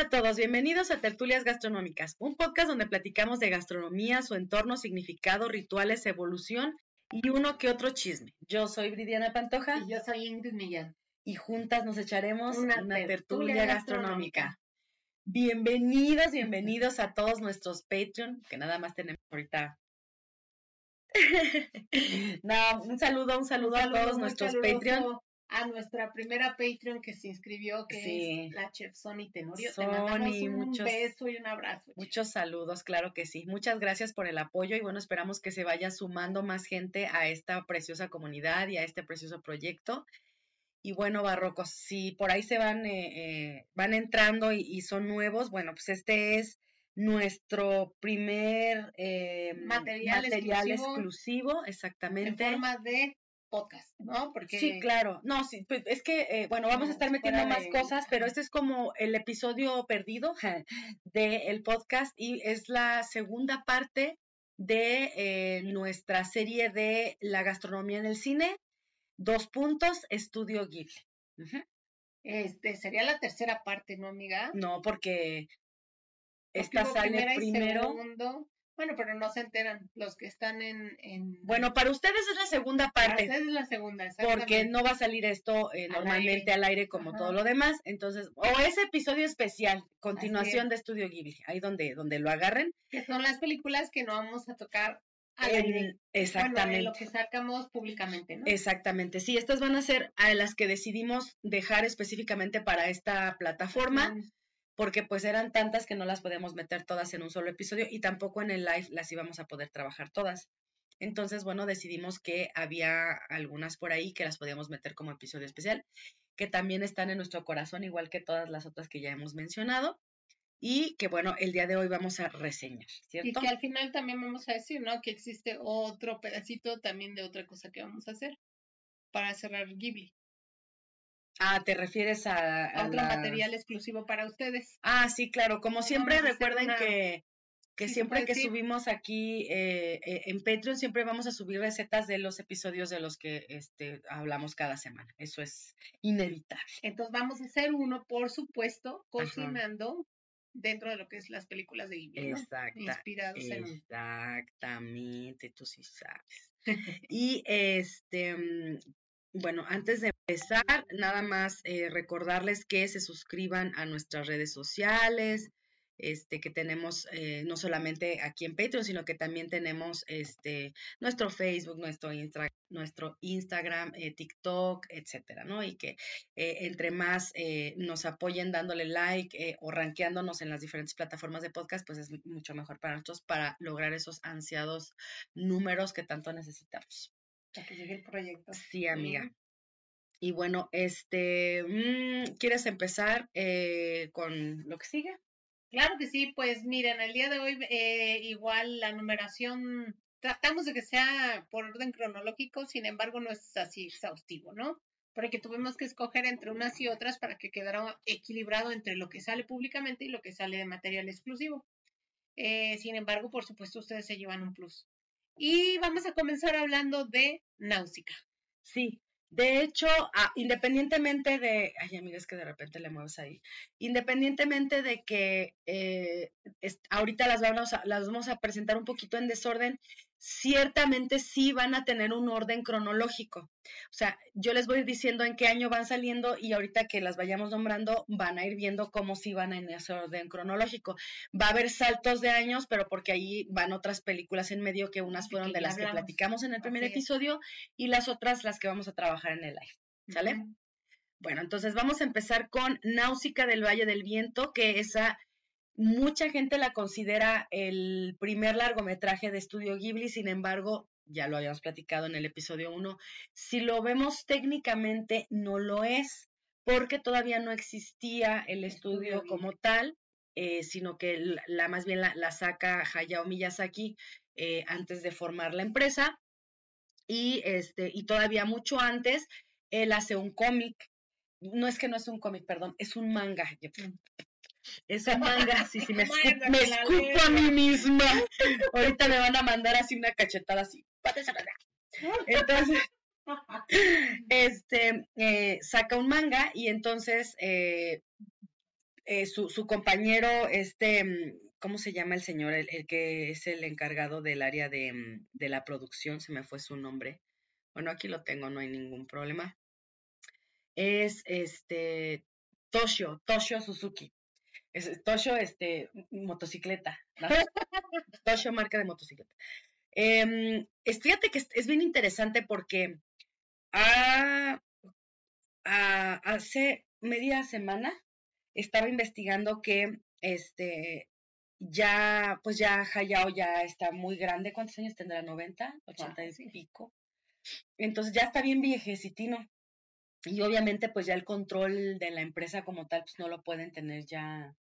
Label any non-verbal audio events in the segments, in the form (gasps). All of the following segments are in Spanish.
Hola a todos, bienvenidos a Tertulias Gastronómicas, un podcast donde platicamos de gastronomía, su entorno, significado, rituales, evolución y uno que otro chisme. Yo soy Bridiana Pantoja. Y yo soy Ingrid Millán. Y juntas nos echaremos una, tertulia, gastronómica. Bienvenidas, bienvenidos a todos nuestros Patreon, que nada más tenemos ahorita. (laughs) no, un saludo, un saludo, a todos nuestros Patreon a nuestra primera Patreon que se inscribió, que es la chef Sony Tenorio. Sony, un muchos, beso y un abrazo. Muchos saludos, claro que sí. Muchas gracias por el apoyo y bueno, esperamos que se vaya sumando más gente a esta preciosa comunidad y a este precioso proyecto. Y bueno, barrocos, si por ahí se van, eh, eh, van entrando y, son nuevos, bueno, pues este es nuestro primer eh, material, material exclusivo. exactamente. En forma de podcast, ¿no? Porque... Sí, claro. No, sí, pues es que, eh, bueno, vamos a estar metiendo más cosas, pero este es como el episodio perdido del podcast y es la segunda parte de eh, nuestra serie de la gastronomía en el cine. Dos puntos, estudio Ghibli. Este sería la tercera parte, ¿no, amiga? No, porque esta sale primero. Bueno, pero no se enteran los que están en... Bueno, para ustedes es la segunda parte. Para ustedes es la segunda, Porque no va a salir esto eh, normalmente al aire como todo lo demás. Entonces, o ese episodio especial, continuación de Estudio Ghibli, ahí donde, donde lo agarren. Que son las películas que no vamos a tocar al aire. Exactamente. lo que sacamos públicamente, ¿no? Exactamente. Sí, estas van a ser a las que decidimos dejar específicamente para esta plataforma porque pues eran tantas que no las podíamos meter todas en un solo episodio y tampoco en el live las íbamos a poder trabajar todas. Entonces, bueno, decidimos que había algunas por ahí que las podíamos meter como episodio especial, que también están en nuestro corazón, igual que todas las otras que ya hemos mencionado. Y que bueno, el día de hoy vamos a reseñar, ¿cierto? Y que al final también vamos a decir, ¿no? Que existe otro pedacito también de otra cosa que vamos a hacer para cerrar Ghibli. Ah, te refieres a, otro material exclusivo para ustedes. Ah, sí, claro. Como siempre, recuerden que, que siempre que subimos aquí eh, eh, en Patreon, siempre vamos a subir recetas de los episodios de los que este, hablamos cada semana. Eso es inevitable. Entonces vamos a hacer uno, por supuesto, cocinando dentro de lo que es las películas de Ghibli, Inspirados en... Exactamente, tú sí sabes. (laughs) y este, mm, bueno, antes de empezar, nada más eh, recordarles que se suscriban a nuestras redes sociales, este, que tenemos eh, no solamente aquí en Patreon, sino que también tenemos este, nuestro Facebook, nuestro, nuestro Instagram, eh, TikTok, etcétera, ¿no? Y que entre más nos apoyen dándole like o rankeándonos en las diferentes plataformas de podcast, pues es mucho mejor para nosotros para lograr esos ansiados números que tanto necesitamos. Para que llegue el proyecto. Sí, amiga. Y bueno, este, mm, ¿quieres empezar eh, con lo que sigue? Claro que sí, pues miren, el día de hoy eh, igual la numeración, tratamos de que sea por orden cronológico, sin embargo no es así exhaustivo, ¿no? Porque tuvimos que escoger entre unas y otras para que quedara equilibrado entre lo que sale públicamente y lo que sale de material exclusivo. Eh, sin embargo, por supuesto, ustedes se llevan un plus. Y vamos a comenzar hablando de Náusica. Sí, de hecho, ah, independientemente de, ay amiga, es que de repente le mueves ahí, independientemente de que eh, ahorita las las vamos a presentar un poquito en desorden, ciertamente sí van a tener un orden cronológico. O sea, yo les voy a ir diciendo en qué año van saliendo y ahorita que las vayamos nombrando van a ir viendo cómo sí van en ese orden cronológico. Va a haber saltos de años, pero porque ahí van otras películas en medio que unas fueron de las que platicamos en el primer episodio y las otras las que vamos a trabajar en el live. ¿Sale? Bueno, entonces vamos a empezar con Náusica del Valle del Viento, que esa mucha gente la considera el primer largometraje de estudio Ghibli, sin embargo, ya lo habíamos platicado en el episodio 1. Si lo vemos técnicamente, no lo es, porque todavía no existía el estudio como tal, eh, sino que la, más bien la, saca Hayao Miyazaki eh, antes de formar la empresa. Y, este, y todavía mucho antes, él hace un cómic. No es que no es un cómic, perdón, es un manga. Es un manga, sí, sí, me, (laughs) escupo, me escupo a mí misma. Ahorita me van a mandar así una cachetada así. Entonces, este, eh, saca un manga y entonces eh, eh, su, su, compañero, este, ¿cómo se llama el señor? El, que es el encargado del área de, de, la producción, se me fue su nombre. Bueno, aquí lo tengo, no hay ningún problema. Es este Toshio, Toshio Suzuki. Es, Toshio, este, motocicleta. (laughs) Toshio, marca de motocicleta. Eh, fíjate que es, bien interesante porque hace media semana estaba investigando que este ya, pues ya Hayao ya está muy grande. ¿Cuántos años tendrá? ¿90? ¿80 y pico? Entonces ya está bien viejecitino. Y obviamente pues ya el control de la empresa como tal pues no lo pueden tener ya.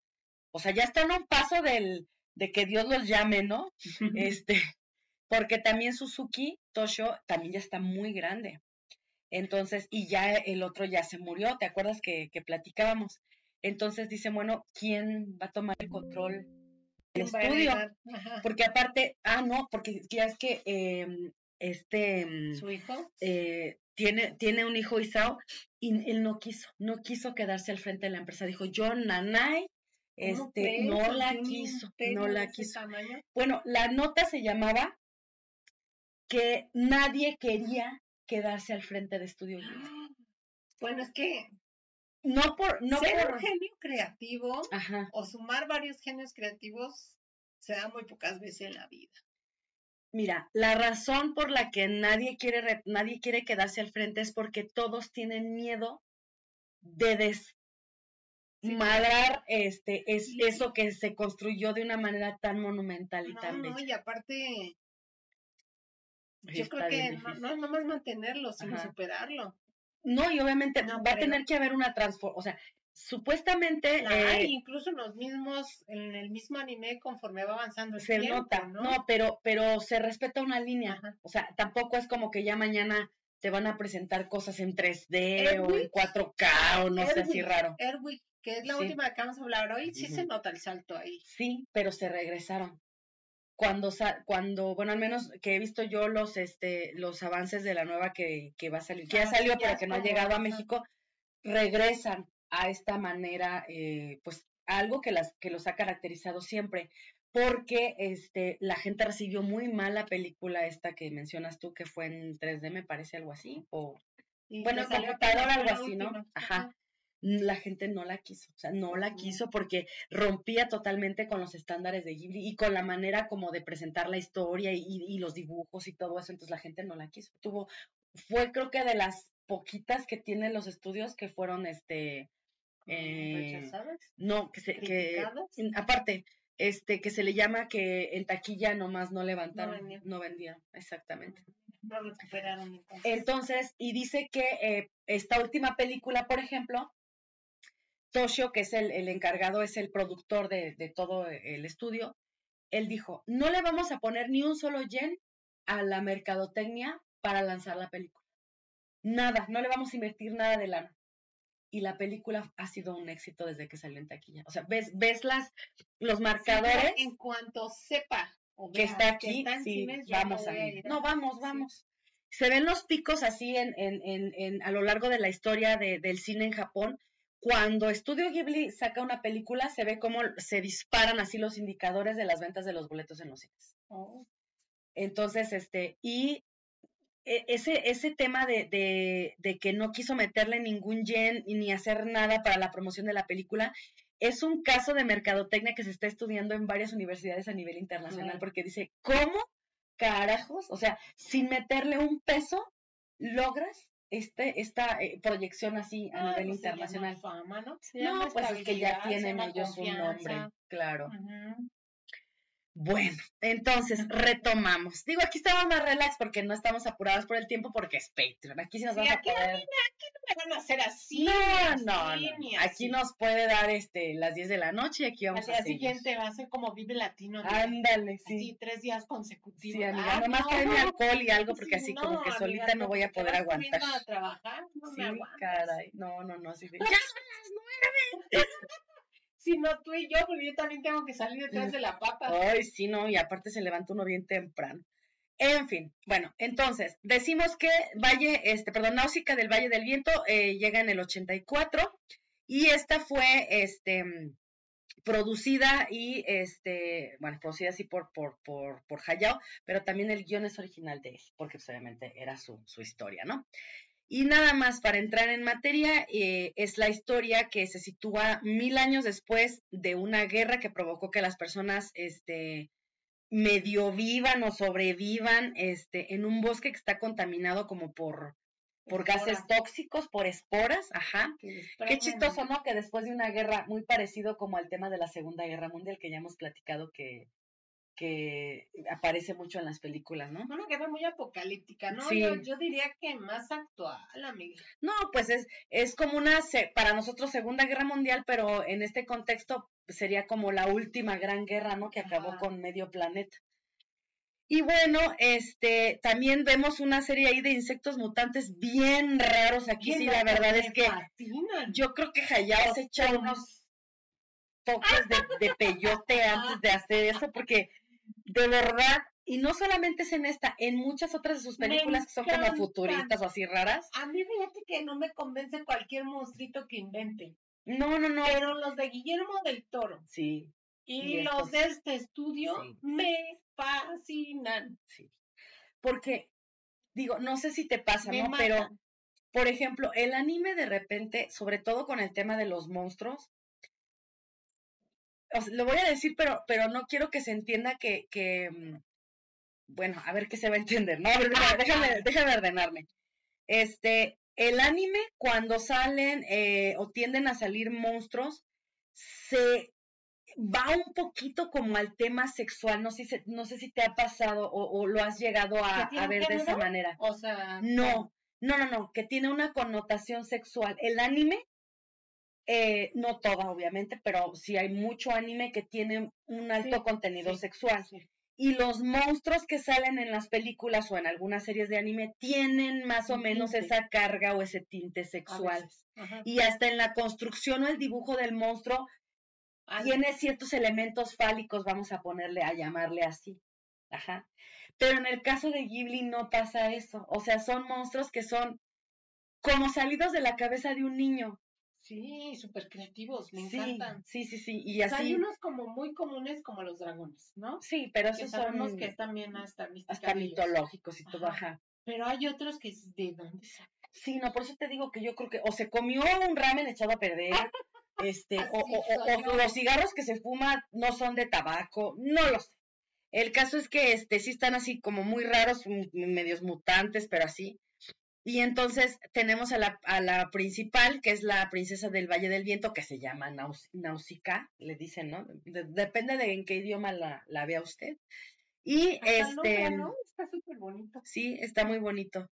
O sea, ya están a un paso del, de que Dios los llame, ¿no? (laughs) este, porque también Suzuki Toshio también ya está muy grande. Entonces, y ya el otro ya se murió, ¿te acuerdas que, que platicábamos? Entonces dicen, bueno, ¿quién va a tomar el control del estudio? Porque aparte, ah, no, porque ya es que em, este... Mm, ¿Su hijo? Eh, tiene, tiene un hijo Isao y él no quiso, no quiso quedarse al frente de la empresa. Dijo, yo, Nanay, este, no la quiso, no la quiso. Bueno, la nota se llamaba que nadie quería quedarse al frente de Estudio (gasps) Bueno, es que no por no ser un genio creativo o sumar varios genios creativos se da muy pocas veces en la vida. Mira, la razón por la que nadie quiere nadie quiere quedarse al frente es porque todos tienen miedo de desmadrar este es eso que se construyó de una manera tan monumental y tan bella. No, y aparte yo creo que no, no, no más mantenerlo, sino superarlo. No, y obviamente va a tener que haber una transformación, o sea, supuestamente... Eh, incluso los mismos, en el mismo anime, conforme va avanzando el se nota, ¿no? pero, pero se respeta una línea, o sea, tampoco es como que ya mañana te van a presentar cosas en 3D o en 4K o no sé, así raro. Erwin, que es la última que vamos a hablar hoy, sí se nota el salto ahí. Sí, pero se regresaron. Cuando, cuando, bueno, al menos que he visto yo los, este, los avances de la nueva que, que va a salir, que ya ah, salió, pero que no ha llegado a México, regresan a esta manera, eh, pues algo que, las, que los ha caracterizado siempre, porque este, la gente recibió muy mal la película esta que mencionas tú, que fue en 3D, me parece algo así, o bueno, computador, algo así, ¿no? Ajá la gente no la quiso, o sea, no la quiso porque rompía totalmente con los estándares de Ghibli y con la manera como de presentar la historia y, los dibujos y todo eso, entonces la gente no la quiso. Tuvo, fue creo que de las poquitas que tienen los estudios que fueron, este, eh, no, que se, que, aparte, este, que se le llama que en taquilla nomás no levantaron, no vendían, exactamente. No recuperaron entonces. entonces. y dice que eh, esta última película, por ejemplo, Toshio, que es el, encargado, es el productor de, todo el estudio, él dijo, no le vamos a poner ni un solo yen a la mercadotecnia para lanzar la película. Nada, no le vamos a invertir nada de lana. Y la película ha sido un éxito desde que salió en taquilla. O sea, ves, ves las, los marcadores. en cuanto sepa que está aquí, sí, vamos a ir. No, vamos, vamos. Se ven los picos así en, en, en, a lo largo de la historia del cine en Japón cuando Studio Ghibli saca una película, se ve cómo se disparan así los indicadores de las ventas de los boletos en los cines. Oh. Entonces, este, y ese, ese tema de, de, que no quiso meterle ningún yen ni hacer nada para la promoción de la película, es un caso de mercadotecnia que se está estudiando en varias universidades a nivel internacional, porque dice, ¿cómo carajos? O sea, sin meterle un peso, logras este, esta eh, proyección así a nivel pues internacional. ¿no? no, pues es que ya tienen ellos un nombre, claro. Bueno, entonces retomamos. Digo, aquí estamos más relax porque no estamos apurados por el tiempo porque es Patreon. Aquí sí nos vamos aquí, a poder. aquí no me van a hacer así. No, no, no. Aquí así. nos puede dar este las 10 de la noche y aquí Al vamos a día seguir. siguiente va a ser como Vive Latino. ¿no? Ándale, Así, sí. tres días consecutivos. Sí, amiga, Ah, nomás no. tráeme alcohol y algo porque Sí, así como que amiga, solita no voy a poder aguantar. a trabajar, no Sí, me caray. No, no, no, así de, (laughs) Si (laughs) no tú y yo, porque yo también tengo que salir detrás de la papa. Ay, sí, no, y aparte se levanta uno bien temprano. En fin, bueno, entonces, decimos que Valle, este, perdón, Náusica del Valle del Viento eh, llega en el 84 y esta fue, este, producida y, este, bueno, producida así por, por, por, por Hayao, pero también el guion es original de él, porque pues, obviamente era su, su historia, ¿no? Y nada más para entrar en materia, eh, es la historia que se sitúa mil años después de una guerra que provocó que las personas este, medio vivan o sobrevivan este, en un bosque que está contaminado como por, por gases tóxicos, por esporas, ajá. Qué chistoso, ¿no? Que después de una guerra muy parecido como al tema de la Segunda Guerra Mundial, que ya hemos platicado que, que aparece mucho en las películas, ¿no? Una guerra muy apocalíptica, ¿no? Sí. Yo, yo diría que más actual, amiga. No, pues es, es como una, para nosotros, Segunda Guerra Mundial, pero en este contexto sería como la última gran guerra, ¿no? Que acabó con medio planeta. Y bueno, este, también vemos una serie ahí de insectos mutantes bien raros aquí, sí, la verdad es que Fascinan. yo creo que Hayao se echa unos toques de, de peyote antes de hacer eso, porque de verdad, y no solamente es en esta, en muchas otras de sus películas que son como futuristas o así raras. A mí fíjate que no me convence cualquier monstruito que inventen. No, no, no. Pero los de Guillermo del Toro Sí, y, Y los estos- de este estudio Sí. me fascinan. sí. Porque, digo, no sé si te pasa, Me ¿no? Pero, por ejemplo, el anime de repente, sobre todo con el tema de los monstruos, o sea, lo voy a decir, pero, pero no quiero que se entienda que, que, mm, bueno, a ver qué se va a entender, ¿no? A ver, déjame, déjame, ordenarme. Este, el anime, cuando salen eh, o tienden a salir monstruos, se va un poquito como al tema sexual. No sé, si- no sé si te ha pasado o, o lo has llegado a, ¿Que tiene a ver de esa manera. O sea, No, no, no, no, que tiene una connotación sexual. El anime, eh, no toda, obviamente, pero sí hay mucho anime que tiene un alto Sí, contenido sí, sexual. sí. Y los monstruos que salen en las películas o en algunas series de anime tienen más o menos esa carga o ese tinte sexual. Ajá. Y hasta en la construcción o el dibujo del monstruo Ah, tiene ciertos elementos fálicos, vamos a ponerle, a llamarle así. Ajá. Pero en el caso de Ghibli no pasa eso. O sea, son monstruos que son como salidos de la cabeza de un niño. Sí, súper creativos, me sí, encantan. sí, sí, sí. Y O sea, hay unos como muy comunes como los dragones, ¿no? Sí, pero esos sabemos son que es también hasta hasta mitológicos y todo, Ajá. ajá. Pero hay otros que es de dónde sacan. Sí, no, por eso te digo que yo creo que o se comió un ramen echado a perder, (laughs) este, o, Así o- o- o los cigarros que se fuma no son de tabaco, no lo sé. El caso es que este sí están así como muy raros, medios mutantes, pero así. Y entonces tenemos a la, a la principal, que es la princesa del Valle del Viento, que se llama Naus- Nausicaa, le dicen, ¿no? De- depende de en qué idioma la, la vea usted. Y Hasta este. ¿no? Está súper bonito. Sí, está muy bonito.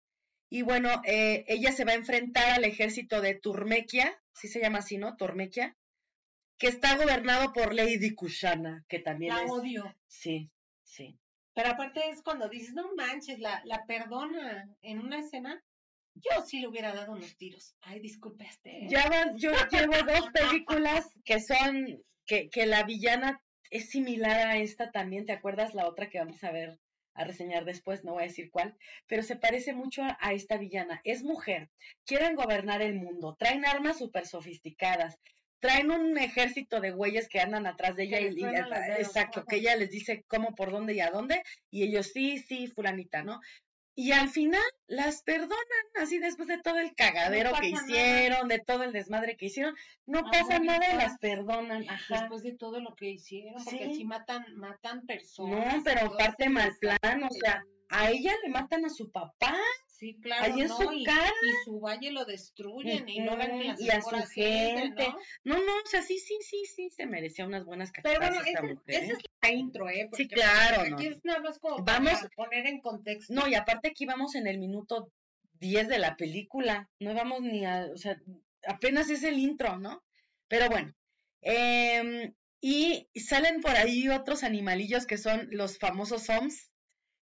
Y bueno, eh, ella se va a enfrentar al ejército de Turmequia, sí se llama así, ¿no? Turmequia, que está gobernado por Lady Kushana, que también La es... odio. Sí, sí. Pero aparte es cuando dices, no manches, la, la perdona en una escena. Yo sí le hubiera dado unos tiros. Ay, disculpe este. Ya van, yo llevo dos películas que son, que, que la villana es similar a esta también, ¿te acuerdas? La otra que vamos a ver, a reseñar después, no voy a decir cuál, pero se parece mucho a, a esta villana. Es mujer, quieren gobernar el mundo, traen armas súper sofisticadas, traen un ejército de güeyes que andan atrás de ella y, y- exacto, que ella les dice cómo, por dónde y a dónde, y ellos sí, sí, fulanita, ¿no? Y al final las perdonan, así después de todo el cagadero que pasa nada. hicieron, de todo el desmadre que hicieron, no pasa Amor y nada las perdonan, ajá. Después de todo lo que hicieron, porque Sí. matan, matan personas. No, pero parte mal plan, o sea, a ella le matan a su papá, Sí, claro, Ahí en ¿no? su y, cara. y su valle lo destruyen y Ujú, y a su gente. ¿no? No, no, o sea, sí, sí, sí, sí, se merecía unas buenas Pero cachetadas bueno, esta esa, mujer. esa ¿eh? es la intro, ¿eh? Sí, Porque claro, Aquí no. es nada más como Vamos- para poner en contexto. No, y aparte aquí vamos en el minuto 10 de la película, no vamos ni a, o sea, apenas es el intro, ¿no? Pero bueno, em, y salen por ahí otros animalillos que son los famosos OMS,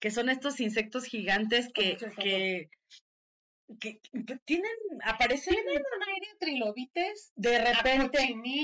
que son estos insectos gigantes que, que, que, que tienen, aparecen Tienen un aire trilobites, de a repente,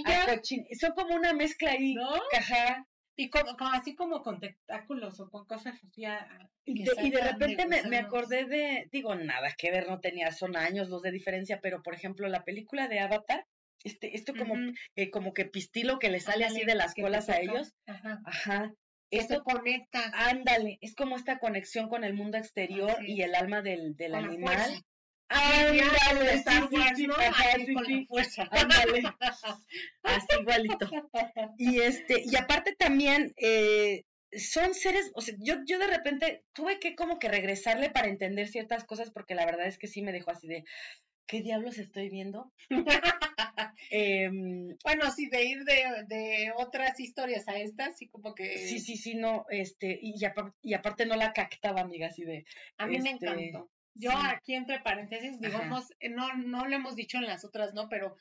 a cochin- son como una mezcla ahí, ¿no? ajá, Y como, como así como con tentáculos o con cosas así. a- Y de, y de saltan de repente me, me acordé de, digo, nada que ver, no tenía, son años los de diferencia, pero por ejemplo, la película de Avatar, este, esto como, eh, como que pistilo que le sale así de las colas a ellos, Ajá. ajá, esto, conecta. ándale, es como esta conexión con el mundo exterior Así y el alma del, del con animal. sí, sí, sí, sí, sí, ándale, así igualito. (laughs) Y este, y aparte también, eh, son seres, o sea, yo, yo de repente tuve que como que regresarle para entender ciertas cosas porque la verdad es que sí me dejó así de, ¿qué diablos estoy viendo? (laughs) Em, bueno, sí, de ir de, de otras historias a estas, sí como que sí, sí, sí, no, este, y, y apar- y aparte no la captaba, amiga, así de, a mí me este, encantó. Yo sí. aquí entre paréntesis, digamos, no, no lo hemos dicho en las otras, ¿no? Pero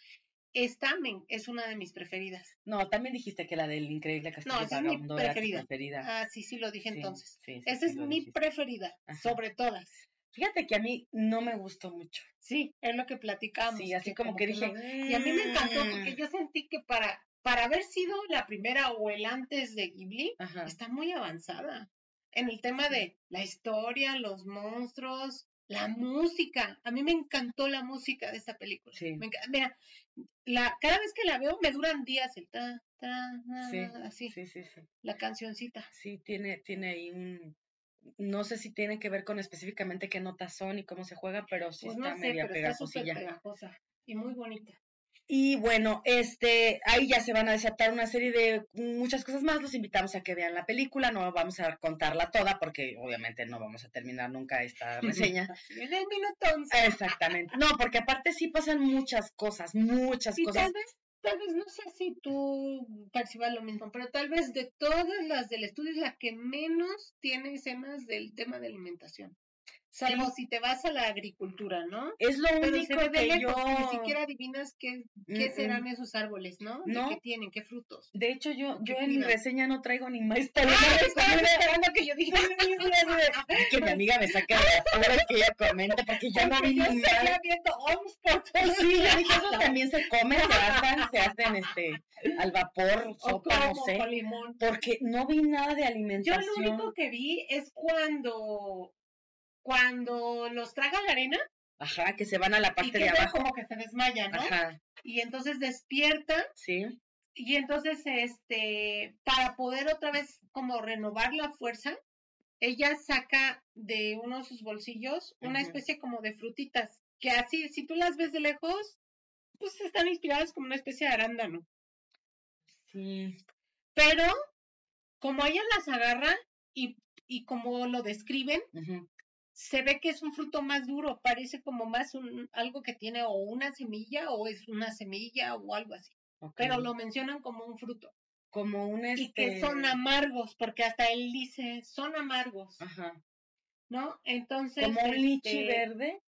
esta me- es una de mis preferidas. no, también dijiste que la del increíble castillo No, esa es mi preferida. preferida. Ah, sí, sí lo dije Sí, entonces. sí, Esa es mi dijiste. preferida, Ajá. sobre todas. Fíjate que a mí no me gustó mucho. Sí, es lo que platicamos. Sí, así como que dije. Y a mí me encantó "Mm". porque yo sentí que para, para haber sido la primera o el antes de Ghibli, Ajá. está muy avanzada en el tema de la historia, los monstruos, la música. A mí me encantó la música de esta película. Sí. Me Mira, la, cada vez que la veo me duran días el ta, ta, Sí, así, sí, sí, sí. la cancioncita. Sí, tiene, tiene ahí un, no sé si tiene que ver con específicamente qué notas son y cómo se juega, pero sí Pues está sé, media pero está pegajosa y muy bonita. Y bueno, este, ahí ya se van a desatar una serie de muchas cosas más. Los invitamos a que vean la película. No vamos a contarla toda porque obviamente no vamos a terminar nunca esta (laughs) reseña. En el minuto. Exactamente. No, porque aparte sí pasan muchas cosas, muchas Y cosas. tal vez, tal vez, no sé si tú percibas lo mismo, pero tal vez de todas las del estudio es la que menos tiene escenas del tema de alimentación. Salvo si te vas a la agricultura, ¿no? Es lo Pero se único de que lejos, yo... ni siquiera adivinas qué, qué Mm, serán mm. esos árboles, ¿no? De qué tienen, qué frutos. De hecho, yo, ¿Qué yo en mi reseña no traigo ni más Ah, estaba esperando que yo dijera. (laughs) que mi amiga me saque de la apuro y que ella comente, porque yo no vi yo ni nada. viendo (laughs) sí, yo dije, eso también se come, se hacen, se hacen este, al vapor, o sopa, no sé. Porque no vi nada de Yo alimentación. lo único que vi es cuando cuando los traga la arena Ajá, que se van a la y parte que de abajo. como que se desmayan, ¿no? Ajá, Y entonces despiertan sí. y entonces este para poder otra vez como renovar la fuerza, ella saca de uno de sus bolsillos una especie como de frutitas que así si tú las ves de lejos pues están inspiradas como una especie de arándano. Sí. Pero como ella las agarra y, y como lo describen, se ve que es un fruto más duro, parece como más un, algo que tiene o una semilla o es una semilla o algo así, pero lo mencionan como un fruto Como un este. y que son amargos, porque hasta él dice, son amargos, Ajá. ¿no? Entonces... Como un lichi este, verde.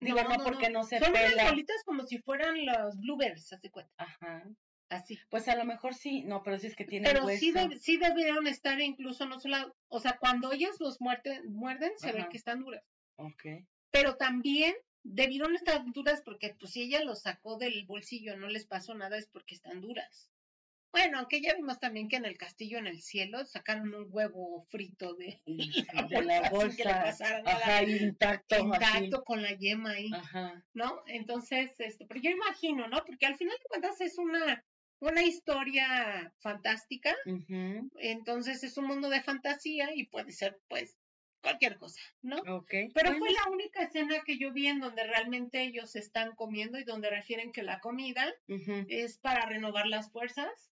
Digo, no, porque no, se Son unas pela. bolitas como si fueran los blueberries, haz de cuenta, Ajá. Así. Pues a lo mejor sí, no, pero sí es que tiene Pero hueso. sí, deb- sí debieron estar incluso, no solo, o sea, cuando ellos los muerden, muerden se ve Ajá. que están duras. Ok. pero también debieron estar duras porque pues si ella los sacó del bolsillo no les pasó nada es porque están duras. Bueno, aunque ya vimos también que en el castillo en el cielo sacaron un huevo frito de, (laughs) De la bolsa que le. Ajá, intacto. así. intacto con la yema ahí, Ajá. ¿no? Entonces, este, pero yo imagino, ¿no? Porque al final de cuentas es una una historia fantástica, entonces es un mundo de fantasía y puede ser pues cualquier cosa, ¿no? Ok. Pero bueno, fue la única escena que yo vi en donde realmente ellos están comiendo y donde refieren que la comida es para renovar las fuerzas.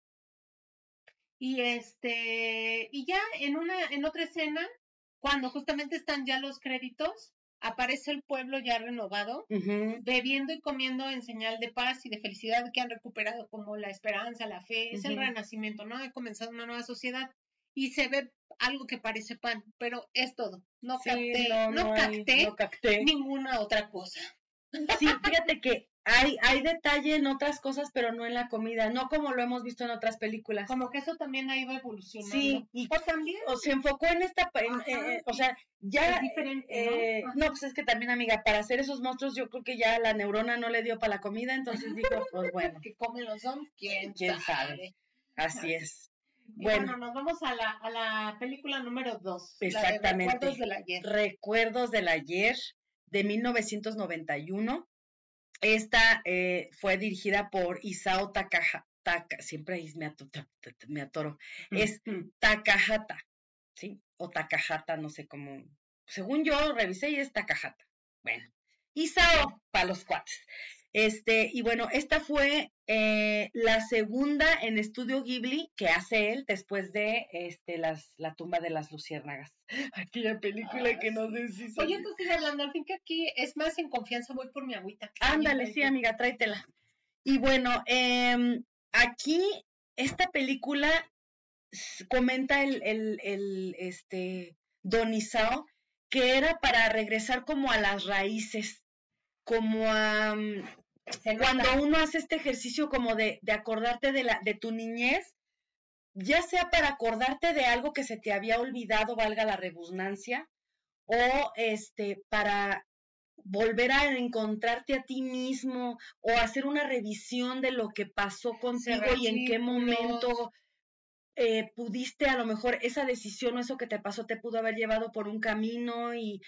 Y este, y ya en una, en otra escena, cuando justamente están ya los créditos, aparece el pueblo ya renovado, bebiendo y comiendo en señal de paz y de felicidad que han recuperado como la esperanza, la fe, es el renacimiento, ¿no? Ha comenzado una nueva sociedad y se ve algo que parece pan, pero es todo. No Sí, capté, no, no, no hay- capté no capté. ninguna otra cosa. Sí, fíjate que hay, hay detalle en otras cosas, pero no en la comida, no como lo hemos visto en otras películas. Como que eso también ha ido evolucionando. Sí, y o también o se enfocó en esta, en- Ajá, eh, o sea, ya, es diferente, eh, ¿no? no, pues es que también, amiga, para hacer esos monstruos yo creo que ya la neurona no le dio para la comida, entonces dijo, (laughs) pues bueno, que comen los zombies, quién, quién sabe. así es. Bueno, Bueno, nos vamos a la, a la película número dos. Exactamente. La de Recuerdos del ayer. Recuerdos del ayer de 1991. Esta eh, fue dirigida por Isao Takaha, Taka, siempre ahí me, ato- me atoro, es Mm. Takahata, ¿sí? O Takahata, no sé cómo. Según yo revisé y es Takahata. Bueno, Isao para los cuates. Este, y bueno, esta fue eh, la segunda en estudio Ghibli que hace él después de este, las, La tumba de las luciérnagas. (laughs) Aquella película Ah, que nos deshizo. Oye, tú sigue hablando, al fin que aquí es más en confianza, voy por mi agüita. Ándale, sí, amiga, tráetela. Y bueno, em, aquí esta película comenta el, el, el, este, Don Isao que era para regresar como a las raíces, como a mm, cuando uno hace este ejercicio como de, de acordarte de, la, de tu niñez, ya sea para acordarte de algo que se te había olvidado, valga la redundancia, o este, para volver a encontrarte a ti mismo o hacer una revisión de lo que pasó contigo y en qué momento eh, pudiste a lo mejor esa decisión o eso que te pasó te pudo haber llevado por un camino y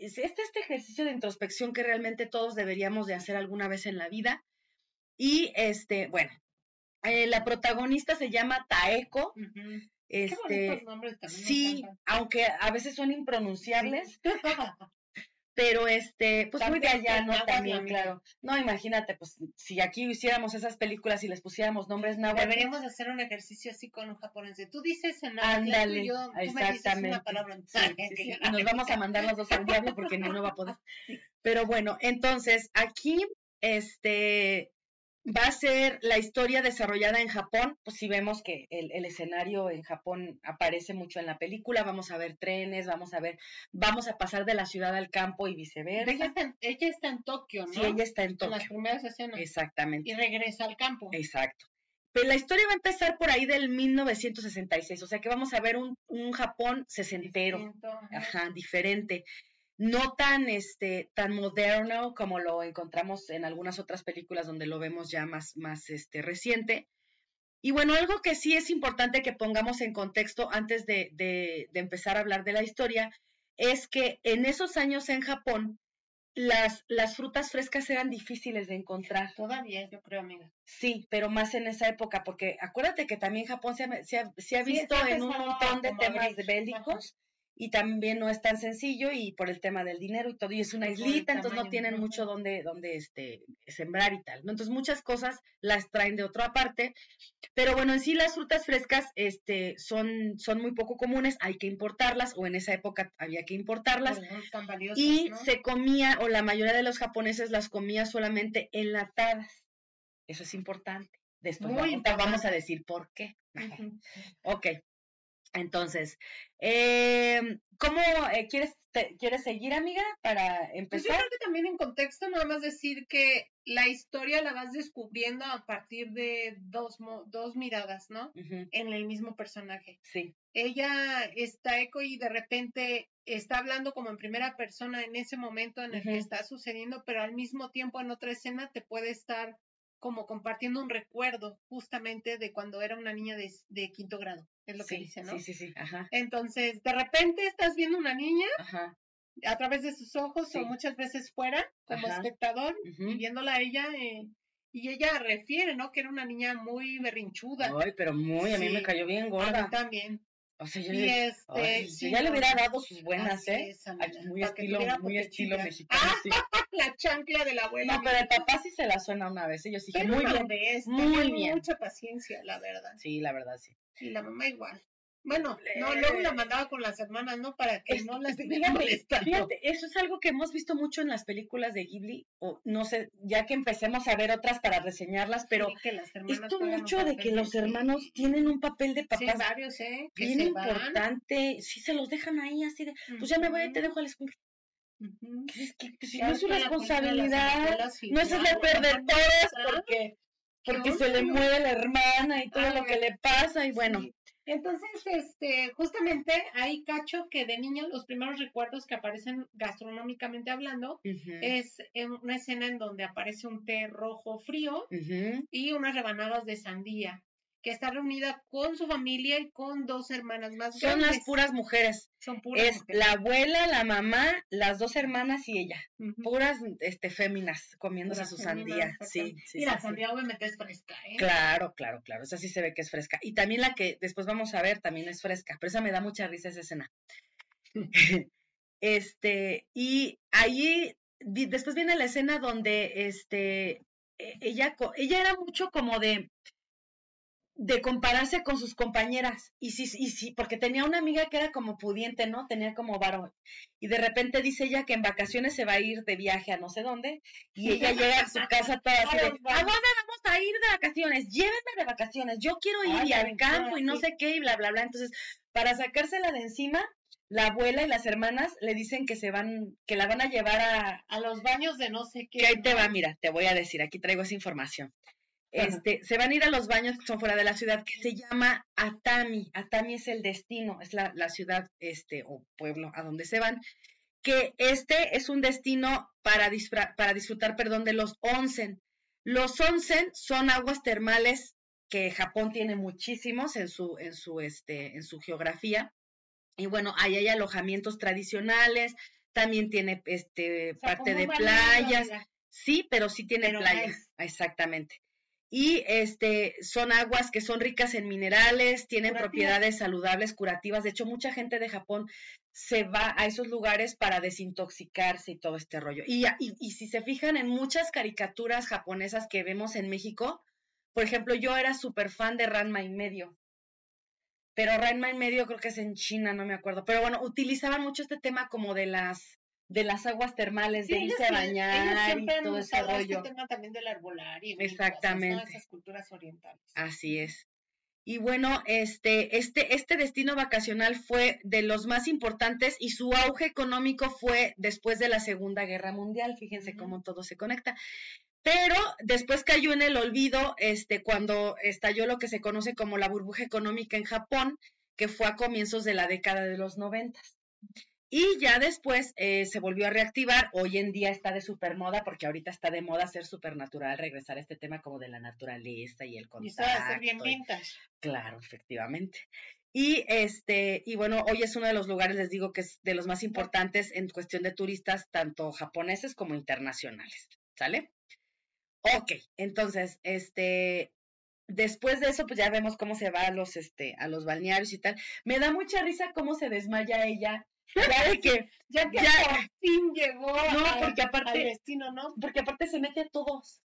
es este, este ejercicio de introspección que realmente todos deberíamos de hacer alguna vez en la vida. Y este, bueno, eh, la protagonista se llama Taeko. Este, nombres también. sí, aunque a veces son impronunciables, (laughs) pero este, pues muy de allá, ¿no? También, claro. No, imagínate, pues si aquí hiciéramos esas películas y les pusiéramos nombres náhuatl, Deberíamos hacer un ejercicio así con un japonés. Tú dices en Ándale, yo, tú me dices exactamente. una palabra en Sí, sí, (laughs) sí, que yo y nos vamos a (laughs) mandar los dos al diablo porque ni uno va a poder. (laughs) Pero bueno, entonces aquí este va a ser la historia desarrollada en Japón. Pues si vemos que el, el escenario en Japón aparece mucho en la película, vamos a ver trenes, vamos a ver, vamos a pasar de la ciudad al campo y Ella viceversa. está, en, ella está en Tokio, ¿no? Sí, ella está en en las Tokio. primeras escenas. Exactamente. Y regresa al campo. Exacto. Pero la historia va a empezar por ahí del 1966, o sea que vamos a ver un, un Japón sesentero. Distinto, ajá. ajá, diferente, no tan este tan moderno como lo encontramos en algunas otras películas donde lo vemos ya más más este reciente. Y bueno, algo que sí es importante que pongamos en contexto antes de, de, de empezar a hablar de la historia es que en esos años en Japón las, las frutas frescas eran difíciles de encontrar. Todavía, yo creo, amiga. Sí, pero más en esa época, porque acuérdate que también Japón se ha, se ha- se ha Sí, visto en un montón de temas bélicos y también no es tan sencillo y por el tema del dinero y todo, y es una islita, entonces no tienen mucho donde, donde este, sembrar y tal, ¿no? Entonces muchas cosas las traen de otra parte, pero bueno, en sí las frutas frescas este, son, son muy poco comunes, hay que importarlas, o en esa época había que importarlas, Tan valiosas, y ¿no? se comía, o la mayoría de los japoneses las comía solamente enlatadas. Eso es importante. Después Muy vamos, importante. vamos a decir por qué. Ok. Entonces, eh, ¿cómo eh, quieres, te- quieres seguir, amiga, para Pues yo empezar? creo que también en contexto, nada más decir que la historia la vas descubriendo a partir de dos, mo- dos miradas, ¿no? En el mismo personaje. Sí, Ella está eco y de repente está hablando como en primera persona en ese momento en el que está sucediendo, pero al mismo tiempo en otra escena te puede estar como compartiendo un recuerdo justamente de cuando era una niña de, de quinto grado, es lo que dice, ¿no? sí, sí, sí, ajá, Entonces, de repente estás viendo una niña ajá, a través de sus ojos Sí. o muchas veces fuera como Ajá. espectador y viéndola a ella eh, y ella refiere, ¿no? Que era una niña muy berrinchuda. Ay, pero muy, a mí me cayó bien A mí gorda. también. O sea, yo, Y le- este, ay, yo sí, ya le hubiera dado sus buenas, ¿eh? es, muy estilo, muy estilo mexicano, Ah, sí. (laughs) la chancla de la abuela. No, pero el papá sí se la suena una vez. Yo sí dije, Pero muy bien. vez, muy bien. mucha paciencia, la verdad. Sí, la verdad, sí. Y la mamá igual. Bueno, no, luego la mandaba con las hermanas, ¿no? Para que no las estuviera molestando. Fíjate, eso es algo que hemos visto mucho en las películas de Ghibli, o no sé, ya que empecemos a ver otras para reseñarlas, pero Sí, que las esto mucho de que los sí. hermanos tienen un papel de Sí, papás varios, ¿eh? Que bien importante, sí se los dejan ahí así de, pues ya me voy y te dejo a la escuela. Que es que, que si no es su responsabilidad, no es el perder todas Ah, porque, ¿qué porque se le muere la hermana y todo Ah, lo que le pasa y bueno. Entonces, este, justamente ahí cacho que de niña los primeros recuerdos que aparecen gastronómicamente hablando es en una escena en donde aparece un té rojo frío y unas rebanadas de sandía, que está reunida con su familia y con dos hermanas más Son grandes. las puras mujeres. Son puras Es mujeres. la abuela, la mamá, las dos hermanas y ella. Puras este féminas comiéndose Puras su sandía. Sí, sí, y la sí. sandía obviamente es fresca, ¿eh? Claro, claro, claro. Esa sí se ve que es fresca. Y también la que después vamos a ver también es fresca. Pero esa me da mucha risa esa escena. (laughs) este, y ahí di- después viene la escena donde este e- ella, ella era mucho como de de compararse con sus compañeras y sí y sí porque tenía una amiga que era como pudiente no tenía como varón y de repente dice ella que en vacaciones se va a ir de viaje a no sé dónde y ella (laughs) llega a su casa toda así A de, los ¿a baños. dónde vamos a ir de vacaciones? Llévenme de vacaciones, yo quiero ir y al campo y no sé qué y bla bla bla entonces para sacársela de encima la abuela y las hermanas le dicen que se van que la van a llevar a, A los baños de no sé qué. que ahí te va, mira, te voy a decir, aquí traigo esa información. Este, se van a ir a los baños que son fuera de la ciudad, que se llama Atami. Atami es el destino, es la, la ciudad, este, o pueblo a donde se van. Que este es un destino para, para disfrutar, perdón, de los onsen. Los onsen son aguas termales que Japón tiene muchísimos en su, en su, este, en su geografía. Y bueno, ahí hay alojamientos tradicionales, también tiene este O sea, parte de playas. Sí, pero sí tiene Pero playa, nice. exactamente. Y este son aguas que son ricas en minerales, tienen propiedades saludables, curativas. De hecho, mucha gente de Japón se va a esos lugares para desintoxicarse y todo este rollo. Y, y, y si se fijan en muchas caricaturas japonesas que vemos en México, por ejemplo, yo era súper fan de Ranma y medio. Pero Ranma y medio creo que es en China, no me acuerdo. Pero bueno, utilizaban mucho este tema como de las de las aguas termales, Sí, de ellos irse a ellos bañar y todo ese rollo. Este tema también del arbolario. Exactamente. ¿no? Esas culturas orientales. Así es. Y bueno, este, este, este destino vacacional fue de los más importantes y su auge económico fue después de la Segunda Guerra Mundial. Fíjense cómo todo se conecta. Pero después cayó en el olvido, este, cuando estalló lo que se conoce como la burbuja económica en Japón, que fue a comienzos de la década de los noventas. Y ya después eh, se volvió a reactivar. Hoy en día está de supermoda, porque ahorita está de moda ser supernatural, regresar a este tema como de la naturaleza y el Y sabe contacto. hacer bien y- vintage. Claro, efectivamente. Y este, y bueno, hoy es uno de los lugares, les digo, que es de los más importantes en cuestión de turistas, tanto japoneses como internacionales. ¿Sale? Ok, entonces, este, después de eso, pues ya vemos cómo se va a los, este, a los balnearios y tal. Me da mucha risa cómo se desmaya ella. Ya de que, Ya que Ya- por fin llegó No, al- porque al aparte, destino, ¿no? porque aparte se mete a todos.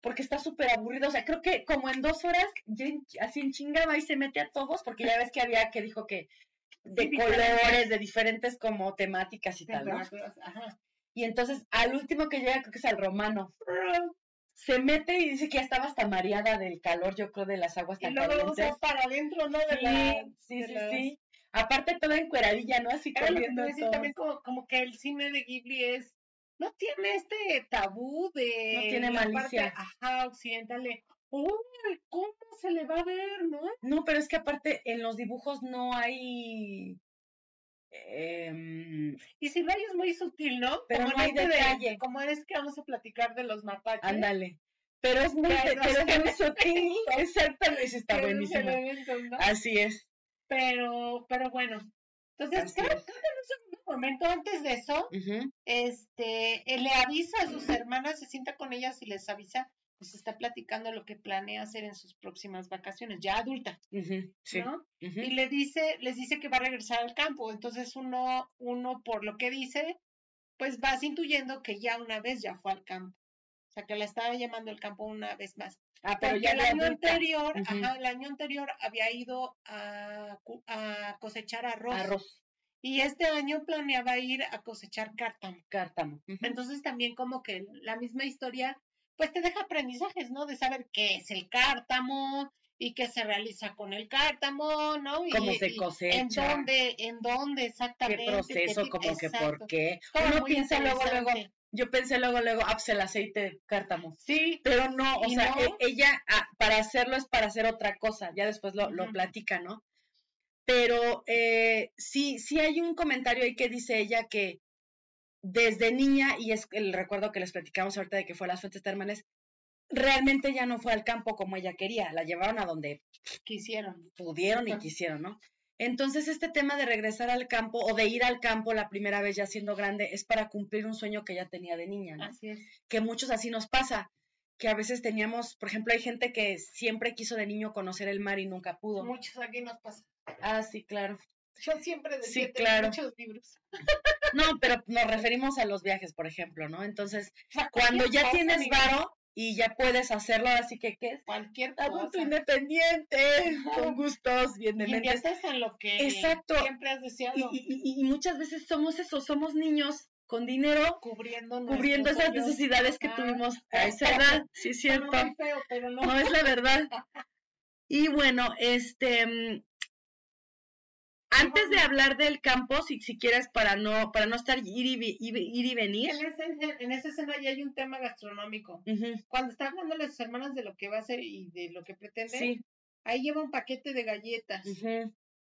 Porque está súper aburrido. O sea, creo que como en dos horas, ya en- así en chinga va y se mete a todos, porque ya ves que había que dijo que de Sí, colores, de diferentes como temáticas y tal, ¿no? Ajá. Y entonces al último que llega, creo que es al romano, se mete y dice que ya estaba hasta mareada del calor, yo creo, de las aguas Y tan luego calientes. usa para adentro, ¿no? De Sí, la, sí, de sí, las- sí. Aparte toda encueradilla, ¿no? Así corriendo decir también como, como que el cine de Ghibli es, no tiene este tabú de No tiene malicia. parte, ajá, occidental de, uy, ¿cómo se le va a ver, no? No, pero es que aparte en los dibujos no hay... em, Y si es muy sutil, ¿no? Pero como no hay este de- detalle. como es que vamos a platicar de los mapaches. ándale. Pero es muy, pero es muy (laughs) sutil. Exactamente, eso está buenísimo. Así es. Pero, pero bueno. Entonces, creo, que en un segundo momento antes de eso, este, él le avisa a sus hermanas, se sienta con ellas y les avisa, pues está platicando lo que planea hacer en sus próximas vacaciones, ya adulta, sí. ¿no? Y le dice, les dice que va a regresar al campo. Entonces uno, uno por lo que dice, pues vas intuyendo que ya una vez ya fue al campo. Sea, que la estaba llamando el campo una vez más. Ah, pero Porque ya el año adulta. anterior, ajá, el año anterior había ido a, a cosechar arroz. Arroz, Y este año planeaba ir a cosechar cártamo. cártamo. Entonces también como que la misma historia, pues te deja aprendizajes, ¿no? De saber qué es el cártamo y qué se realiza con el cártamo, ¿no? Y, Cómo se y En cosecha. dónde, en dónde exactamente. qué proceso, como que por qué. Uno piensa luego, luego. Yo pensé luego, luego, ah, pues el aceite de cártamo. Sí, Pero no, o ¿Y sea, no? e- ella ah, para hacerlo es para hacer otra cosa, ya después lo, lo platica, ¿no? Pero eh, sí, sí hay un comentario ahí que dice ella que desde niña, y es el recuerdo que les platicamos ahorita de que fue a las fuentes termales, realmente ya no fue al campo como ella quería, la llevaron a donde quisieron. pudieron y quisieron, ¿no? Entonces, este tema de regresar al campo o de ir al campo la primera vez ya siendo grande es para cumplir un sueño que ella tenía de niña, ¿no? Así es. Que muchos así nos pasa, que a veces teníamos, por ejemplo, hay gente que siempre quiso de niño conocer el mar y nunca pudo. Muchos aquí nos pasa. Ah, sí, claro. Yo siempre decía, Sí, claro. muchos libros. No, pero nos referimos a los viajes, por ejemplo, ¿no? Entonces, cuando ya tienes varo y ya puedes hacerlo, así que, ¿qué es? Cualquier Adulto independiente, con gustos, bien. Inviertes en lo que Exacto. siempre has deseado. Y, y- muchas veces somos eso, somos niños con dinero cubriendo cubriendo esas necesidades que Ah, tuvimos a esa edad, sí es cierto, pero no es la verdad. (laughs) Y bueno, este, mm, antes de hablar del campo, si, si quieres, para no, para no estar ir y, ir y- ir y venir, En, ese- en esa escena ya hay un tema gastronómico. ujú, Cuando está hablando a sus hermanas de lo que va a hacer y de lo que pretende, sí, ahí lleva un paquete de galletas,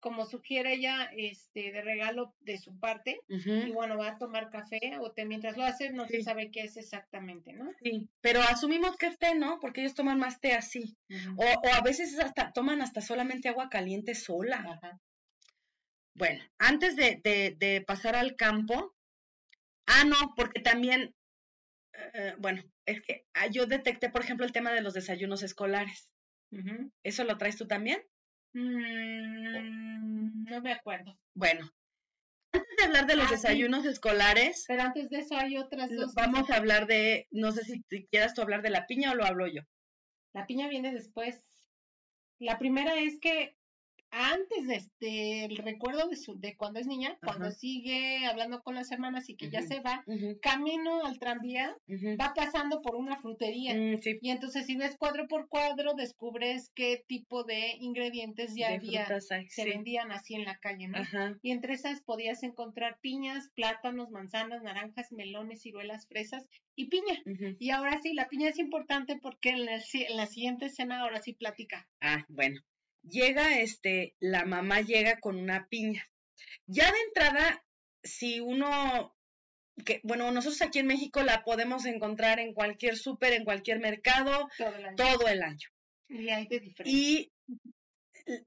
como sugiere ella, este, de regalo de su parte. Y bueno, va a tomar café o te, mientras lo hace no Sí. se sabe qué es exactamente, ¿no? sí, pero asumimos que es té, ¿no? Porque ellos toman más té así, o, o a veces hasta toman hasta solamente agua caliente sola. Ajá. Bueno, antes de, de, de pasar al campo, ah, no, porque también, eh, bueno, es que ah, yo detecté, por ejemplo, el tema de los desayunos escolares. ¿Eso lo traes tú también? Mm, no me acuerdo. Bueno, antes de hablar de los Ah, sí. desayunos escolares, Pero antes de eso hay otras dos. vamos a hablar de, no sé si quieras tú hablar de la piña o lo hablo yo. La piña viene después. La primera es que antes de este, el recuerdo de, su, de cuando es niña, cuando Ajá. sigue hablando con las hermanas y que ya se va, camino al tranvía, va pasando por una frutería. Mm, sí, Y entonces si ves cuadro por cuadro, descubres qué tipo de ingredientes ya de había, frutas se sí. vendían así en la calle, ¿no? Ajá, Y entre esas podías encontrar piñas, plátanos, manzanas, naranjas, melones, ciruelas, fresas y piña. Y ahora sí, la piña es importante porque en la, en la siguiente escena ahora sí platica. Ah, bueno. Llega, este, la mamá llega con una piña. Ya de entrada, si uno, que, bueno, nosotros aquí en México la podemos encontrar en cualquier súper, en cualquier mercado, Todo el año. todo el año. Y hay de. Y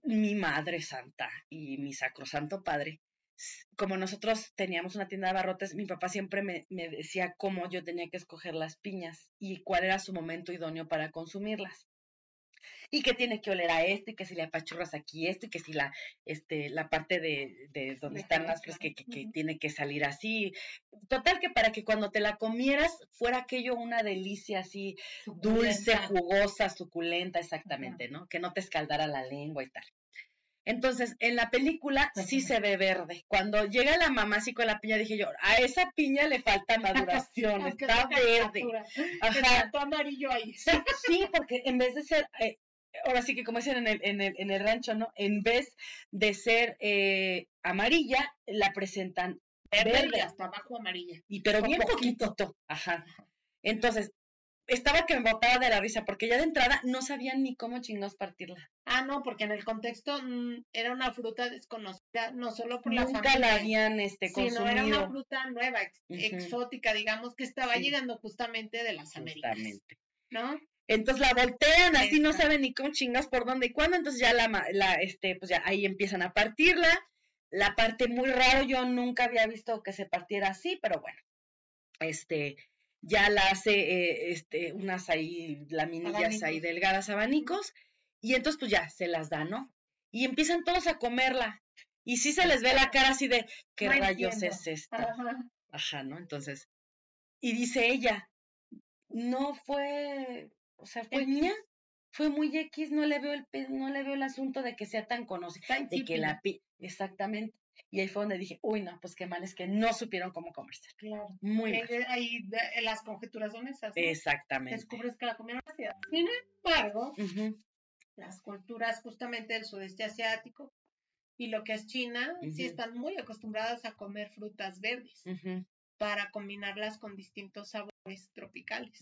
mi madre santa y mi sacrosanto padre, como nosotros teníamos una tienda de barrotes, mi papá siempre me, me decía cómo yo tenía que escoger las piñas y cuál era su momento idóneo para consumirlas. Y que tiene que oler a esto, y que si le apachurras aquí esto, y que si la, este, la parte de, de donde De están las flores, que, que, que tiene que salir así. Total que para que cuando te la comieras fuera aquello una delicia así, dulce, jugosa, suculenta, exactamente, ¿no? Que no te escaldara la lengua y tal. Entonces, en la película sí se ve verde. Cuando llega la mamá así con la piña, dije yo, a esa piña le falta maduración, (laughs) está verde. Ajá. Faltó amarillo ahí. Sí, porque en vez de ser, eh, ahora sí que como dicen en el, en el, en el rancho, ¿no? En vez de ser eh, amarilla, la presentan Verde verde. y hasta abajo amarilla. y pero Con bien poquito. poquito. Ajá. Entonces, estaba que me botaba de la risa, porque ya de entrada no sabían ni cómo chingados partirla. Ah, no, porque en el contexto mm, era una fruta desconocida, no solo por la Nunca familia, la habían este, sino era una consumido. fruta nueva, ex- exótica, digamos, que estaba Sí. llegando justamente de las Américas, Justamente. ¿no? Entonces la voltean, así no saben ni cómo chingas por dónde y cuándo, entonces ya la, la, este, pues ya ahí empiezan a partirla. La parte muy raro, yo nunca había visto que se partiera así, pero bueno, este, ya la hace, eh, este, unas ahí, laminillas ahí delgadas, abanicos, y entonces pues ya se las da, ¿no? Y empiezan todos a comerla. Y sí se les ve la cara así de, ¿qué No rayos entiendo. es esto? Ajá. Ajá, ¿no? Entonces, y dice ella, no fue, o sea, fue ña, fue muy X, no le veo el no le veo el asunto de que sea tan conocida, de que la exactamente. Y ahí fue donde dije, uy, no, pues qué mal es que no supieron cómo comerse. Claro. Muy mal. Eh, ahí de- las conjeturas son esas. ¿no? Exactamente. Descubres que la comieron ácida. Sin embargo, las culturas justamente del sudeste asiático y lo que es China, sí están muy acostumbradas a comer frutas verdes para combinarlas con distintos sabores tropicales.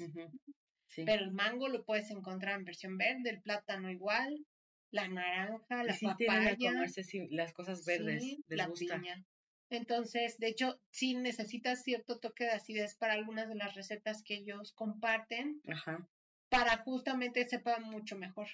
Sí. Pero el mango lo puedes encontrar en versión verde, el plátano igual, la naranja, la sí tienen a papaya, comerse sí, las cosas verdes, sí, les la gusta. piña. Entonces, de hecho, sí necesitas cierto toque de acidez para algunas de las recetas que ellos comparten Ajá. para justamente sepa mucho mejor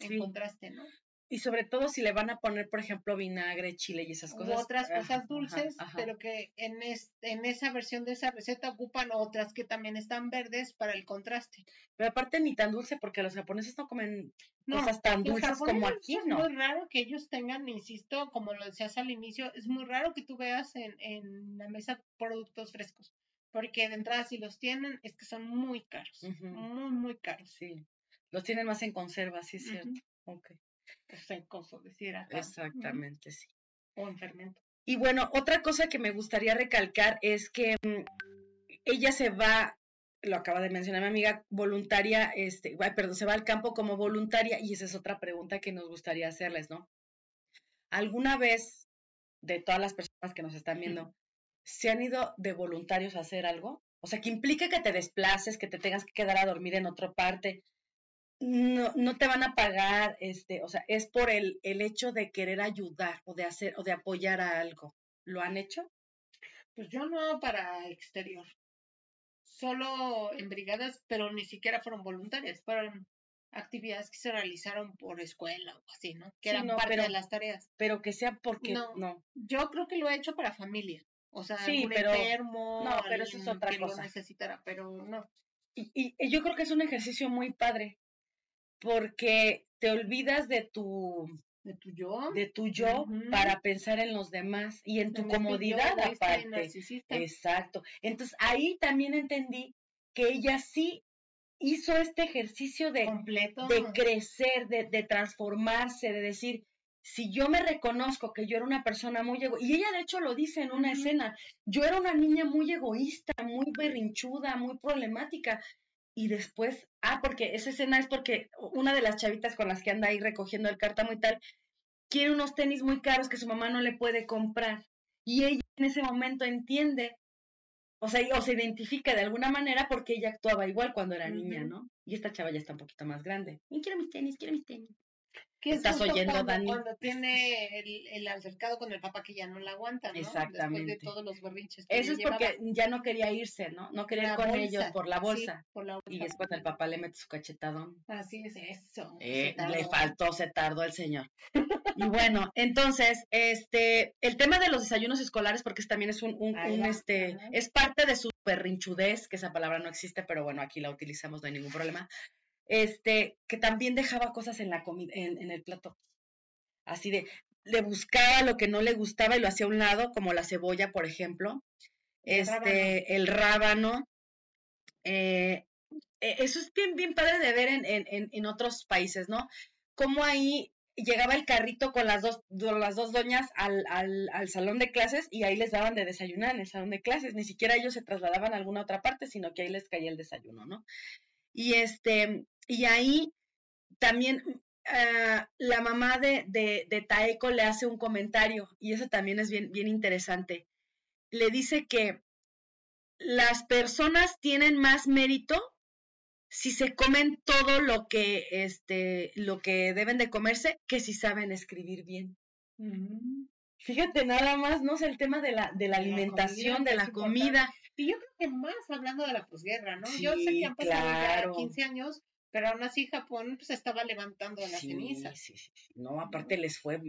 en contraste, ¿no? Y sobre todo si le van a poner, por ejemplo, vinagre, chile y esas U cosas. otras ajá, cosas ajá, dulces, ajá. pero que en, es- en esa versión de esa receta ocupan otras que también están verdes para el contraste. Pero aparte ni tan dulce porque los japoneses no comen No, cosas tan dulces como aquí, Es ¿no? muy raro que ellos tengan, insisto, como lo decías al inicio, es muy raro que tú veas en, en la mesa productos frescos, porque de entrada si los tienen es que son muy caros, muy, muy caros. Sí. Los tienen más en conserva, sí es cierto. Ok. Decir. Exactamente, sí. O en fermento. Y bueno, otra cosa que me gustaría recalcar es que mm, ella se va, lo acaba de mencionar mi amiga, voluntaria, este, ay, perdón, se va al campo como voluntaria y esa es otra pregunta que nos gustaría hacerles, ¿no? ¿Alguna vez de todas las personas que nos están viendo, se han ido de voluntarios a hacer algo? O sea, que implique que te desplaces, que te tengas que quedar a dormir en otra parte. No, no te van a pagar, este, o sea, es por el, el hecho de querer ayudar o de hacer o de apoyar a algo. ¿Lo han hecho? Pues yo no para exterior. Solo en brigadas, pero ni siquiera fueron voluntarias, fueron actividades que se realizaron por escuela o así, ¿no? Que Sí, eran no, parte pero- de las tareas. Pero que sea porque No. no. Yo creo que lo he hecho para familia. O sea, Sí, pero- enfermo, no, pero eso es otra que cosa. lo necesitara, pero no. Y, y- y yo creo que es un ejercicio muy padre porque te olvidas de tu ¿De tu yo? de tu yo para pensar en los demás y en tu yo comodidad aparte. Exacto. Entonces ahí también entendí que ella sí hizo este ejercicio de, completo. de crecer, de, de transformarse, de decir, si yo me reconozco que yo era una persona muy egoísta, y ella de hecho lo dice en una escena, yo era una niña muy egoísta, muy berrinchuda, muy problemática, y después, ah, porque esa escena es porque una de las chavitas con las que anda ahí recogiendo el cártamo y tal, quiere unos tenis muy caros que su mamá no le puede comprar, y ella en ese momento entiende, o sea, o se identifica de alguna manera porque ella actuaba igual cuando era niña. ¿no? Y esta chava ya está un poquito más grande. Y quiero mis tenis, quiero mis tenis. Que es ¿Estás justo oyendo, cuando, Dani? Cuando tiene el, el altercado con el papá que ya no la aguanta, ¿no? Después Exactamente. de todos los berrinches que Eso es porque ya no quería irse, ¿no? No quería ir con bolsa, ellos por la sí, bolsa. por la Y es cuando el papá le mete su cachetadón. Así es eso. Eh, le faltó, se tardó el señor. (laughs) Y bueno, entonces, este, el tema de los desayunos escolares, porque también es un, un- un, este, es parte de su perrinchudez, que esa palabra no existe, pero bueno, aquí la utilizamos, no hay ningún problema. Este, que también dejaba cosas en la comida, en, en el plato. Así de, le buscaba lo que no le gustaba y lo hacía a un lado, como la cebolla, por ejemplo. El Este, el rábano. Eh, eh, eso es bien, bien padre de ver en, en, en, en otros países, ¿no? Cómo ahí llegaba el carrito con las dos, do- las dos doñas al, al, al salón de clases y ahí les daban de desayunar en el salón de clases. Ni siquiera ellos se trasladaban a alguna otra parte, sino que ahí les caía el desayuno, ¿no? Y este, y ahí también ah, la mamá de, de, de Taeko le hace un comentario, y eso también es bien, bien interesante. Le dice que las personas tienen más mérito si se comen todo lo que, este, lo que deben de comerse que si saben escribir bien. Ujú. Fíjate nada más, ¿no? Es el tema de la, de la alimentación, comida, de la comida. Y yo creo que más hablando de la posguerra, ¿no? yo sé que han pasado claro. ya 15 años, pero aún así Japón pues estaba levantando las Sí, cenizas. sí, sí, sí. No, aparte les fue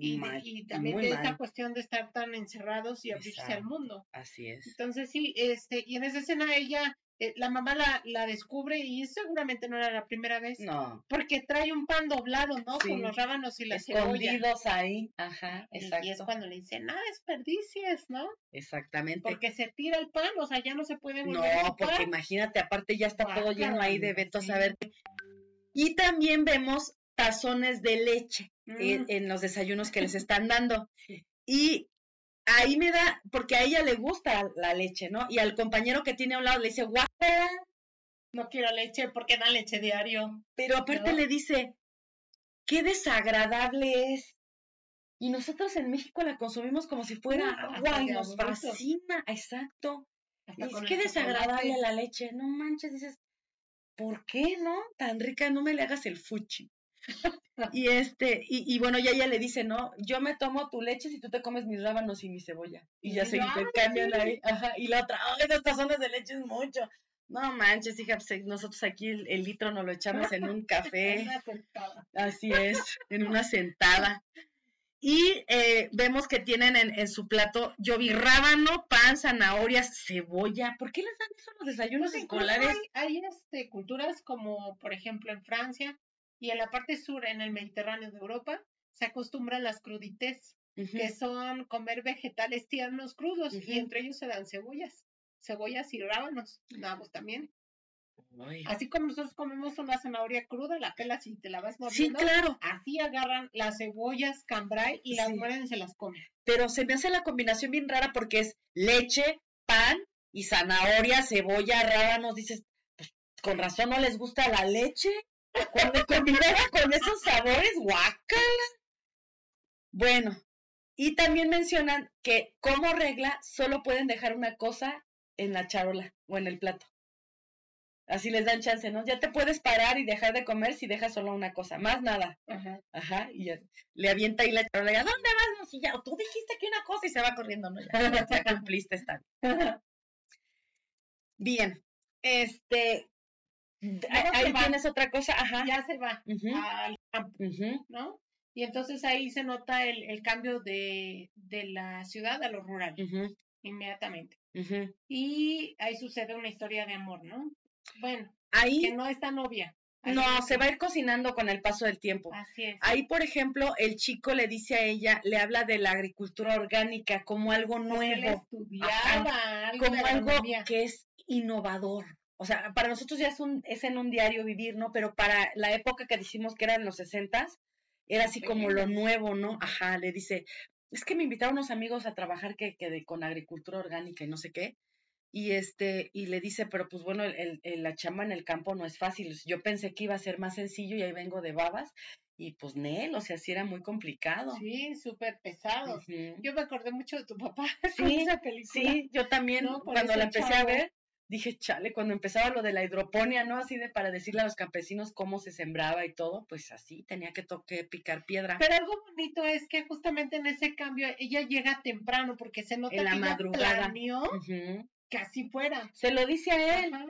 y, Mal, y también muy de esta mal. cuestión de estar tan encerrados y abrirse al Exacto. mundo. Así es. Entonces sí, este, y en esa escena ella, eh, la mamá la, la descubre y seguramente no era la primera vez, No, porque trae un pan doblado, ¿no? Sí. Con los rábanos y la cebolla. escondidos ahí. Ajá, Y, y es exacto. cuando le dice, no desperdicies, ¿no? Exactamente. Porque se tira el pan, o sea, ya no se puede volver a No, porque imagínate, aparte ya está todo lleno ahí de a sí. saber. qué. Y también vemos tazones de leche en, Mm. en los desayunos que les (laughs) están dando. Y ahí me da, porque a ella le gusta la leche, ¿no? Y al compañero que tiene a un lado le dice, guácala, No quiero leche porque da leche diario. pero aparte ¿No? le dice, qué desagradable es. Y nosotros en México la consumimos como si fuera agua y nos fascina, exacto. Hasta Y es el desagradable la leche, no manches, dices, ¿por qué no? Tan rica, no me le hagas el fuchi. (laughs) y este, y, y bueno, ya ella le dice, no, yo me tomo tu leche si tú te comes mis rábanos y mi cebolla. Y ya se yo, "Ay, intercambian sí". ahí, ajá, y la otra, ay, esas tazones de leche es mucho. No manches, hija, pues, nosotros aquí el, el litro nos lo echamos en un (laughs) café. Una sentada. Así es, en una sentada. Y eh, vemos que tienen en, en su plato, yo vi rábano, pan, zanahorias, cebolla. ¿Por qué les dan eso los desayunos Pues escolares? Hay, hay, este, culturas como, por ejemplo, en Francia y en la parte sur, en el Mediterráneo de Europa, se acostumbran las crudités, que son comer vegetales tiernos crudos, y entre ellos se dan cebollas, cebollas y rábanos, nabos también. Ay. Así como nosotros comemos una zanahoria cruda, la pelas y te la vas Sí, mordiendo, claro, así agarran las cebollas cambray y las Sí. mueren y se las comen. pero se me hace la combinación bien rara porque es leche, pan y zanahoria, cebolla, rábanos. Dices, pues con razón no les gusta la leche. Cuando (laughs) combinada con esos sabores, guácala. Bueno, y también mencionan que como regla solo pueden dejar una cosa en la charola o en el plato. Así les dan chance, ¿no? Ya te puedes parar y dejar de comer si dejas solo una cosa, más nada. Ajá. Ajá, y ya le avienta ahí la charola, y, ¿a dónde vas? No, si ya, tú dijiste que una cosa y se va corriendo, ¿no? Ya, ya cumpliste esta. (laughs) Bien, este, ahí va. tienes otra cosa, ajá. ya se va al campo. ¿no? Y entonces ahí se nota el, el cambio de, de la ciudad a lo rural, inmediatamente. Y ahí sucede una historia de amor, ¿no? Bueno, Ahí, que no es tan obvia. Ahí no, se va a ir cocinando con el paso del tiempo. Así es. Ahí, por ejemplo, el chico le dice a ella, le habla de la agricultura orgánica como algo nuevo. estudiaba algo de como algo que es innovador. O sea, para nosotros ya es, un, es en un diario vivir, ¿no? Pero para la época que decimos que eran los sesentas, era así como lo nuevo, ¿no? Ajá, le dice, es que me invitaron unos amigos a trabajar que, que de- con agricultura orgánica y no sé qué. Y este, y le dice, pero pues bueno, el, el- la chamba en el campo no es fácil. Yo pensé que iba a ser más sencillo y ahí vengo de babas. Y pues Nel, o sea, sí era muy complicado. Sí, súper pesado. Yo me acordé mucho de tu papá (laughs) Sí, con esa película. Sí, yo también, cuando la empecé a ver, dije, chale, cuando empezaba lo de la hidroponía, ¿no? Así de para decirle a los campesinos cómo se sembraba y todo, pues así, tenía que, to- que picar piedra. Pero algo bonito es que justamente en ese cambio ella llega temprano porque se nota En la que ella madrugada. planeó Ujú. que así fuera. Se lo dice a él. Ajá.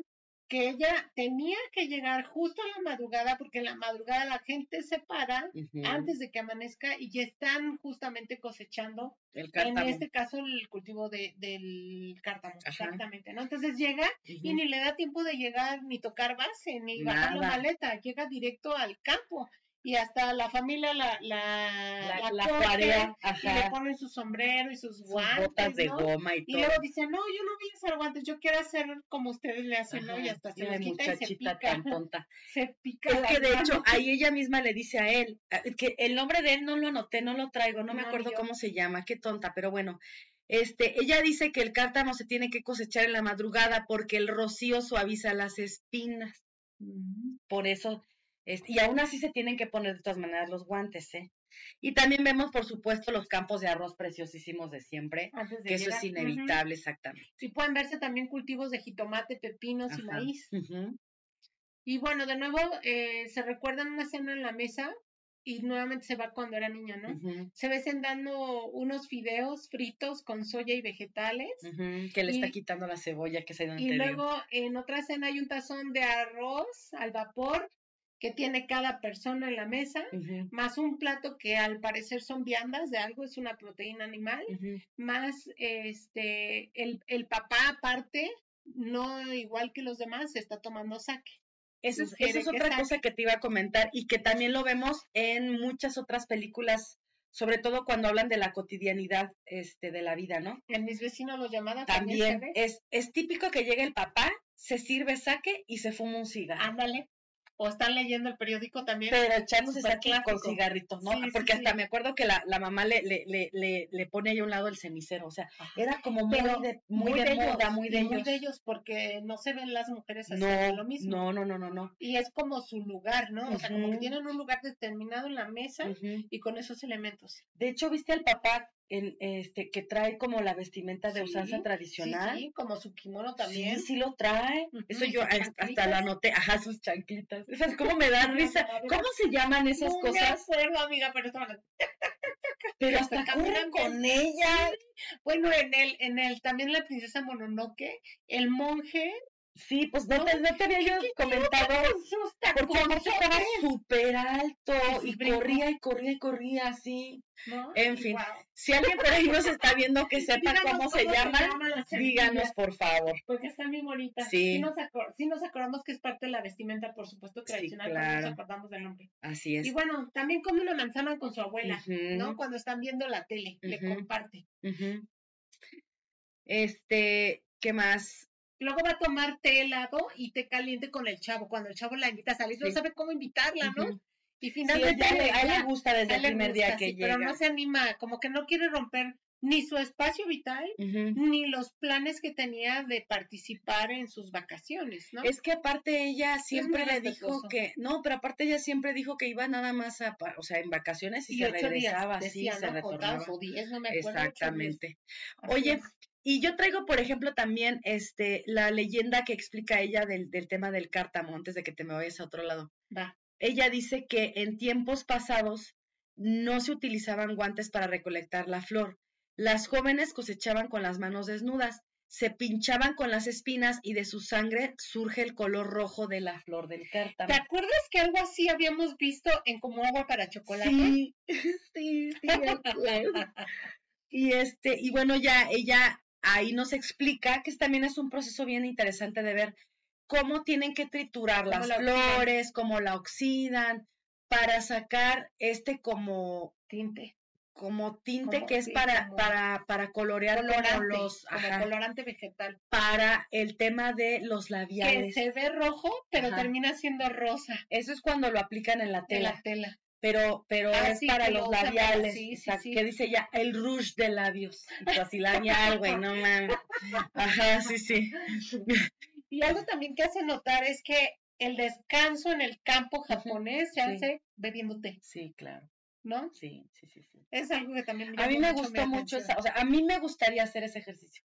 Que ella tenía que llegar justo a la madrugada porque en la madrugada la gente se para antes de que amanezca y ya están justamente cosechando, El en este caso el cultivo de, del cártamo, Ajá. exactamente, ¿no? Entonces llega y ni le da tiempo de llegar ni tocar base ni bajar la maleta, llega directo al campo y hasta la familia la la, La, y le ponen su sombrero y sus sus guantes, botas de ¿no? goma y Y todo. luego dice, no, yo no voy a usar guantes, yo quiero hacer como ustedes le hacen, ¿no? Y hasta se quita y se pica. tan tonta. (laughs) Se pica. Es que de hecho, (laughs) ahí ella misma le dice a él, ah, que el nombre de él no lo anoté, no lo traigo, no me No, ni acuerdo cómo se llama, qué tonta, pero bueno. Este, ella dice que el cártamo se tiene que cosechar en la madrugada porque el rocío suaviza las espinas. Mm. Por eso, y aún así se tienen que poner de todas maneras los guantes, ¿eh? Y también vemos, por supuesto, los campos de arroz preciosísimos de siempre, Antes de que eso es inevitable, exactamente. Y pueden verse también cultivos de jitomate, pepinos y maíz. Y bueno, de nuevo, eh, se recuerdan una cena en la mesa y nuevamente se va cuando era niña, ¿no? Se ven dando unos fideos fritos con soya y vegetales. que le está quitando la cebolla, que donde Y te digo. luego en otra cena hay un tazón de arroz al vapor que tiene cada persona en la mesa, más un plato que al parecer son viandas de algo, es una proteína animal, más este el, el papá aparte, no igual que los demás, está tomando sake. Esa es, esa es otra saque. cosa que te iba a comentar y que también lo vemos en muchas otras películas, sobre todo cuando hablan de la cotidianidad este, de la vida, ¿no? En mis vecinos los llamadas también, También es, es típico que llegue el papá, se sirve saque y se fuma un cigarro. Ándale. O están leyendo el periódico también. Pero echándose saque con clásico. cigarrito, ¿no? Sí, sí, Porque hasta sí. me acuerdo que la, la mamá le, le, le, le, le pone ahí a un lado el cenicero, o sea, Ajá. era como muy Pero de, muy de moda, muy de muy ellos. de ellos, porque no se ven las mujeres haciendo No, lo mismo. no, no, no, no, no. Y es como su lugar, ¿no? O sea, como que tienen un lugar determinado en la mesa y con esos elementos. De hecho, ¿viste al papá en, este, que trae como la vestimenta de Sí, usanza Sí, tradicional? sí, como su kimono también. Sí, sí lo trae. Eso yo hasta- hasta lo anoté. Ajá, sus chanquitas. Esas cómo me dan risa. ¿Cómo se llaman esas no cosas? me acuerdo, amiga, pero estaban Pero hasta caminan corren con ella. Bueno, en el, en el, también la princesa Mononoke, el monje Sí, pues no, No, te, no te había yo comentado. Porque aparte estaba súper alto Y corría y corría y corría así. ¿no? En fin. Si alguien por ahí nos está viendo que (laughs) sepa Díganos cómo se llaman, las díganos por favor. Porque están bien bonitas. Sí. nos, sí nos acordamos que es parte de la vestimenta, por supuesto, Sí, tradicional, claro. nos acordamos del nombre. Así es. Y bueno, también come una manzana con su abuela, ¿no? Cuando están viendo la tele, le comparte. Este, ¿qué más? Luego va a tomar té helado y té caliente con el chavo. Cuando el chavo la invita a salir, no sabe cómo invitarla, ¿no? Y finalmente a, él, le- a él le ya- gusta desde el primer día que sí, llega. Pero no se anima, como que no quiere romper ni su espacio vital, ni los planes que tenía de participar en sus vacaciones, ¿no? Es que aparte ella siempre le dijo que, no, pero aparte ella siempre dijo que iba nada más a, o sea, en vacaciones y, y se ocho días, regresaba, sí, decía, se ¿no? retornaba. O diez, no me acuerdo. Exactamente. Oye. Y yo traigo, por ejemplo, también este la leyenda que explica ella del, del tema del cártamo, antes de que te me vayas a otro lado. Va. Ella dice que en tiempos pasados no se utilizaban guantes para recolectar la flor. Las jóvenes cosechaban con las manos desnudas, se pinchaban con las espinas y de su sangre surge el color rojo de la flor del cártamo. ¿Te acuerdas que algo así habíamos visto en como agua para chocolate? Sí, (laughs) sí, sí, me acuerdo. (laughs) Y este, y bueno, ya ella ahí nos explica que también es un proceso bien interesante de ver cómo tienen que triturar las la oxidan. flores, cómo la oxidan, para sacar este como, Tinte. como tinte Como- que es sí, para, para, para colorear como Colorante, los, como ajá, colorante vegetal. para el tema de los Que labiales. se ve rojo, pero Ajá. termina siendo rosa Eso es cuando lo aplican en la tela. la tela. Pero pero Ah, es sí, para que lo los labiales, sí, sí, sí. que dice ya el rouge de labios, y tú así labial, güey, no mames. Ajá, sí, sí. (laughs) Y algo también que hace notar es que el descanso en el campo japonés se hace bebiendo té, Sí, claro. ¿no? Sí, sí, sí, sí. Es algo que también A mí me mucho gustó mucho esa, o sea, a mí me gustaría hacer ese ejercicio.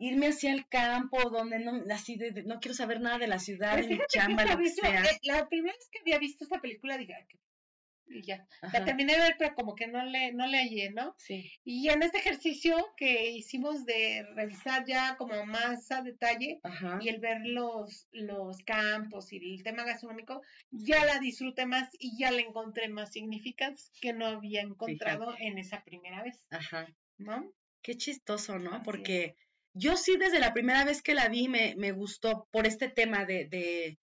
Irme hacia el campo donde no así de, de- no quiero saber nada de la ciudad, Pues de mi que chamba, esta lo que sea. eh, la primera vez que había visto esta película dije, "Ay, qué-". Y ya. Ajá, La terminé de ver, pero como que no le, no le hallé, ¿no? sí. Y en este ejercicio que hicimos de revisar ya como más a detalle Ajá. y el ver los, los campos y el tema gastronómico, ya la disfruté más y ya le encontré más significados que no había encontrado en esa primera vez, Ajá. ¿no? Qué chistoso, ¿no? Así es. Porque yo sí desde la primera vez que la vi me, me gustó por este tema de, de,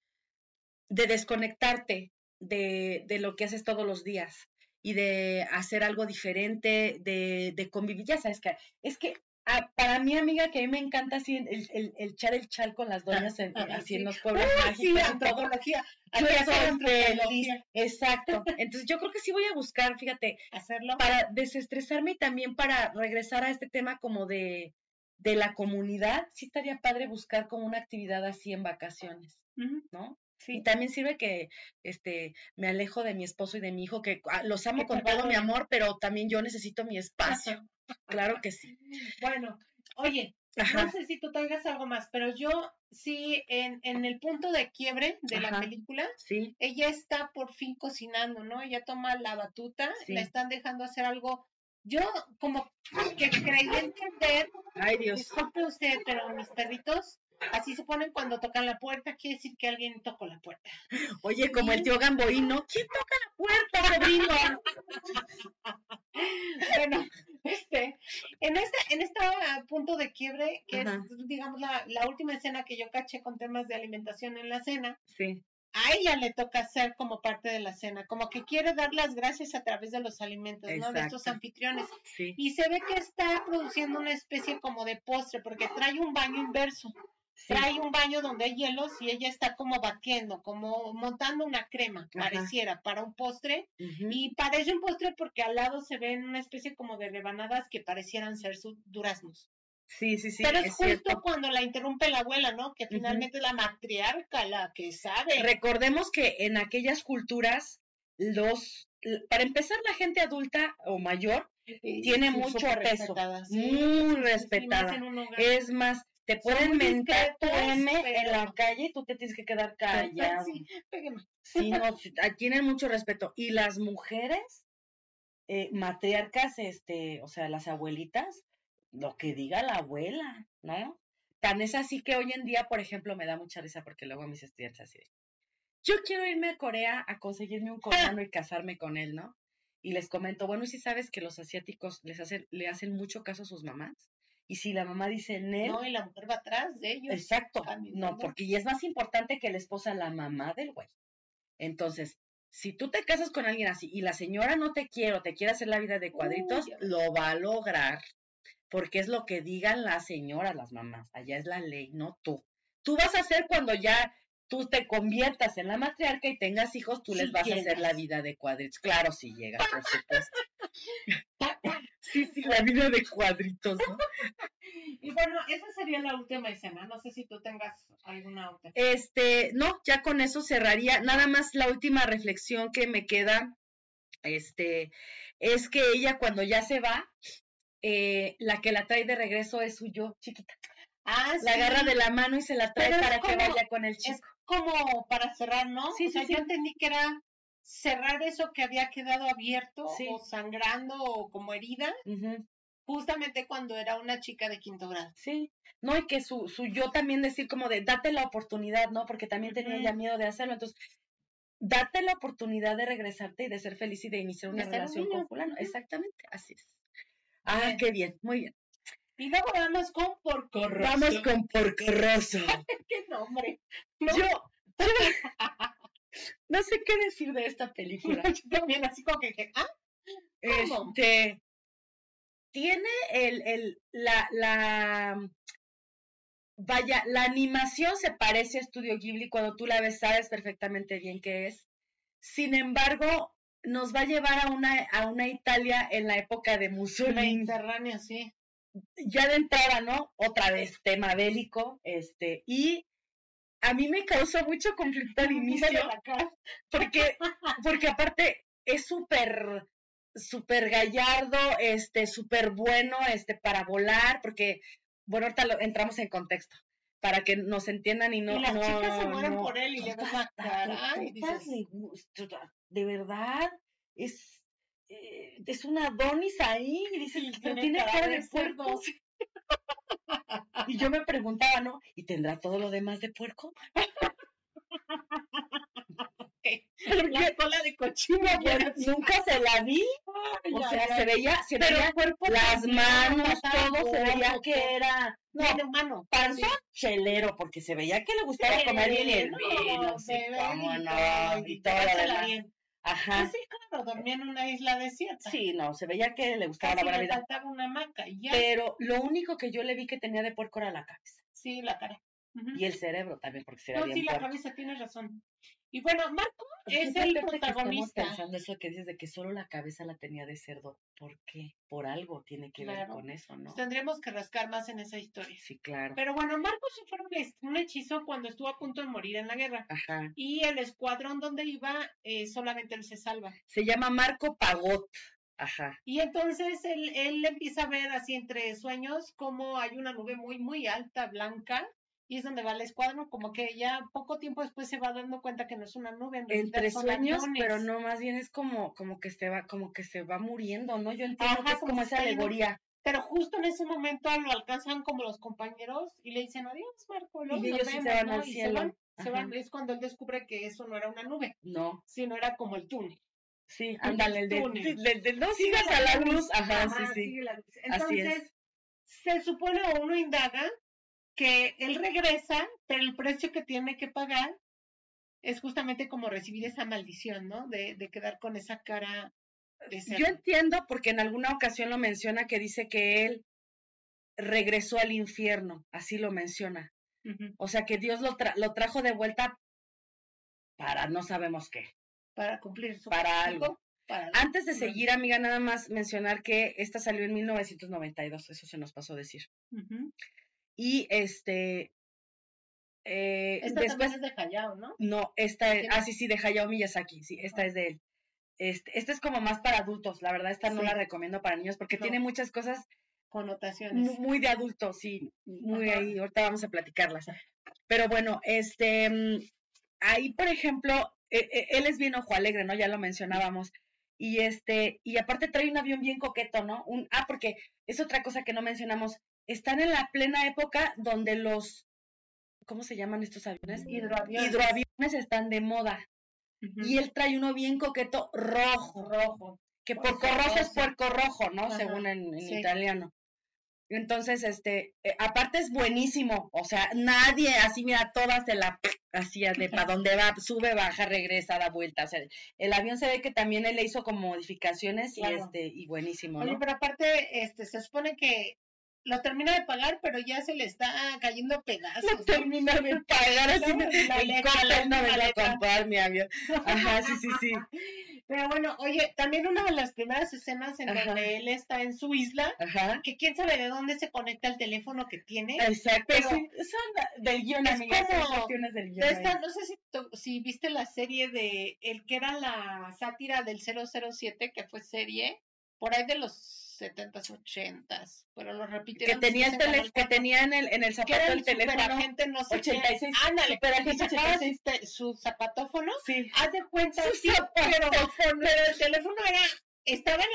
de desconectarte de, de lo que haces todos los días y de hacer algo diferente, de, de convivir. Ya sabes que es que ah, para mí, amiga, que a mí me encanta así el, el, el echar el chal con las doñas en, Ah, así sí. en los pueblos Ah, sí, mágicos antropología. Yo soy feliz. Exacto. Entonces yo creo que sí voy a buscar, fíjate, Hacerlo. para desestresarme y también para regresar a este tema como de, de la comunidad, sí estaría padre buscar como una actividad así en vacaciones, ¿no? Y Sí. también sirve que este me alejo de mi esposo y de mi hijo, que ah, los amo con todo mi amor, pero también yo necesito mi espacio. (laughs) Claro que sí. Bueno, oye, Ajá. no sé si tú traigas algo más, pero yo sí, en, en el punto de quiebre de la película, Sí, ella está por fin cocinando, ¿no? Ella toma la batuta, Sí. la están dejando hacer algo. Yo como que creí entender, ay Dios. disculpe usted, pero mis perritos Así se ponen cuando tocan la puerta, quiere decir que alguien tocó la puerta. Oye, como el tío Gamboíno, ¿quién toca la puerta, sobrino? (laughs) bueno, este, en este, en este punto de quiebre, que es, digamos, la, la última escena que yo caché con temas de alimentación en la cena, sí a ella le toca hacer como parte de la cena, como que quiere dar las gracias a través de los alimentos, ¿no? De estos anfitriones. Y se ve que está produciendo una especie como de postre, porque trae un baño inverso. Trae un baño donde hay hielos y ella está como batiendo, como montando una crema, pareciera, para un postre. Y parece un postre porque al lado se ven una especie como de rebanadas que parecieran ser duraznos. Sí, sí, sí. Pero es, justo cuando la interrumpe la abuela, ¿no? Que finalmente es la matriarca la que sabe. Recordemos que en aquellas culturas, los, para empezar, la gente adulta o mayor tiene mucho peso, muy respetada. Es más, te pueden mentar tu M en la calle y tú te tienes que quedar (laughs) callado. Sí, (laughs) no, tienen mucho respeto. Y las mujeres eh, matriarcas, este, o sea, las abuelitas, lo que diga la abuela, ¿no? Tan es así que hoy en día, por ejemplo, me da mucha risa porque luego mis estudiantes así yo quiero irme a Corea a conseguirme un (laughs) coreano y casarme con él, ¿no? Y les comento, bueno, si sabes que los asiáticos les hacen, le hacen mucho caso a sus mamás. Y si la mamá dice. No, y la mujer va atrás de ellos. Exacto. No, porque y es más importante que la esposa, la mamá del güey. Entonces, si tú te casas con alguien así y la señora no te quiere o te quiere hacer la vida de cuadritos, lo va a lograr porque es lo que digan las señoras, las mamás, allá es la ley, no tú. Tú vas a hacer cuando ya tú te conviertas en la matriarca y tengas hijos, tú les vas a hacer la vida de cuadritos. Claro, si llega, por supuesto. (laughs) sí, sí, la vida de cuadritos, ¿no? (laughs) Y bueno, esa sería la última escena. No sé si tú tengas alguna otra. Este, no, ya con eso cerraría. Nada más la última reflexión que me queda, este, es que ella cuando ya se va, eh, la que la trae de regreso es su yo chiquita. Ah, la agarra de la mano y se la trae para que vaya con el chico. Es como para cerrar, ¿no? Sí, o sea, yo entendí que era cerrar eso que había quedado abierto o sangrando o como herida, justamente cuando era una chica de quinto grado. Sí, no, y que su, su yo también decir como de date la oportunidad, ¿no? Porque también tenía ya miedo de hacerlo, entonces date la oportunidad de regresarte y de ser feliz y de iniciar una relación con fulano. Exactamente, así es. Ah, qué bien, muy bien. Y luego vamos con Porcorroso. Vamos con Porcorroso. (laughs) ¿Qué nombre? Yo, (laughs) no sé qué decir de esta película. (laughs) Yo también, así como que, ¿ah? Este, tiene el, el, la, la, vaya, la animación se parece a Estudio Ghibli, cuando tú la ves sabes perfectamente bien qué es. Sin embargo, nos va a llevar a una, a una Italia en la época de Mussolini. Mediterránea, sí. Ya de entrada, ¿no? Otra vez, tema bélico, este, y a mí me causó mucho conflicto al (laughs) inicio, porque, porque aparte es súper, súper gallardo, este, súper bueno, este, para volar, porque, bueno, ahorita lo, entramos en contexto para que nos entiendan y no. Y las chicas se mueren por él y le cara. Y de verdad, es, eh, es una Adonis ahí, y dice, pero tiene cara de puerco. (laughs) (laughs) y yo me preguntaba, ¿no? ¿Y tendrá todo lo demás de puerco? (laughs) la cola de cochino nunca se la vi. O sea se veía se veía cuerpo las manos todo se veía que era no humano. panza chelero porque se veía que le gustaba comer bien el vino cómo no y todo Ajá. Pues sí, claro, dormía en una isla desierta. Sí, no, se veía que le gustaba la buena vida. faltaba una hamaca y ya. Pero lo único que yo le vi que tenía de puerco era la cabeza. Sí, la cara. Y el cerebro también, porque se veía no, sí, la cabeza, tienes razón. Y bueno, Marco es el protagonista. Que pensando eso que dices de que solo la cabeza la tenía de cerdo. ¿Por qué? Por algo tiene que ver con eso, ¿no? Pues tendremos que rascar más en esa historia. Sí, claro. Pero bueno, Marco sufrió un hechizo cuando estuvo a punto de morir en la guerra. Ajá. Y el escuadrón donde iba, eh, solamente él se salva. Se llama Marco Pagot. Ajá. Y entonces él, él empieza a ver así entre sueños como hay una nube muy, muy alta, blanca, y es donde va el escuadrón, como que ya poco tiempo después se va dando cuenta que no es una nube. En Entre sueños, pero no, más bien es como, como que se va, como que se va muriendo, ¿no? Yo entiendo que es como esa alegoría. pero justo en ese momento lo alcanzan como los compañeros y le dicen adiós, Marco. luego Y ellos sí se vemos", van ¿no? al Y se cielo. van, se van. Ajá. Es cuando él descubre que eso no era una nube, No, sino era como el túnel. sí, ándale, el de, túnel. del- no sigas a la luz. Ajá, sí, sí. sigue la luz. Así es. Entonces, se supone o uno indaga que él regresa, pero el precio que tiene que pagar es justamente como recibir esa maldición, ¿no? De, de quedar con esa cara de. Yo entiendo porque en alguna ocasión lo menciona que dice que él regresó al infierno, así lo menciona. O sea que Dios lo, tra- lo trajo de vuelta para no sabemos qué. Para cumplir su Para algo. para Antes de seguir, amiga, nada más mencionar que esta salió en 1992, eso se nos pasó a decir. Y este, eh, Esta después, también es de Hayao, ¿no? no, esta es, ¿Quién ah, sí, sí, de Hayao Miyazaki, sí, esta Ajá. es de él. Este, esta es como más para adultos, la verdad, esta no la recomiendo para niños porque No. tiene muchas cosas Connotaciones. mu- muy de adultos, sí, muy Ajá. ahí, ahorita vamos a platicarlas. Pero bueno, este, mm, ahí, por ejemplo, eh, eh, él es bien ojo alegre, ¿no? Ya lo mencionábamos. Y este, y aparte trae un avión bien coqueto, ¿no? Un, ah, porque es otra cosa que no mencionamos. Están en la plena época donde los, ¿cómo se llaman estos aviones? Hidroaviones. Hidroaviones están de moda. Y él trae uno bien coqueto, rojo, rojo. que Puerco porco rojo es puerco rojo, ¿no? Ajá, Según en, en sí. italiano. Entonces, este, eh, aparte es buenísimo, o sea, nadie, así mira, todas de la, así de para donde va, sube, baja, regresa, da vuelta, o sea, el avión se ve que también él le hizo como modificaciones y este, y buenísimo, Oye, ¿no? pero aparte, este, se supone que lo termina de pagar, pero ya se le está cayendo a pedazos. ¿no? termina de (laughs) pagar así, No, la el letra, la no vengo a comprar mi avión. Ajá, sí, sí, sí. (laughs) Pero bueno, oye, también una de las primeras escenas en Ajá. donde él está en su isla, Ajá. que quién sabe de dónde se conecta el teléfono que tiene. Exacto, Pero- sí, son del guion, es amiga, son como cuestiones del guion. Esta, no sé si, si viste la serie de el que era la sátira del 007, que fue serie por ahí de los 70s, 80s, pero lo que repitieron. tenía, el que 4, tenía en el, en el que zapato el el teléfono superagente no sé qué. 86. Ándale, Superagente sacaba 86. su, zapatófono, Sí. haz de cuenta, Su sí, pero, zapatófono. pero el teléfono era, estaba en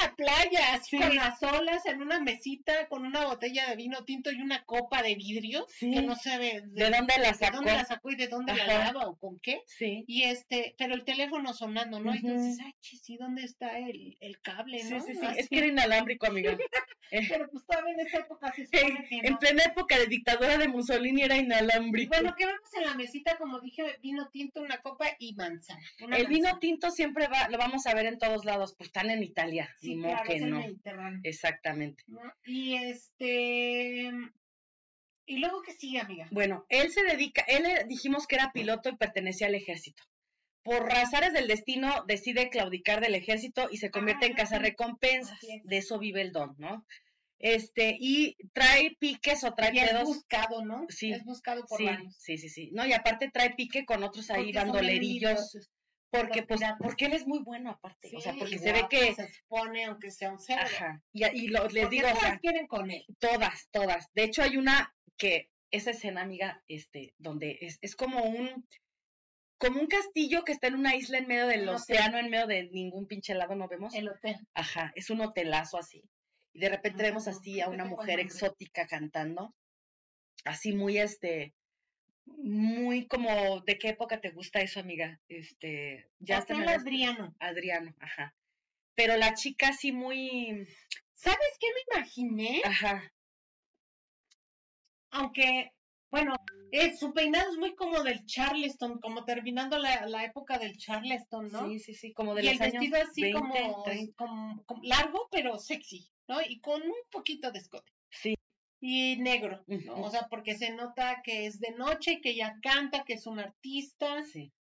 así Sí. con las olas, en una mesita, con una botella de vino tinto y una copa de vidrio, Sí. que no sabe ¿De dónde la de sacó? dónde la sacó y de dónde la lava o con qué. Sí. Y este, pero el teléfono sonando, ¿no? Ujú. dices, ay, ¿y dónde está el, el cable, Sí, no? sí, sí. Así. Es que era inalámbrico, amiga. (laughs) (laughs) Eh, Pero pues todavía en esa época se en, supone en no. plena época de dictadura de Mussolini era inalámbrico. bueno, ¿qué vemos en la mesita? Como dije, vino tinto, una copa y manzana. una el vino tinto siempre va, lo vamos a ver en todos lados, pues están en Italia, Sí, claro, que no. Mediterráneo, Exactamente. ¿no? Y este... ¿Y luego qué sigue, amiga? Bueno, él se dedica, él eh, dijimos que era piloto y pertenecía al ejército. Por razones del destino decide claudicar del ejército y se convierte en Ah, cazarrecompensas. así es. De eso vive el don, ¿no? Este, y trae piques o trae Y es pedos. buscado, ¿no? Sí, Es buscado por Sí, varios. sí, sí, sí. No, y aparte trae pique con otros ahí Porque bandolerillos. Porque, pues, porque él es muy bueno aparte. o sea, porque se ve que. Se supone, aunque sea un cerdo. Ajá. Y, y lo- les Porque digo, o todas sea, quieren con él. todas, todas. De hecho, hay una que, esa escena, amiga, este, donde es, es como un, como un castillo que está en una isla en medio del Un hotel. océano, en medio de ningún pinche lado, ¿no vemos? El hotel. Ajá, es un hotelazo así. Y de repente vemos así a una mujer exótica cantando, así muy, este, muy como, ¿de qué época te gusta eso, amiga? Este, ya Hotel habías- Adriano. Adriano, ajá. Pero la chica así muy, ¿Sabes qué me imaginé? ajá, Aunque, bueno, eh, su peinado es muy como del Charleston, como terminando la, la época del Charleston, ¿no? sí, sí, sí, como de y el años vestido así 20, como, 30. como- como largo, pero sexy, ¿no? Y con un poquito de escote. Sí. Y negro. O sea, porque se nota que es de noche, que ella canta, que es un artista. Sí.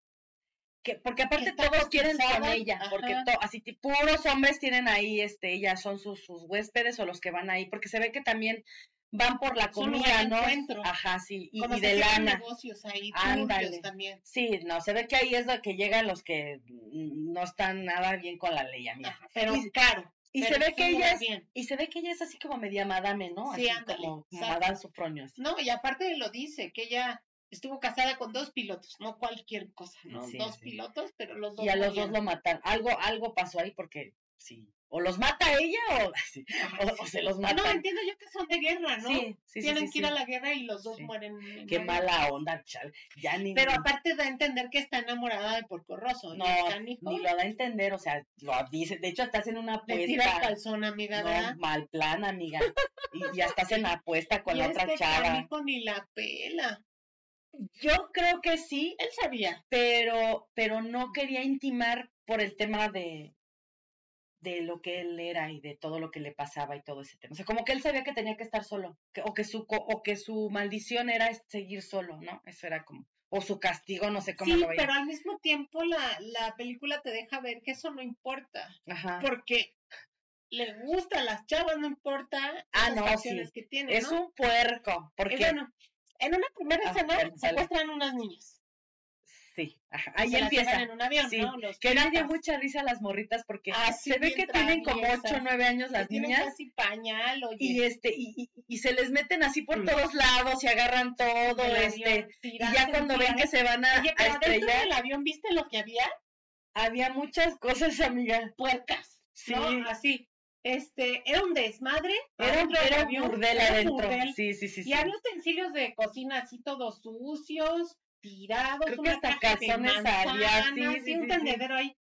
Que, porque aparte todos quieren con ella, porque to- así puros hombres tienen ahí, este, ellas son sus, sus huéspedes o los que van ahí, porque se ve que también van por la comida, ¿no? encuentro. Ajá, sí, y, y de lana. negocios ahí, Ándale. también. Sí, no, se ve que ahí es lo que llegan los que no están nada bien con la ley, amiga. Ajá, pero Y- caro. Y pero se ve que ella es, bien. y se ve que ella es así como media madame, ¿no? Sí, así ándale, como, como. Madame Sufronio, así. No, y aparte lo dice, que ella estuvo casada con dos pilotos, no cualquier cosa, ¿no? Sí, dos sí. pilotos, pero los dos Y a los dos lo mataron. Algo, algo pasó ahí porque Sí. O los mata ella o, (laughs) sí, o, o se los mata. No, entiendo yo que son de guerra, ¿no? Sí, sí, Tienen que ir a la guerra y los dos mueren. en Qué la mala onda, chal. Ya ni. Pero aparte da a entender que está enamorada de Porco Rosso. no, y ni lo da a entender, o sea, lo dice. De hecho, hasta hacen una le tira el apuesta. calzón, amiga, No, mal plan, amiga. Y ya hasta hacen apuesta con y la otra este chava. canijo ni la pela. Yo creo que sí, Él sabía. pero, pero no quería intimar por el tema de, de lo que él era y de todo lo que le pasaba y todo ese tema. O sea, como que él sabía que tenía que estar solo, que- o, que su, co- o que su maldición era seguir solo, ¿no? Eso era como, o su castigo, no sé cómo Sí, lo veía. pero al mismo tiempo la, la película te deja ver que eso no importa. Ajá. Porque le gusta a las chavas, no importa Ah, no, sí. que tiene, Es ¿no? un puerco, porque bueno, en una primera Ah, escena secuestran unas niñas. Sí, ajá, ahí empieza. en un avión, sí, ¿no? Los Que me dio mucha risa a las morritas porque Así se ve que tienen como traviesas. 8 o 9 años las tienen niñas casi pañal, oye. y este y, y, y se les meten así por Mm. todos lados y agarran todo este avión, y ya cuando ven que se van a, Oye, a pero estrellar del avión, ¿viste lo que había? había muchas cosas amiga Puercas. sí ¿no? Así. Este, era un desmadre. era, un avión, burdel adentro burdel. sí sí sí, Y sí. había utensilios de cocina así todos sucios, tirados, Creo que una hasta caja de calzones había, manzanas, sí, un tendedero ahí,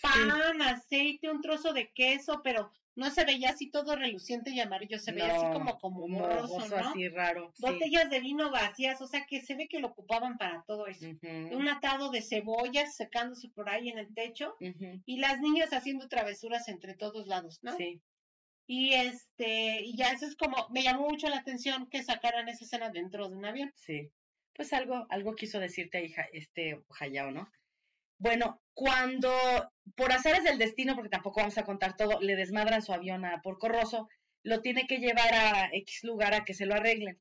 pan, aceite, un trozo de queso, pero no se veía así todo reluciente y amarillo, se veía así como como borroso ¿no? así raro sí. Botellas de vino vacías, o sea que se ve que lo ocupaban para todo eso. Un atado de cebollas secándose por ahí en el techo y las niñas haciendo travesuras entre todos lados, ¿no? sí Y este, y ya eso es como, me llamó mucho la atención que sacaran esa escena dentro de un avión. sí pues algo algo quiso decirte ahí este Hayao no bueno cuando por azares del destino porque tampoco vamos a contar todo le desmadran su avión a Porco Rosso lo tiene que llevar a X lugar a que se lo arreglen.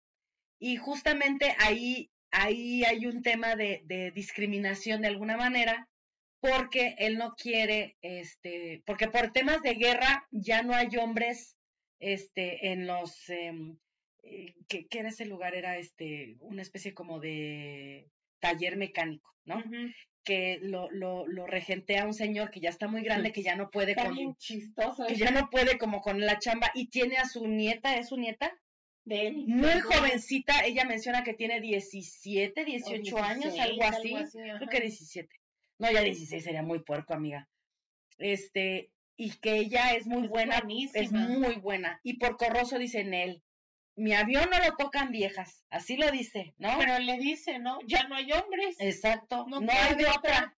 Y justamente ahí ahí hay un tema de, de discriminación de alguna manera porque él no quiere este porque por temas de guerra ya no hay hombres este en los em, eh, ¿qué, qué era ese lugar era este una especie como de taller mecánico no que lo, lo, lo regentea un señor que ya está muy grande que ya no puede Está con bien chistoso. que ya no puede como con la chamba y tiene a su nieta es su nieta de él. muy De- jovencita, ella menciona que tiene 17, 18 o años, 16, algo así. Creo que 17. No, ya 16 sería muy puerco, amiga. Este, y que ella es muy Es buena, es muy buena. Y por corroso dice en él, mi avión no lo tocan viejas, así lo dice, ¿no? Pero le dice, ¿no? Ya no hay hombres. Exacto, no no, hay de otra.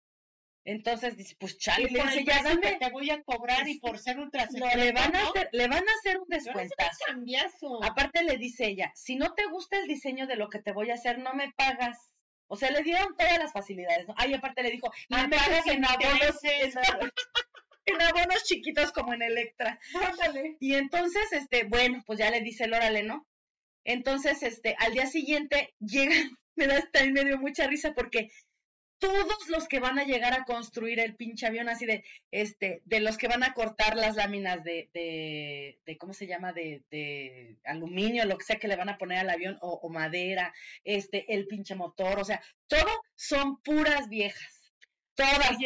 Entonces dice, pues chale, y le dice, ya dame, te voy a cobrar y Sí. por ser ultra no, le van a ¿no? hacer, le van a hacer un descuentazo. Aparte le dice ella, si no te gusta el diseño de lo que te voy a hacer, no me pagas. O sea, le dieron todas las facilidades, ¿no? Ay, aparte le dijo, y me pagas en abonos, en, abonos chiquitos como en Electra. Ándale. Y entonces, este, bueno, pues ya le dice el órale, ¿no? Entonces, este, al día siguiente llegan, (laughs) me da también me dio mucha risa porque todos los que van a llegar a construir el pinche avión, así de, este, de los que van a cortar las láminas de, de, de ¿cómo se llama? De, de aluminio, lo que sea que le van a poner al avión, o, o madera, este, el pinche motor, o sea, todo son puras viejas. Todas.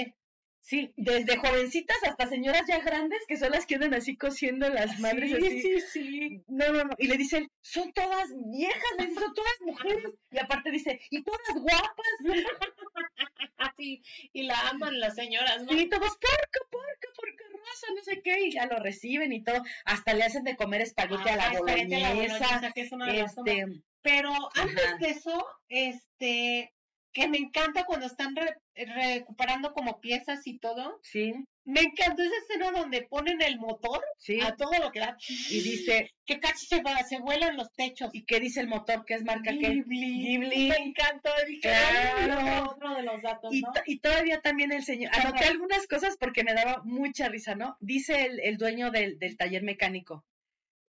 Sí, desde jovencitas hasta señoras ya grandes que son las que andan así cosiendo las madres así. sí, sí. No, no, no. Y le dicen, son todas viejas, le dicen, son todas mujeres. Y aparte dice, y todas guapas. (laughs) Así, y la aman las señoras, ¿no? Y todos, porca, porca, porca rosa, no sé qué. Y ya lo reciben y todo. Hasta le hacen de comer espagueti a la a boloñesa. que es una. Este, Pero antes Ajá. de eso, este, que me encanta cuando están re- recuperando como piezas y todo. sí, Me encantó esa escena donde ponen el motor sí. a todo lo que da. Y dice, que casi se, va, se vuelan los techos. ¿y qué dice el motor? ¿Qué es marca qué? Ghibli. Ghibli. Me encantó. Dije, Claro. "Ay, otro de los datos, Y, ¿no? to- y todavía también el señor, anoté algunas cosas porque me daba mucha risa, ¿no? Dice el, el dueño del, del taller mecánico,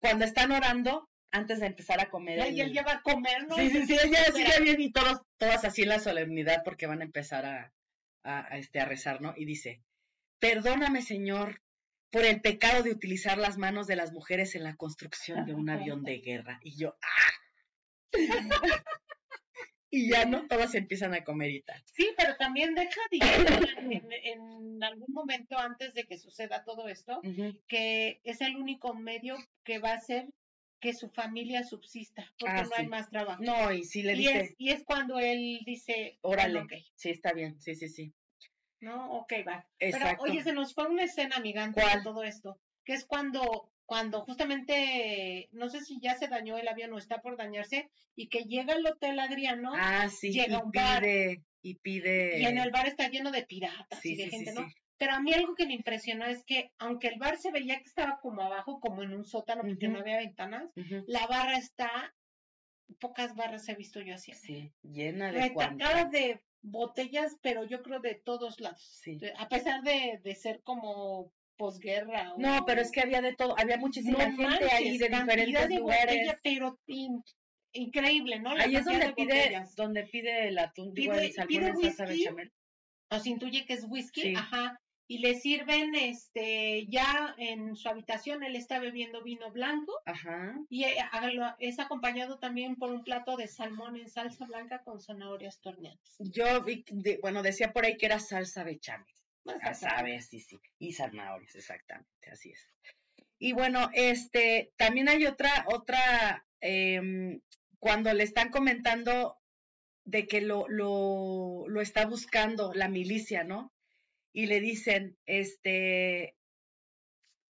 cuando están orando, antes de empezar a comer. Y el- él lleva a comer, ¿no? Sí, sí, sí, ella sí, ya bien, y todos, todas así en la solemnidad porque van a empezar a, a, a, este, a rezar, ¿no? Y dice, perdóname, Señor, por el pecado de utilizar las manos de las mujeres en la construcción de un avión de guerra. Y yo, ¡ah! (laughs) y ya no todas empiezan a comer y tal. Sí, pero también deja de en, en, algún momento antes de que suceda todo esto, que es el único medio que va a hacer que su familia subsista, porque ah, no hay más trabajo. No, y si le dice... Y es, y es cuando él dice... Órale, sí, está bien, sí, sí, sí. No, ok, va. Exacto. Pero, oye, se nos fue una escena, amigante, de todo esto, que es cuando cuando justamente, no sé si ya se dañó el avión o está por dañarse, y que llega al hotel Adriano, ah, sí, llega y un pide, bar, y pide... Y en el bar está lleno de piratas y de gente, ¿no? Pero a mí algo que me impresionó es que, aunque el bar se veía que estaba como abajo, como en un sótano, porque no había ventanas, la barra está, pocas barras he visto yo así. Sí, llena de Retacada de botellas, pero yo creo de todos lados. Sí. A pesar de, de ser como posguerra. No, pero es que había de todo, había muchísima gente ahí de diferentes de lugares. pero increíble, ¿no? ahí es donde pide, donde pide el atún, pide, el salmón en salsa bechamel. O se intuye que es whisky, ajá. Y le sirven, este, ya en su habitación, él está bebiendo vino blanco. Ajá. Y eh, es acompañado también por un plato de salmón en salsa blanca con zanahorias torneadas. Yo vi, bueno, decía por ahí que era salsa bechamel. Ya sabes, sí, sí. Y zanahorias, exactamente, así es. Y bueno, este, también hay otra, otra, em, cuando le están comentando de que lo, lo, lo está buscando la milicia, ¿no? Y le dicen, este,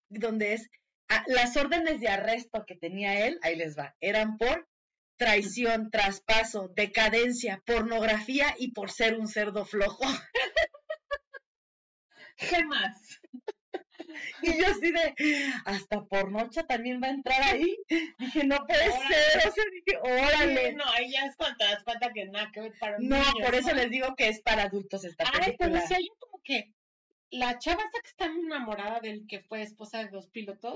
donde es, ah, las órdenes de arresto que tenía él, ahí les va, eran por traición, traspaso, decadencia, pornografía y por ser un cerdo flojo. (laughs) ¿Qué más? (laughs) Y yo así de, hasta por noche también va a entrar ahí. Dije, no puede ser. O sea, dije, órale. no, ahí ya es cuando te das cuenta que nada que ver para No, por eso les digo que es para adultos esta Ay, pero si hay como que la chava esta que está enamorada del que fue esposa de dos pilotos,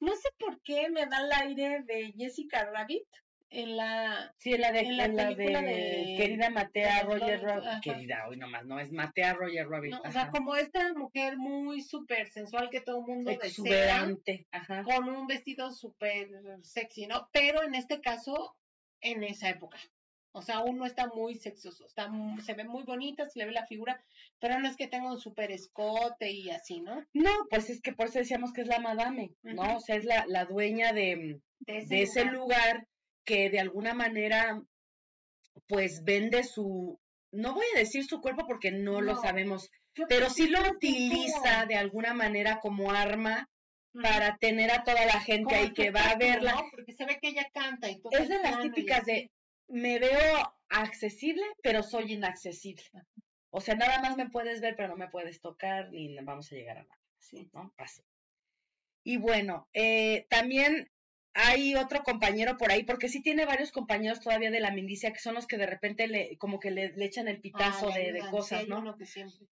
no sé por qué me da el aire de Jessica Rabbit en la sí en la de, en la, de, querida Matea Roger Rabbit querida hoy nomás no es Matea Roger Rabbit o sea como esta mujer muy súper sensual que todo el mundo desea ajá. con un vestido súper sexy no pero en este caso en esa época o sea, aún no está muy sexoso, está, se ve muy bonita, se le ve la figura, pero no es que tenga un super escote y así, ¿no? No, pues es que por eso decíamos que es la madame, ¿no? O sea, es la, la dueña de, de ese, lugar que de alguna manera pues vende su, no voy a decir su cuerpo porque no, lo sabemos, pero sí lo utiliza de alguna manera como arma para tener a toda la gente ahí que va a verla. Porque se ve que ella canta y todo. Es de las típicas de, me veo accesible, pero soy inaccesible. O sea, nada más me puedes ver, pero no me puedes tocar ni vamos a llegar a nada. Sí, ¿no? Así. Y bueno, eh, también hay otro compañero por ahí, porque sí tiene varios compañeros todavía de la milicia que son los que de repente le, como que le, echan el pitazo ah, de, cosas, ¿no?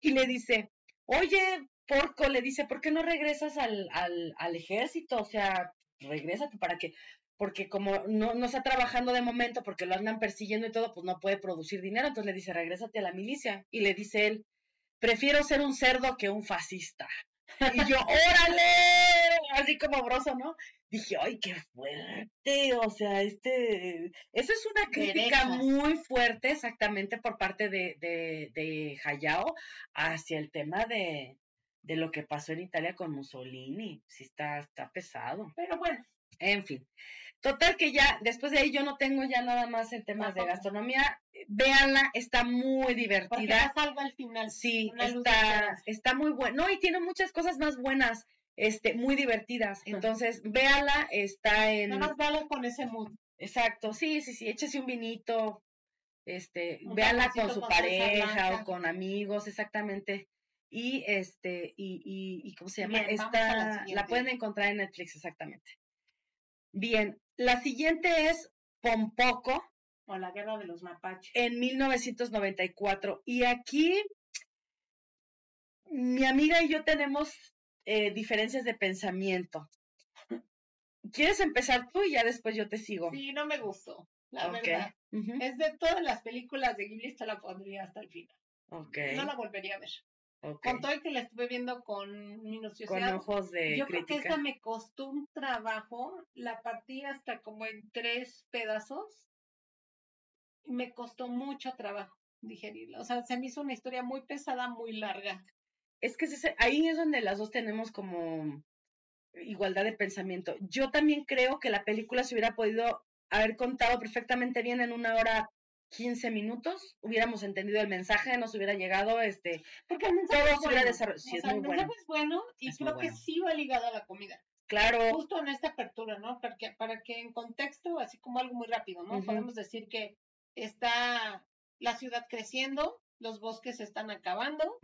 Y le dice, oye, porco, le dice, ¿por qué no regresas al, al, al ejército? O sea, regrésate para que, porque como no, no está trabajando de momento, porque lo andan persiguiendo y todo, pues no puede producir dinero, entonces le dice, regrésate a la milicia. Y le dice él, prefiero ser un cerdo que un fascista. Y yo, (laughs) órale, así como broso, ¿no? Dije, ay, qué fuerte, o sea, este, eso es una crítica muy fuerte exactamente por parte de, de, de Hayao hacia el tema de, de lo que pasó en Italia con Mussolini, sí está, está pesado. Pero bueno, en fin. Total que ya, después de ahí yo no tengo ya nada más en temas de gastronomía. Véanla, está muy divertida. algo al final. Sí, está, está muy bueno. No, y tiene muchas cosas más buenas, este, muy divertidas. Entonces, véanla, está en. Nada más con ese mood. Exacto, sí, sí, sí, échese un vinito, este, véanla con su pareja o con amigos, exactamente. Y este, y, y, y ¿cómo se llama? Esta, la pueden encontrar en Netflix, exactamente. Bien, la siguiente es Pompoco. O la guerra de los mapaches. En 1994. Y aquí mi amiga y yo tenemos eh, diferencias de pensamiento. ¿Quieres empezar tú y ya después yo te sigo? Sí, no me gustó, la verdad. Es de todas las películas de Ghibli, esta la pondría hasta el final. Okay. No la volvería a ver. Con todo el que la estuve viendo con minuciosidad. Con ojos de Yo creo que esta me costó un trabajo. La partí hasta como en tres pedazos. me costó mucho trabajo digerirla. O sea, se me hizo una historia muy pesada, muy larga. Es que ahí es donde las dos tenemos como igualdad de pensamiento. Yo también creo que la película se hubiera podido haber contado perfectamente bien en una hora 15 minutos, hubiéramos entendido el mensaje, nos hubiera llegado, este, porque el mensaje es bueno. Sí, es el mensaje es bueno y creo que sí va ligado a la comida. Claro. Justo en esta apertura, ¿no? Porque para que en contexto, así como algo muy rápido, ¿no? Podemos decir que está la ciudad creciendo, los bosques se están acabando,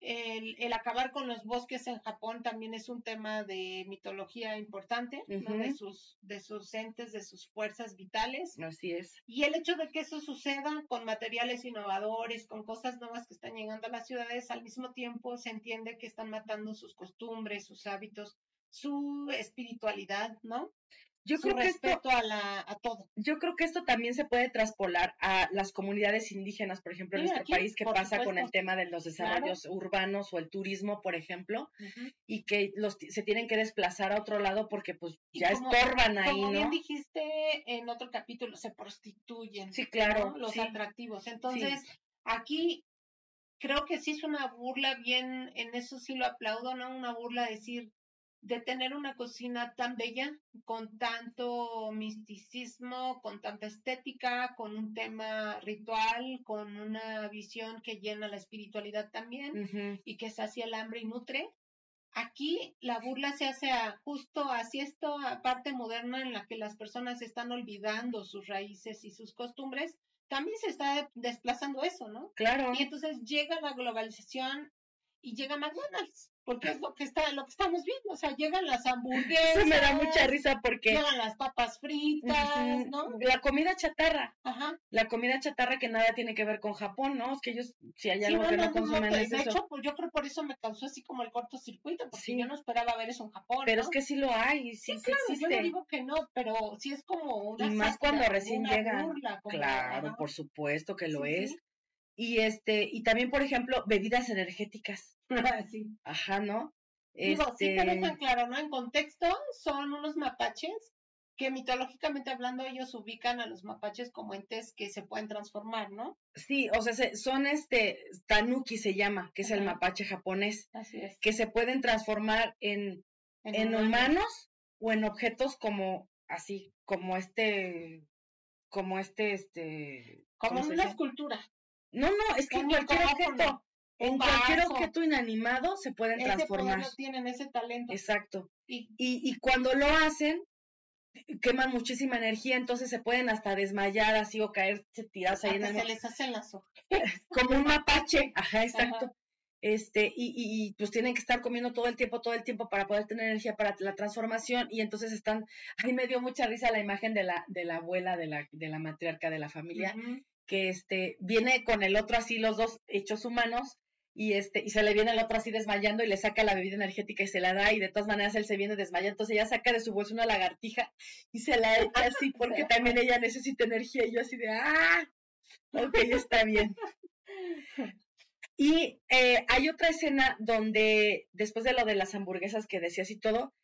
el, acabar con los bosques en Japón también es un tema de mitología importante, de, sus, de sus entes, de sus fuerzas vitales. Así es. Y el hecho de que eso suceda con materiales innovadores, con cosas nuevas que están llegando a las ciudades, al mismo tiempo se entiende que están matando sus costumbres, sus hábitos, su espiritualidad, ¿no? Yo creo que esto, a, la, a todo. Yo creo que esto también se puede traspolar a las comunidades indígenas, por ejemplo, en nuestro país, que pasa con el tema de los desarrollos urbanos o el turismo, por ejemplo, y que los se tienen que desplazar a otro lado porque pues ya estorban ahí, como bien dijiste en otro capítulo, se prostituyen. Sí, claro. Los atractivos. Entonces, aquí creo que sí es una burla bien, en eso sí lo aplaudo, ¿no? Una burla decir, de tener una cocina tan bella, con tanto misticismo, con tanta estética, con un tema ritual, con una visión que llena la espiritualidad también y que sacia el hambre y nutre. Aquí la burla se hace justo hacia esta parte moderna en la que las personas están olvidando sus raíces y sus costumbres, también se está desplazando eso, ¿no? Claro. Y entonces llega la globalización y llega McDonald's porque es lo que está, lo que estamos viendo, o sea, llegan las hamburguesas. Eso me da mucha risa porque llegan las papas fritas, ¿no? La comida chatarra. Ajá. La comida chatarra que nada tiene que ver con Japón, ¿no? Es que ellos si hay algo que no, consumen es De hecho, pues yo creo por eso me causó así como el cortocircuito, porque yo no esperaba ver eso en Japón, Pero es que sí lo hay, sí, sí, claro, existe. Yo no digo que no, pero sí es como una Y más cuando recién llegan. claro, por supuesto que lo es. Y este, y también, por ejemplo, bebidas energéticas. (laughs) sí. Ajja, ¿no? Digo, sí, pero está este claro, ¿no? En contexto, son unos mapaches que mitológicamente hablando ellos ubican a los mapaches como entes que se pueden transformar, ¿no? Sí, o sea, son este, tanuki se llama, que es el mapache japonés. Así es. Que se pueden transformar en, en, humanos. o en objetos como, así, como este, como este, este... Como una escultura. No, no, es que cualquier objeto, en cualquier objeto inanimado se pueden ese transformar. Poder tienen ese talento. Exacto. Y, y, cuando lo hacen, queman muchísima energía, entonces se pueden hasta desmayar así o caerse tirados ahí en el se les hacen las (laughs) hojas. Como un mapache, ajá, exacto. Este, y, y, pues tienen que estar comiendo todo el tiempo, todo el tiempo para poder tener energía para la transformación, y entonces están, (laughs) ahí me dio mucha risa la imagen de la, de la abuela, de la, de la matriarca de la familia, que este, viene con el otro así, los dos hechos humanos, y este, y se le viene el otro así desmayando y le saca la bebida energética y se la da, y de todas maneras él se viene desmayando, entonces ella saca de su bolsa una lagartija y se la echa así (laughs) porque también ella necesita energía, y yo así de ¡ah! Ok, está bien. (laughs) Y eh, hay otra escena donde, después de lo de las hamburguesas que decías y todo,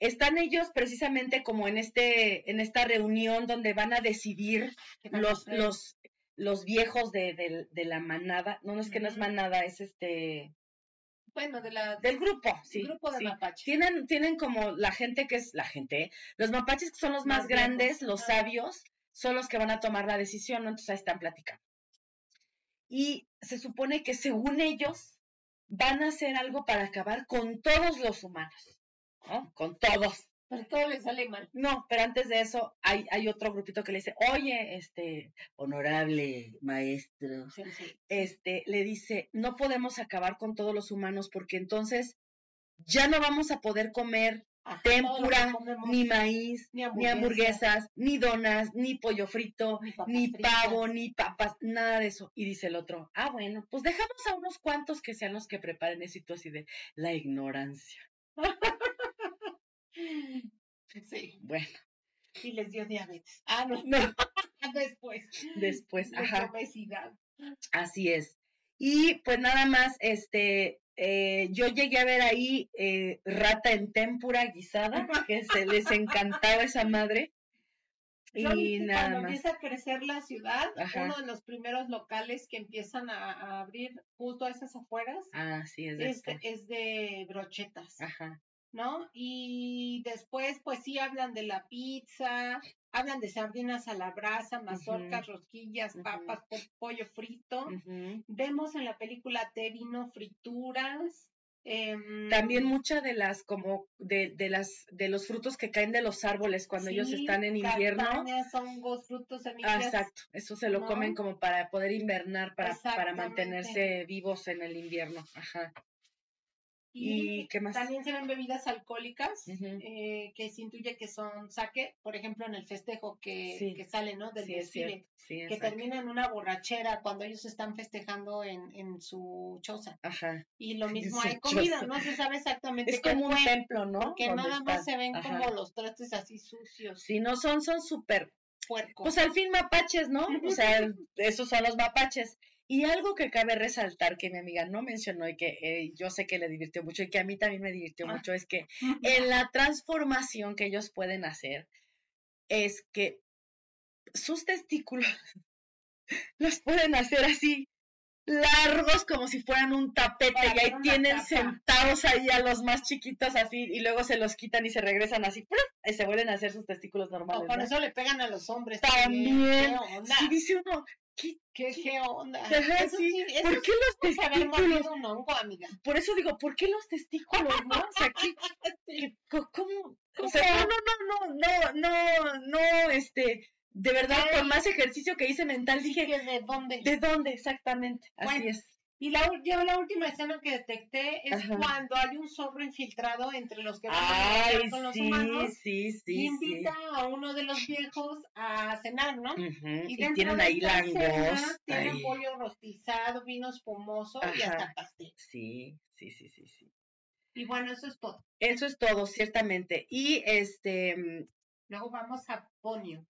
están ellos precisamente como en este, en esta reunión donde van a decidir los, los, los viejos de, de, la manada, no, no es que no es manada, es este... Bueno, de la, del grupo, sí. Grupo de mapaches. Tienen, tienen como la gente que es, la gente, los mapaches que son los más, grandes, los sabios, son los que van a tomar la decisión, ¿no? Entonces ahí están platicando. Y se supone que según ellos van a hacer algo para acabar con todos los humanos, ¿no? Con todos. Pero todo le sale mal. No, pero antes de eso hay, hay otro grupito que le dice, oye, este, honorable maestro, este, le dice, no podemos acabar con todos los humanos porque entonces ya no vamos a poder comer tempura, ni maíz, ni, hamburguesas, ni donas, ni pollo frito, ni, pavo, ni papas, nada de eso. Y dice el otro, ah, bueno, pues dejamos a unos cuantos que sean los que preparen eso así de la ignorancia. (laughs) Sí. Bueno. Y les dio diabetes. Ah, no, (laughs) no. Después. Después, ajá. Obesidad. Así es. Y pues nada más, este, eh, yo llegué a ver ahí eh, rata en tempura guisada, que se les encantaba esa madre. Yo Y nada cuando más. empieza a crecer la ciudad, Ajá. uno de los primeros locales que empiezan a, a abrir justo a esas afueras Ah, sí, es de es, es de brochetas, Ajá. ¿No? Y después, pues sí, hablan de la pizza, hablan de sardinas a la brasa, mazorcas, rosquillas, papas, po- pollo frito. Vemos en la película té, vino, frituras. em, También muchas de las como de, de las de los frutos que caen de los árboles cuando ellos están en invierno. castañas, hongos, frutos, Ah, semillas. exacto, eso se lo ¿no? comen como para poder invernar, para, para mantenerse vivos en el invierno. Ajá. Y, ¿Y qué más? también se ven bebidas alcohólicas eh, que se intuye que son sake, por ejemplo, en el festejo que, Sí. que sale, ¿no? Del Sí, es desfile. Sí, que termina en una borrachera cuando ellos están festejando en, en su choza. Ajá. Y lo (laughs) mismo hay comida, choza. no se sabe exactamente Es como un fue, templo, ¿no? Donde nada más se ven Ajá. como los trastes así sucios, Si no son, son súper puercos. Pues al fin mapaches, ¿no? O sea, (laughs) esos son los mapaches. Y algo que cabe resaltar que mi amiga no mencionó y que eh, yo sé que le divirtió mucho y que a mí también me divirtió Ah. mucho es que (laughs) en la transformación que ellos pueden hacer es que sus testículos (laughs) los pueden hacer así largos como si fueran un tapete Para y ahí tienen sentados ahí a los más chiquitos así y luego se los quitan y se regresan así y se vuelven a hacer sus testículos normales. ¿no? eso le pegan a los hombres También. Dice uno, ¿qué, ¿Qué, qué onda? Ajá, eso sí. eso ¿Por qué los testículos? un hongo, amiga. Por eso digo, ¿por qué los testículos, no? O sea, ¿qué, (laughs) ¿cómo? O sea, no, no, no, no, no, no, no, este, de verdad, por más ejercicio que hice mental, dije, ¿Que ¿De dónde? ¿de dónde exactamente? Así es. Y la, yo la última escena que detecté es Ajá. cuando hay un zorro infiltrado entre los que van a Ay, negociar con los sí, humanos sí, y sí, sí. invita a uno de los viejos a cenar, ¿no? Y, Y tienen ahí esta cena langos. Tienen pollo rostizado, vino espumoso y hasta pastel. Sí, sí, sí, sí, sí. Y bueno, eso es todo. Eso es todo, ciertamente. Y este, mm, Luego vamos a Ponio.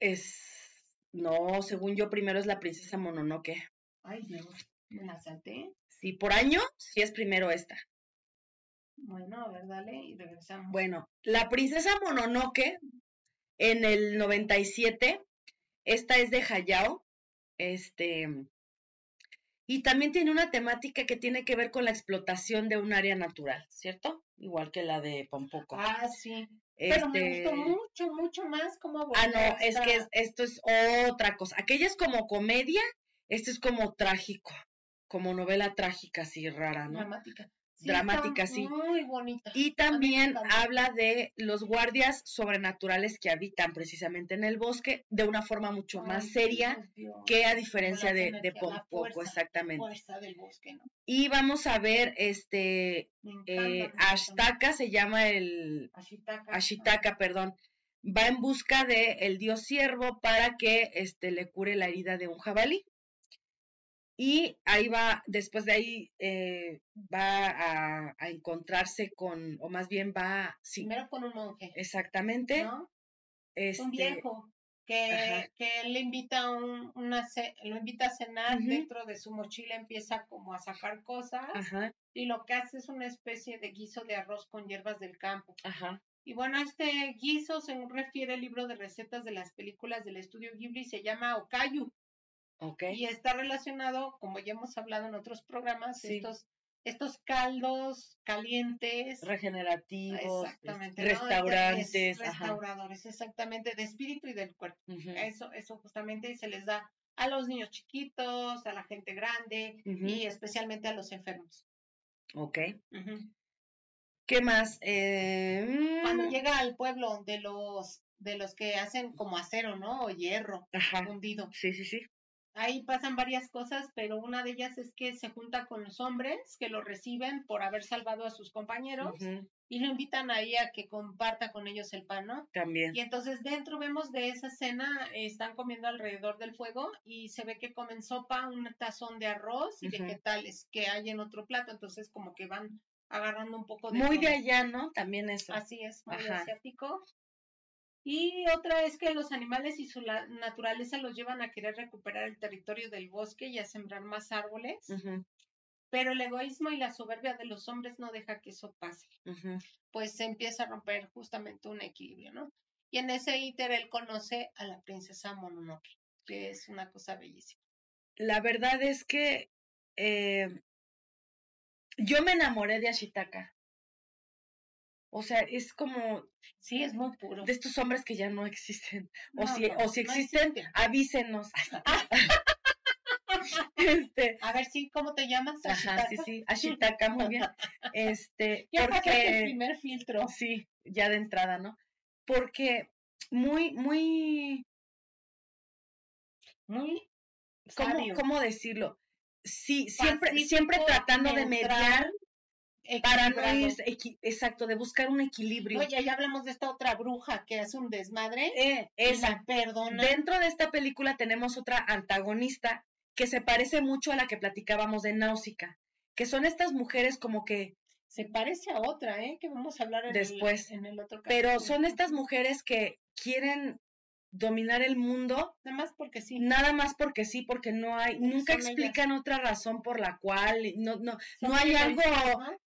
es, no, según yo, primero es la princesa Mononoke. Ay, Dios, la salté. Sí, por año, sí es primero esta. Bueno, a ver, dale y regresamos. Bueno, la princesa Mononoke en el 97, esta es de Hayao, este, y también tiene una temática que tiene que ver con la explotación de un área natural, ¿cierto? Igual que la de Pompoco. Ah, sí. Pero me Este, gustó mucho, mucho más cómo Ah, no, es que es- esto es otra cosa. Aquella es como comedia, esto es como trágico, como novela trágica así rara, ¿no? dramática. Sí, Dramática, sí. Muy bonita. Y también habla de los guardias sobrenaturales que habitan precisamente en el bosque de una forma mucho más seria Dios, que a diferencia de, de fuerza, exactamente. Fuerza del bosque, ¿no? Y vamos a ver, este, eh. Ashtaka se llama el, Ashitaka. Ashitaka, perdón, va en busca de el dios ciervo para que este, le cure la herida de un jabalí. Y ahí va, después de ahí, eh, va a, a encontrarse con, o más bien va, sí, Primero con un monje, exactamente, ¿no? este, un viejo que, que él le invita a un, una lo invita a cenar, dentro de su mochila empieza como a sacar cosas ajá, y lo que hace es una especie de guiso de arroz con hierbas del campo. ajá, Y bueno, este guiso, según refiere el libro de recetas de las películas del estudio Ghibli, se llama Okayu ok, y está relacionado, como ya hemos hablado en otros programas, Sí. estos, estos caldos calientes. regenerativos, Exactamente. ¿no? restaurantes, Restauradores, exactamente, de espíritu y del cuerpo. Eso, eso justamente se les da a los niños chiquitos, a la gente grande y especialmente a los enfermos. ok. ¿Qué más? Eh, Cuando mm, llega al pueblo de los de los que hacen como acero, ¿no? O hierro ajá, fundido. sí, sí, sí, Ahí pasan varias cosas, pero una de ellas es que se junta con los hombres que lo reciben por haber salvado a sus compañeros y lo invitan ahí a que comparta con ellos el pan, ¿no? también, Y entonces dentro vemos de esa cena, eh, están comiendo alrededor del fuego y se ve que comen sopa, un tazón de arroz y vegetales que hay en otro plato, entonces como que van agarrando un poco de muy de allá, ¿no? También eso, Así es, muy Ajá. asiático. Y otra es que los animales y su naturaleza los llevan a querer recuperar el territorio del bosque y a sembrar más árboles, pero el egoísmo y la soberbia de los hombres no deja que eso pase pues se empieza a romper justamente un equilibrio, ¿no? Y en ese íter él conoce a la princesa Mononoke, que es una cosa bellísima. La verdad es que eh, yo me enamoré de Ashitaka. O sea, es como Sí, es muy puro. de estos hombres que ya no existen. o si, no, o si existen, avísenos. (laughs) este, A ver, sí, ¿cómo te llamas? ajá, sí, Ashitaka? sí, (laughs) Ashitaka, muy bien. (laughs) Este, Ya pasaste el porque primer filtro. sí, ya de entrada, ¿no? Porque muy, muy, Muy ¿cómo, cómo decirlo? Sí, siempre, Pacífico, siempre tratando de mediar para no equilibrado. ir, equi- exacto, de buscar un equilibrio. Oye, ya hablamos de esta otra bruja que hace un desmadre. Eh, esa. perdona. Dentro de esta película tenemos otra antagonista que se parece mucho a la que platicábamos de Náusica, que son estas mujeres como que, Se parece a otra, ¿eh? Que vamos a hablar en, Después. el, en el otro pero son estas mujeres que quieren dominar el mundo Nada más porque sí. nada más porque sí, porque no hay, Porque nunca ellas. explican otra razón por la cual, no, no, Son no hay algo,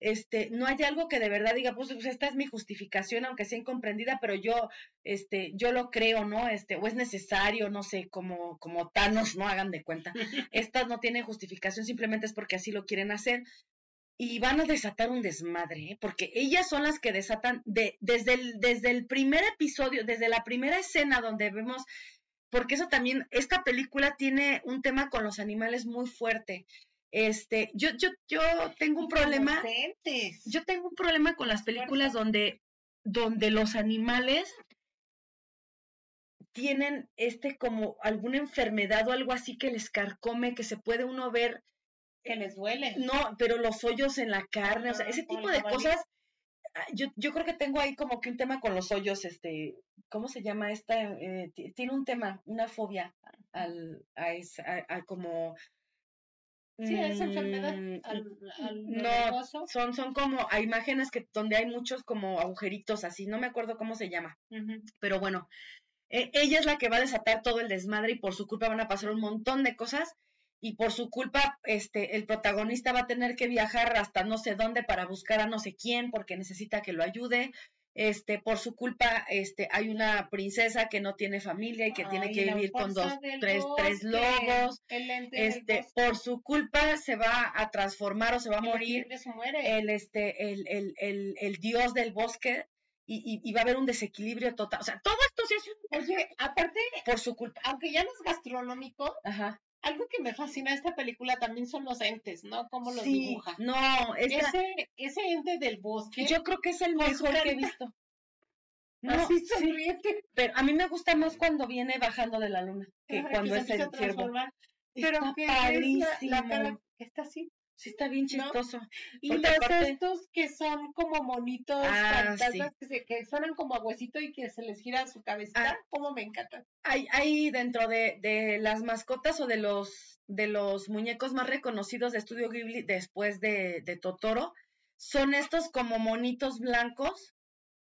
este, no hay algo que de verdad diga, pues, pues, esta es mi justificación, aunque sea incomprendida, pero yo, este, yo lo creo, ¿no? Este, o es necesario, no sé, como, como Thanos, no hagan de cuenta. (laughs) Estas no tienen justificación, simplemente es porque así lo quieren hacer. Y van a desatar un desmadre, ¿eh? porque ellas son las que desatan de, desde, el, desde el primer episodio, desde la primera escena donde vemos, porque eso también, esta película tiene un tema con los animales muy fuerte. Este, yo, yo, yo tengo un problema, Inocentes. yo tengo un problema con las películas donde, donde los animales tienen este como alguna enfermedad o algo así que les carcome, que se puede uno ver, que les duele. no, pero los hoyos en la carne, o sea, ese tipo de cosas, ah, yo, yo creo que tengo ahí como que un tema con los hoyos, este, ¿cómo se llama esta? Eh, ti- tiene un tema, una fobia al, a, esa, a, a como... Sí, a esa enfermedad. mm, Al, al no, nervioso. son, son como a imágenes que donde hay muchos como agujeritos así, no me acuerdo cómo se llama, pero bueno, e- ella es la que va a desatar todo el desmadre y por su culpa van a pasar un montón de cosas y por su culpa este el protagonista va a tener que viajar hasta no sé dónde para buscar a no sé quién porque necesita que lo ayude. Este, por su culpa, este, hay una princesa que no tiene familia y que tiene que vivir con dos, tres, tres lobos. El ente del Este, por su culpa se va a transformar o se va a el morir el, este, el, el, el, el dios del bosque y, y, y va a haber un desequilibrio total. O sea, todo esto se hace Oye, aparte, por su culpa. aunque ya no es gastronómico, Ajá. Algo que me fascina de esta película también son los entes, ¿no? Cómo los Sí, dibuja. no, Ese, ese ente del bosque, yo creo que es el mejor que he visto. No, así sí, sonriente, pero a mí me gusta más cuando viene bajando de la luna que ajá, cuando es el ciervo. Pero Está que es la, cara que está así. Sí, está bien ¿no? chistoso. Y los aparte- estos que son como monitos Ah, fantasmas que, se, que suenan como a huesito y que se les gira su cabecita, Ah. como me encantan. Hay, hay dentro de, de las mascotas o de los de los muñecos más reconocidos de Estudio Ghibli después de, de Totoro, son estos como monitos blancos,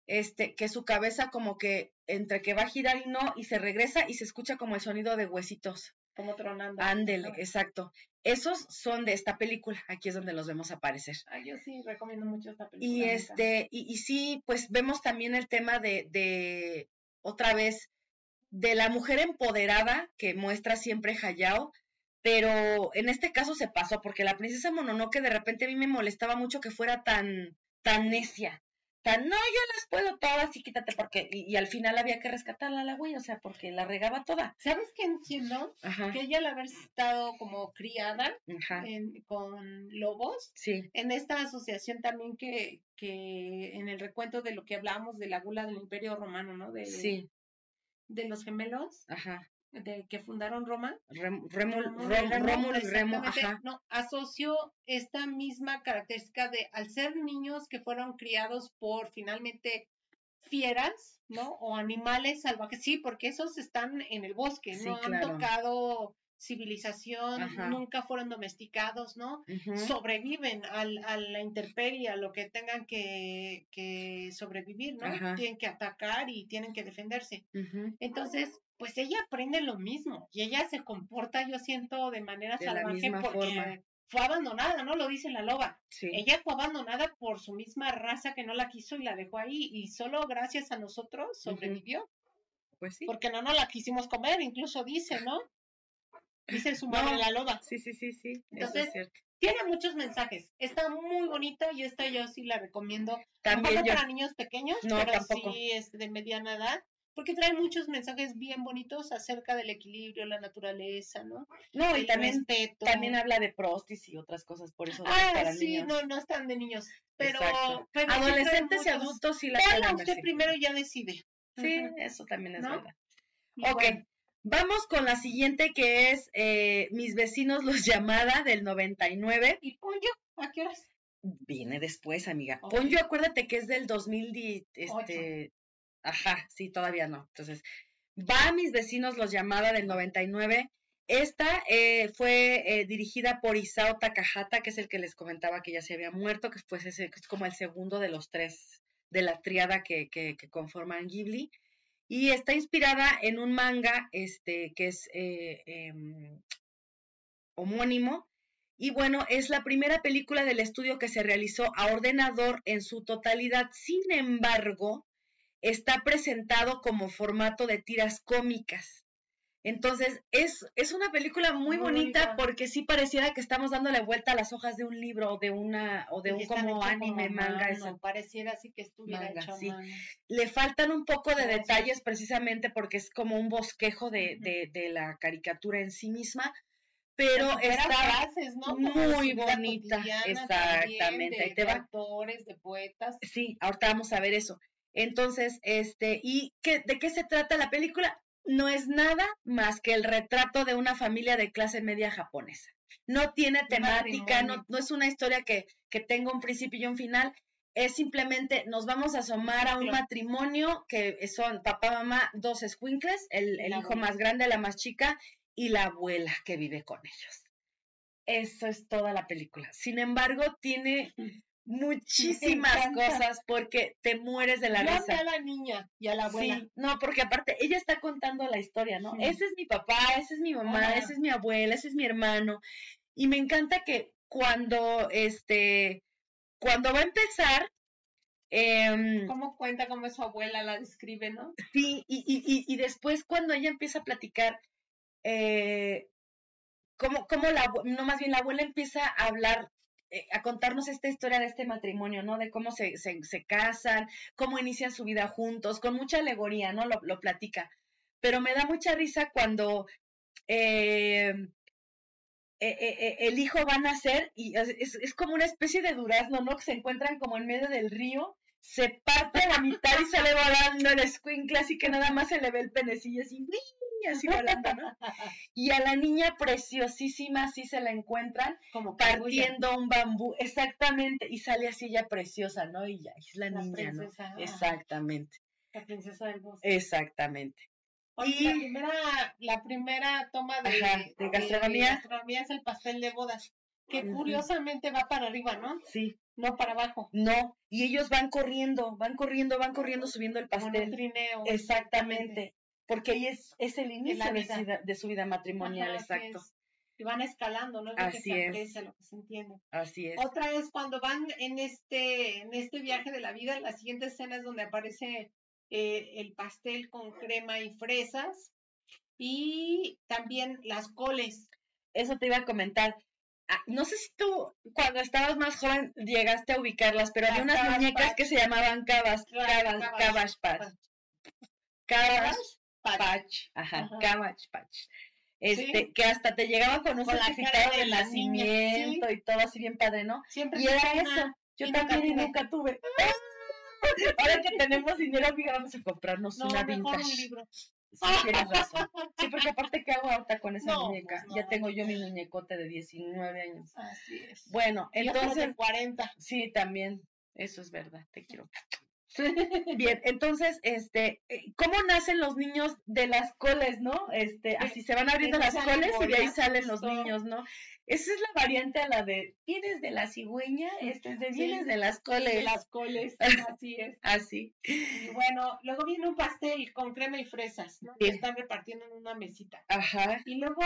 este, que su cabeza como que entre que va a girar y no, y se regresa y se escucha como el sonido de huesitos. Como tronando. Ándele, exacto. Esos son de esta película, aquí es donde los vemos aparecer. Ah, yo sí recomiendo mucho esta película. Y este, y, y sí, pues vemos también el tema de, de, otra vez, de la mujer empoderada que muestra siempre Hayao, pero en este caso se pasó, porque la princesa Mononoke de repente a mí me molestaba mucho que fuera tan, tan necia, no, yo las puedo todas y quítate, porque, y, y al final había que rescatarla a la güey, o sea, porque la regaba toda. ¿Sabes qué entiendo? Ajá, Que ella al haber estado como criada en- con lobos, sí, en esta asociación también que, que en el recuento de lo que hablábamos de la gula del Imperio Romano, ¿no? De, sí, de los gemelos ajá, de que fundaron Roma. Rem- Rómulo Remo, Rómulo y Remo, ajá, No, asoció esta misma característica de al ser niños que fueron criados por finalmente fieras, ¿no? O animales salvajes, sí, porque esos están en el bosque, Sí, no han tocado civilización, Ajá. nunca fueron domesticados, ¿no? Sobreviven al, a la intemperie, a lo que tengan que, que sobrevivir, ¿no? Ajá. Tienen que atacar y tienen que defenderse. Entonces, pues ella aprende lo mismo y ella se comporta, yo siento, de manera De salvaje porque forma. fue abandonada, ¿no? Lo dice la loba. Sí. Ella fue abandonada por su misma raza que no la quiso y la dejó ahí y solo gracias a nosotros sobrevivió. Pues sí. Porque no nos la quisimos comer, incluso dice, ¿no? Dice su madre No. la loba. Sí, sí, sí, sí. eso Entonces, es cierto. Tiene muchos mensajes. Está muy bonita y esta yo sí la recomiendo. También yo. para niños pequeños, No, pero tampoco. sí es de mediana edad. Porque trae muchos mensajes bien bonitos acerca del equilibrio, la naturaleza, ¿no? No, y El también, respeto. también habla de prostis y otras cosas, por eso es Ah, para sí, niños. no, no están de niños. Pero, sí Adolescentes y adultos sí la Véanla usted primero y ya decide. Sí, eso también es ¿No? verdad. Y Ok, bueno, vamos con la siguiente que es eh, Mis vecinos los (laughs) llamada del 99. ¿Y pollo? ¿A qué horas? Viene después, amiga. Ok. Pon yo, acuérdate que es del 2010, este, ajá, sí, todavía no. Entonces, va Mis vecinos los llamada del 99. Esta eh, fue eh, dirigida por Isao Takahata, que es el que les comentaba que ya se había muerto, que pues ese, que es como el segundo de los tres de la triada que, que, que conforman Ghibli. Y está inspirada en un manga este, que es eh, em, homónimo. Y bueno, es la primera película del estudio que se realizó a ordenador en su totalidad. Sin embargo, está presentado como formato de tiras cómicas. Entonces, es, es una película muy, Muy bonita, bonita. porque sí pareciera que estamos dándole vuelta a las hojas de un libro o de una o de y un como anime, como manga, mano, esa- Pareciera así que estuviera Manga, hecho sí. le faltan un poco de Gracias. detalles precisamente porque es como un bosquejo de, de, de la caricatura en sí misma, pero está frases, de muy bonita, exactamente, también, ahí de, te de va. autores, de poetas. Sí, ahorita vamos a ver eso. Entonces, este, ¿y qué, de qué se trata la película? No es nada más que el retrato de una familia de clase media japonesa. No tiene temática, no, no es una historia que, que tenga un principio y un final. Es simplemente nos vamos a asomar a un matrimonio que son papá, mamá, dos squinkles, el, el hijo abuela. más grande, la más chica, y la abuela que vive con ellos. Eso es toda la película. Sin embargo, tiene (laughs) muchísimas cosas porque te mueres de la Yo risa. a la niña y a la abuela. Sí, no, porque aparte ella está contando la historia, ¿no? Sí. Ese es mi papá, ese es mi mamá, ese es mi abuela, ese es mi hermano. Y me encanta que cuando, este, cuando va a empezar, em, ¿Cómo cuenta cómo su abuela la describe, no? sí, y, y, y, y después cuando ella empieza a platicar, eh, cómo, cómo la, no, más bien la abuela empieza a hablar, eh, a contarnos esta historia de este matrimonio, ¿no? De cómo se, se, se casan, cómo inician su vida juntos, con mucha alegoría, ¿no? Lo, lo platica. Pero me da mucha risa cuando eh, eh, eh, el hijo va a nacer y es, es- como una especie de durazno, ¿no? Que se encuentran como en medio del río, se parte a la mitad y sale volando el escuincle, así que nada más se le ve el penecillo así. Así volando, ¿no? Y a la niña preciosísima así se la encuentran Como partiendo un bambú, exactamente, y sale así ella preciosa, ¿no? Y ya es la, La niña. Exactamente, La princesa del bosque. exactamente. Oye, y- la primera, la primera toma de, Ajá, de gastronomía. gastronomía es el pastel de bodas, que curiosamente va para arriba, ¿no? Sí, No para abajo. no, y ellos van corriendo, van corriendo, van corriendo subiendo el en un pastel. trineo. Exactamente, porque ahí es, es el inicio de vida. su, vida, de su vida matrimonial, Ajá, exacto. es. Y van escalando, ¿no? Es lo que Así es. aprecia, lo que se entiende. Así es. Otra es cuando van en este, en este viaje de la vida, la siguiente escena es donde aparece eh, el pastel con crema y fresas y también las coles. Eso te iba a comentar. Ah, no sé si tú, cuando estabas más joven, llegaste a ubicarlas, pero había Las unas muñecas que se llamaban Cabas, Claro, Cabas, Cabbage Cabbage Patch. Ajá, Ajá. Cabbage Patch. Este, Sí. que hasta te llegaban con un Con certificado de de, la niña, nacimiento y todo así bien padre, ¿no? Siempre Y era eso. Yo y nunca también y nunca tuve. (laughs) Ahora que tenemos dinero, amiga, vamos a comprarnos No, una mejor vintage. un libro. Sí, tienes razón. Sí, porque (laughs) aparte, ¿qué hago ahorita con esa No, muñeca? pues Ya tengo yo mi muñecote de 19 años. Así es. Bueno, entonces, de 40. sí, también, eso es verdad, te quiero. (laughs) Bien, entonces, este, eh, ¿cómo nacen los niños de las coles, no? Este, así se van abriendo las coles y de ahí salen los niños, ¿no? Esa es la variante a la de, vienes de la cigüeña, este es de Sí. vienes de las coles. De las coles, (laughs) así es. Así. Y bueno, luego viene un pastel con crema y fresas, ¿no? Que están repartiendo en una mesita. Ajá. Y luego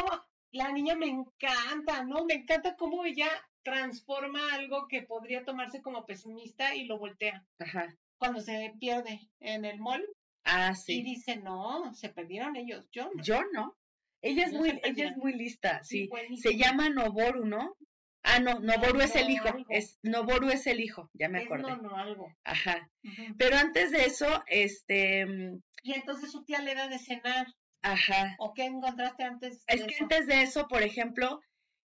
la niña me encanta, ¿no? Me encanta cómo ella transforma algo que podría tomarse como pesimista y lo voltea. Ajá. Cuando se pierde en el mall, Ah, Y sí. dice, no, se perdieron ellos, yo no. Yo no. Ella es No muy, ella es muy lista, sí. Se llama Noboru, ¿no? Ah, no, Noboru es el hijo. algo. Es, Noboru es el hijo, ya me Es acordé. no, no, algo. Ajá. Pero antes de eso, este, mm, Y entonces su tía le da de cenar. ajá. ¿O qué encontraste antes? Es de que eso? antes de eso, por ejemplo,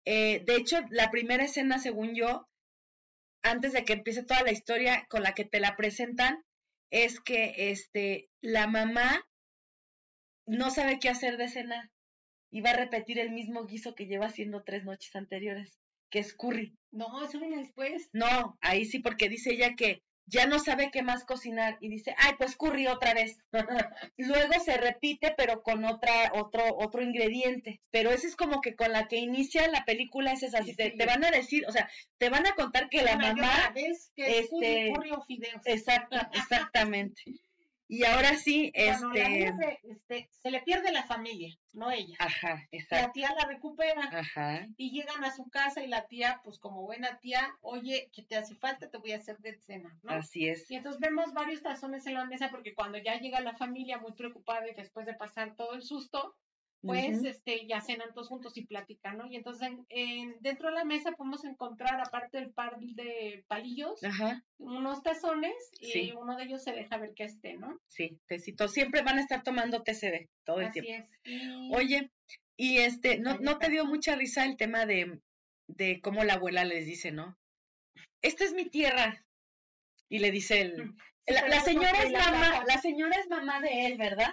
eh, de hecho, la primera escena, según yo, antes de que empiece toda la historia con la que te la presentan, es que este, la mamá no sabe qué hacer de cenar y va a repetir el mismo guiso que lleva haciendo tres noches anteriores, que es curry. No, eso viene después. No, ahí sí, porque dice ella que ya no sabe qué más cocinar y dice, ay, pues curry otra vez. (laughs) Luego se repite, pero con otra, otro, otro ingrediente. Pero esa es como que con la que inicia la película, es esa. Sí, te, sí. te van a decir, o sea, te van a contar que la otra mamá, vez que curry, este, curry o fideos. exactamente. (laughs) Y ahora sí, la este, se, este, se le pierde la familia, no ella. ajá, La exacto, tía la recupera ajá, y llegan a su casa y la tía, pues como buena tía, oye, que te hace falta, te voy a hacer de cena, ¿no? así es, Y entonces vemos varios tazones en la mesa porque cuando ya llega la familia muy preocupada y después de pasar todo el susto, pues este ya cenan todos juntos y platican, ¿no? Y entonces en, en- dentro de la mesa podemos encontrar, aparte del par de palillos, ajá, unos tazones y Sí. uno de ellos se deja ver que esté, ¿no? sí, tecito, siempre van a estar tomando TCD todo el Así tiempo. es. Y- Oye, y este, ¿no, ¿no te dio mucha risa el tema de, de cómo la abuela les dice, no? Esta es mi tierra. Y le dice el... (laughs) Sí, La, la señora es mamá, la señora es mamá de él, ¿verdad?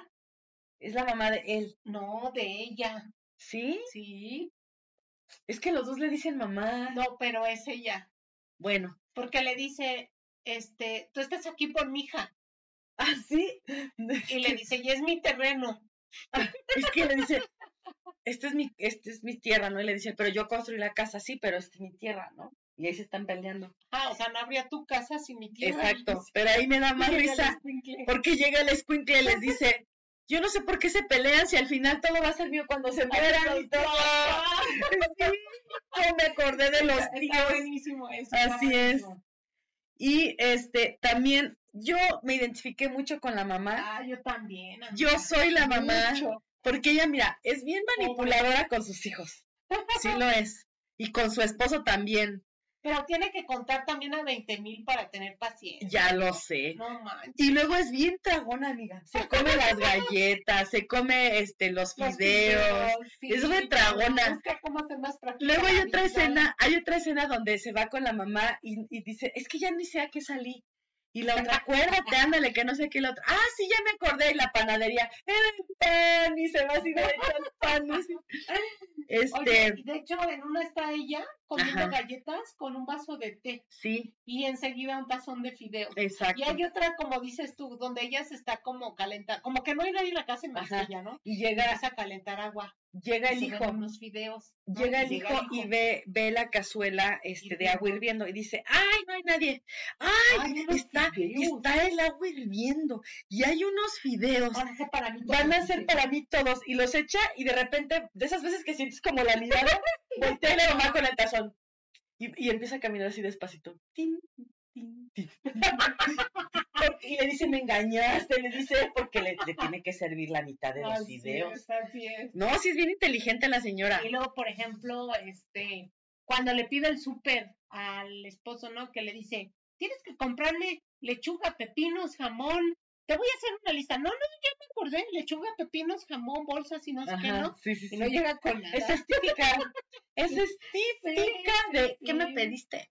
Es la mamá de él. No, de ella, ¿Sí? sí. Es que los dos le dicen mamá. No, pero es ella. Bueno. Porque le dice, este, tú estás aquí por mi hija. Ah, sí. Y le dice, y es mi terreno. Es que le dice, esta es mi, esta es mi tierra, ¿no? Y le dice, pero yo construí la casa, sí, pero esta es mi tierra, ¿no? Y ahí se están peleando. Ah, o sea, no habría tu casa sin mi tierra. Exacto. (laughs) Pero ahí me da más Llega risa. Porque llega el escuincle y les dice, yo no sé por qué se pelean si al final todo va a ser mío cuando se mueran y todo. Sí, yo me acordé de los Está tíos. buenísimo eso. Así es. Y este, también yo me identifiqué mucho con la mamá. Ah, yo también. Yo soy la mamá. Mucho. Porque ella, mira, es bien manipuladora con sus hijos. Sí lo es. Y con su esposo también. Pero tiene que contar también a 20 mil para tener paciencia. Ya lo sé. No manches. Y luego es bien tragona, amiga. Se come (laughs) las galletas, se come este los Los fideos. sí, es una tragona. cómo más Luego hay otra escena, hay otra escena donde se va con la mamá y, y dice, es que ya ni sé a qué salí. Y la otra, acuérdate, ándale, que no sé qué, la otra, ah, sí, ya me acordé, y la panadería, era el pan, y se va así derecho al pan, así. Este, Oye, de hecho, en una está ella comiendo Ajá. galletas con un vaso de té sí, y enseguida un tazón de fideos. exacto. Y hay otra, como dices tú, donde ella se está como calentando, como que no hay nadie en la casa más Ajá. que ella, ¿no? Y Y llega, empieza a calentar agua. Llega el hijo, unos fideos. ¿no? llega Y el hijo y ve, ve la cazuela este, de agua hirviendo y dice, ay, no hay nadie, ay, está, está el agua hirviendo y hay unos fideos. Van a ser para mí. van a todos, ser para mí todos. Y los echa y de repente, de esas veces que sientes como la mirada, (laughs) voltea la mamá con el tazón. Y, y empieza a caminar así despacito. Tin, tin, tin. Porque- y le dice, me engañaste, le dice, porque le, le tiene que servir la mitad de los Así videos. es, así es. No, sí es bien inteligente la señora. Y luego, por ejemplo, este, cuando le pide el súper al esposo, ¿no? Que le dice, tienes que comprarme lechuga, pepinos, jamón. Te voy a hacer una lista. No, no, ya me acordé. Lechuga, pepinos, jamón, bolsas y no sé qué, ¿no? sí, sí, Y sí. no llega con nada. (laughs) Esa es típica. Esa es (laughs) típica de, ¿qué me pediste?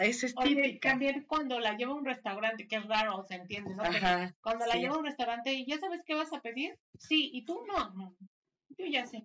Esa es Oye, típica. también cuando la lleva a un restaurante, que es raro, se entiende, ¿no? Ajá. Cuando la sí. lleva a un restaurante y ya sabes qué vas a pedir, sí, y tú no, no, yo ya sé,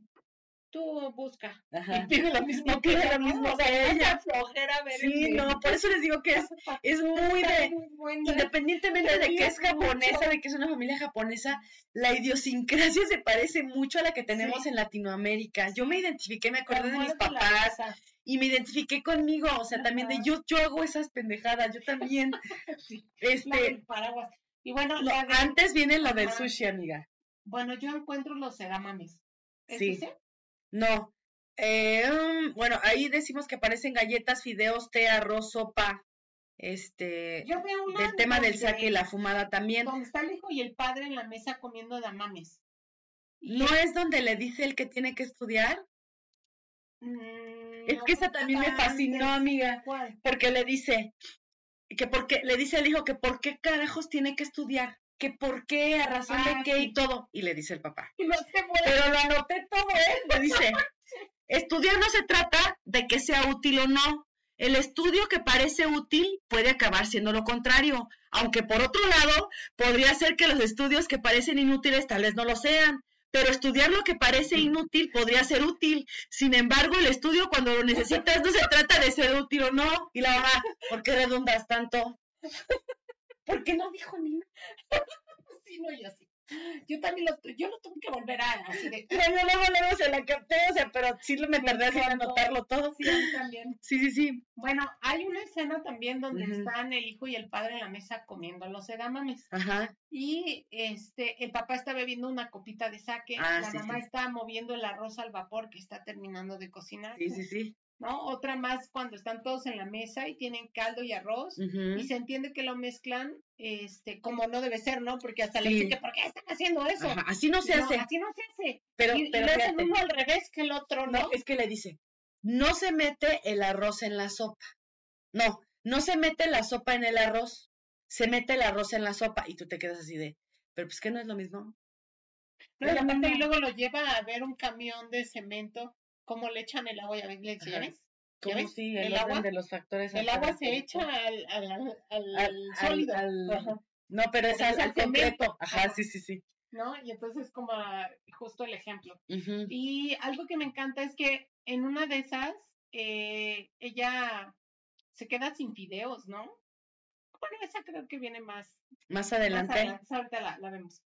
tú busca Ajá. y pide lo mismo Y pide que lo ella, ¿no? mismo O sea, que ella. flojera ver Sí, no, por eso les digo que es, (laughs) es muy de, muy. Independientemente de que es mucho. japonesa, de que es una familia japonesa, la idiosincrasia se parece mucho a la que tenemos Sí. en Latinoamérica. Yo me identifiqué, me acordé de mis papás cabeza. Y me identifiqué conmigo, o sea, también de yo, yo hago esas pendejadas, yo también. (laughs) Sí, la Este, paraguas. Y bueno, lo- la de- antes viene lo del sushi, amiga. bueno, yo encuentro los sedamames. ¿Es Sí. ese? No. Eh, mm, bueno, ahí decimos que aparecen galletas, fideos, té, arroz, sopa. este, Yo veo una del tema del saque y la fumada también. Donde está el hijo y el padre en la mesa comiendo damames. ¿No es donde le dice el que tiene que estudiar? Mm, Es que esa también me fascinó, amiga. ¿Cuál? Porque le dice, que porque, le dice al hijo que por qué carajos tiene que estudiar, que por qué, a razón de Ah, qué y todo. Y le dice el papá. Y no se muere. Pero lo anoté todo, ¿eh? Le dice, estudiar no se trata de que sea útil o no. El estudio que parece útil puede acabar siendo lo contrario, aunque por otro lado podría ser que los estudios que parecen inútiles tal vez no lo sean, pero estudiar lo que parece inútil podría ser útil. Sin embargo, el estudio cuando lo necesitas no se trata de ser útil o no. Y la mamá, ¿por qué redundas tanto? (laughs) ¿Por qué no dijo ni nada? (laughs) Sí, no, yo sí. Yo también lo, yo lo tuve que volver a así de. Pero yo luego, luego se la capté, o sea, pero sí me Me tardé en anotarlo todo. Sí, también. (laughs) Sí, sí, sí. Bueno, hay una escena también donde están el hijo y el padre en la mesa comiendo los edamames. Ajá. Y este, el papá está bebiendo una copita de sake, Ah, la sí, mamá sí. está moviendo el arroz al vapor que está terminando de cocinar, Sí, sí, sí. ¿No? Otra más cuando están todos en la mesa y tienen caldo y arroz y se entiende que lo mezclan este como no debe ser, ¿no? Porque hasta le dicen que ¿por qué están haciendo eso? Ajá, Así no se No, hace. así no se hace. Pero, y, y pero lo hacen fíjate, uno al revés que el otro, ¿no? no, es que le dice, no se mete el arroz en la sopa. No, no se mete la sopa en el arroz. Se mete el arroz en la sopa y tú te quedas así de, pero pues que no es lo mismo. Y no. y luego lo lleva a ver un camión de cemento, como le echan el agua, ya ves, le- ¿ya Ajá. ves? ¿Cómo sí? El, ¿El orden agua? de los factores. El agua se echa al, al, al, sólido, No, pero es al, completo. Ajá, sí, sí, sí. ¿no? Y entonces como justo el ejemplo. Y algo que me encanta es que en una de esas, eh, ella se queda sin fideos, ¿no? Bueno, esa creo que viene más, Más más adelante. esa ahorita la, la vemos.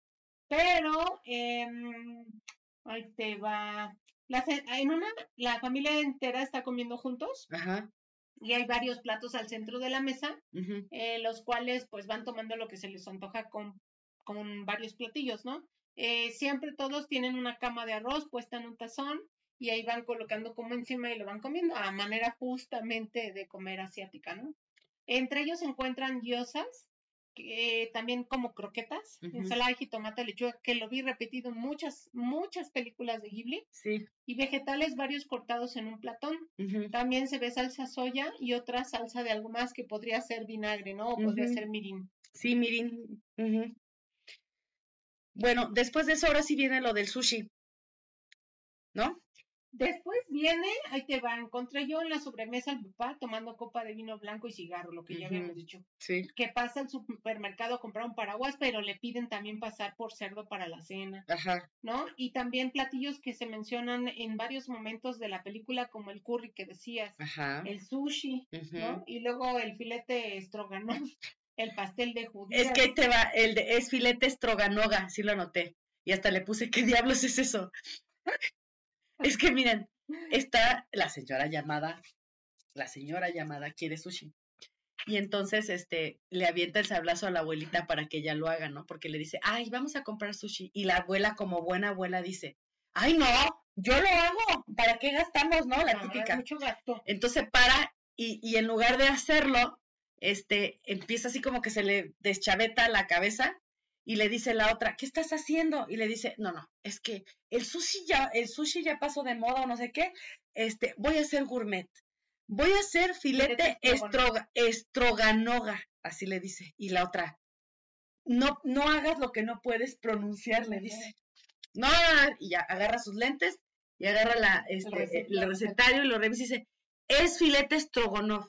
Pero, em, ahí te va. La ce- en una, la familia entera está comiendo juntos Ajá. y hay varios platos al centro de la mesa, eh, los cuales pues van tomando lo que se les antoja con, con varios platillos, ¿no? Eh, siempre todos tienen una cama de arroz puesta en un tazón y ahí van colocando como encima y lo van comiendo a manera justamente de comer asiática, ¿no? Entre ellos se encuentran gyozas, que, también como croquetas, Ujú. ensalada de jitomate, lechuga, que lo vi repetido en muchas, muchas películas de Ghibli, Sí. y vegetales varios cortados en un platón. También se ve salsa soya y otra salsa de algo más que podría ser vinagre, ¿no? O podría ser mirin. Sí, mirin. Bueno, después de eso ahora sí viene lo del sushi. ¿No? Después viene, ahí te va, encontré yo en la sobremesa al papá tomando copa de vino blanco y cigarro, lo que ya habíamos dicho. Sí. Que pasa al supermercado a comprar un paraguas, pero le piden también pasar por cerdo para la cena, Ajá. ¿no? Y también platillos que se mencionan en varios momentos de la película, como el curry que decías, Ajá. el sushi. ¿no? Y luego el filete stroganoff, (laughs) el pastel de judías. Es que ahí te va, el de, es filete stroganoga, sí lo anoté. Y hasta le puse, (laughs) ¿qué diablos es eso? Es que miren, está la señora llamada, la señora llamada quiere sushi. Y entonces, este, le avienta el sablazo a la abuelita para que ella lo haga, ¿no? Porque le dice, ay, vamos a comprar sushi. Y la abuela, como buena abuela, dice, ay, no, yo lo hago, ¿para qué gastamos, no? La Ah, típica. mucho gasto. Entonces para y, y en lugar de hacerlo, este, empieza así como que se le deschaveta la cabeza y le dice la otra, ¿qué estás haciendo? Y le dice, no, no, es que el sushi ya, el sushi ya pasó de moda o no sé qué, este, voy a hacer gourmet. Voy a hacer filete estrogonoff. estroga, estroganoga, así le dice. Y la otra, no, no hagas lo que no puedes pronunciar, le dice. No, no, no, y ya agarra sus lentes y agarra la, este, el recetario y lo revisa y dice, es filete strogonoff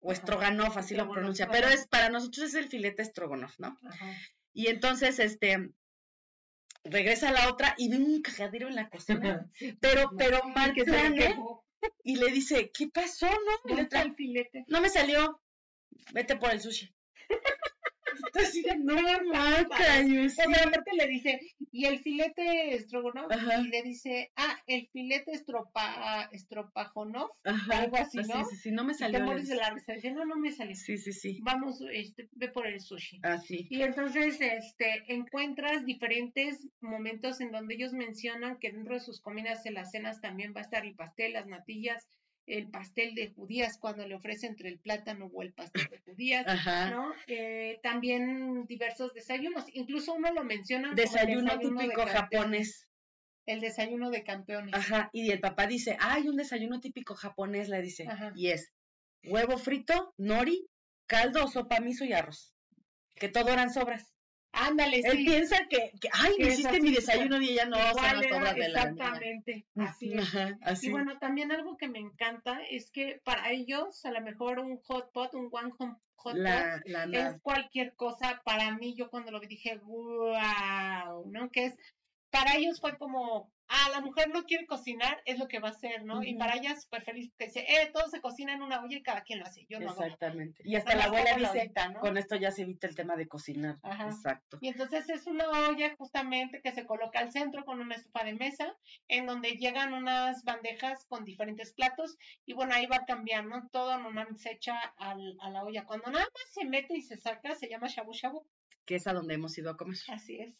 o Ajá, stroganoff, así lo pronuncia, pero es para nosotros es el filete stroganoff, ¿no? Ajá. Y entonces, este, regresa la otra y ve un cajadero en la cocina, (laughs) pero, pero mal que ¿eh? Y le dice, ¿qué pasó, no? No me salió, vete por el sushi. Entonces, así de, no, (laughs) mames, O sea, aparte le dice, y el filete estrogonoff, y le dice, ah, el filete estropa, estropajonoff, algo así, ¿no? sí, sí, no me y salió. te le mueres de la risa, dice, no, no me salió. Sí, sí, sí, Vamos, este, ve por el sushi. así. Y entonces este, encuentras diferentes momentos en donde ellos mencionan que dentro de sus comidas en las cenas también va a estar el pastel, las natillas, el pastel de judías cuando le ofrece entre el plátano o el pastel de judías, Ajá. ¿no? Eh, también diversos desayunos, incluso uno lo menciona como el Desayuno desayuno de típico japonés. El desayuno de campeones. Ajá. Y el papá dice, hay un desayuno típico japonés, le dice. Ajá. Y es huevo frito, nori, caldo sopa miso y arroz. Que todo eran sobras. Ándale, Él sí. piensa que, que, ay, me hiciste mi desayuno y ella no, son Igual las era de la. Exactamente, así es. Ajá, así. Y bueno, también algo que me encanta es que para ellos, a lo mejor un hot pot, un one home hot pot, la, la, la- es cualquier cosa. Para mí, yo cuando lo vi dije, wow, ¿no? Que es, para ellos fue como, ah, la mujer no quiere cocinar, es lo que va a hacer, ¿no? Y para ella súper feliz, que dice, eh, todo se cocina en una olla y cada quien lo hace, yo no hago. Exactamente. Y hasta la abuela la dice, ollita, ¿no? con esto ya se evita el tema de cocinar. Ajá. Exacto. Y entonces es una olla justamente que se coloca al centro con una estufa de mesa, en donde llegan unas bandejas con diferentes platos, y bueno, ahí va cambiando, todo normalmente se echa al- a la olla. Cuando nada más se mete y se saca, se llama shabu shabu, Que es a donde hemos ido a comer. así es.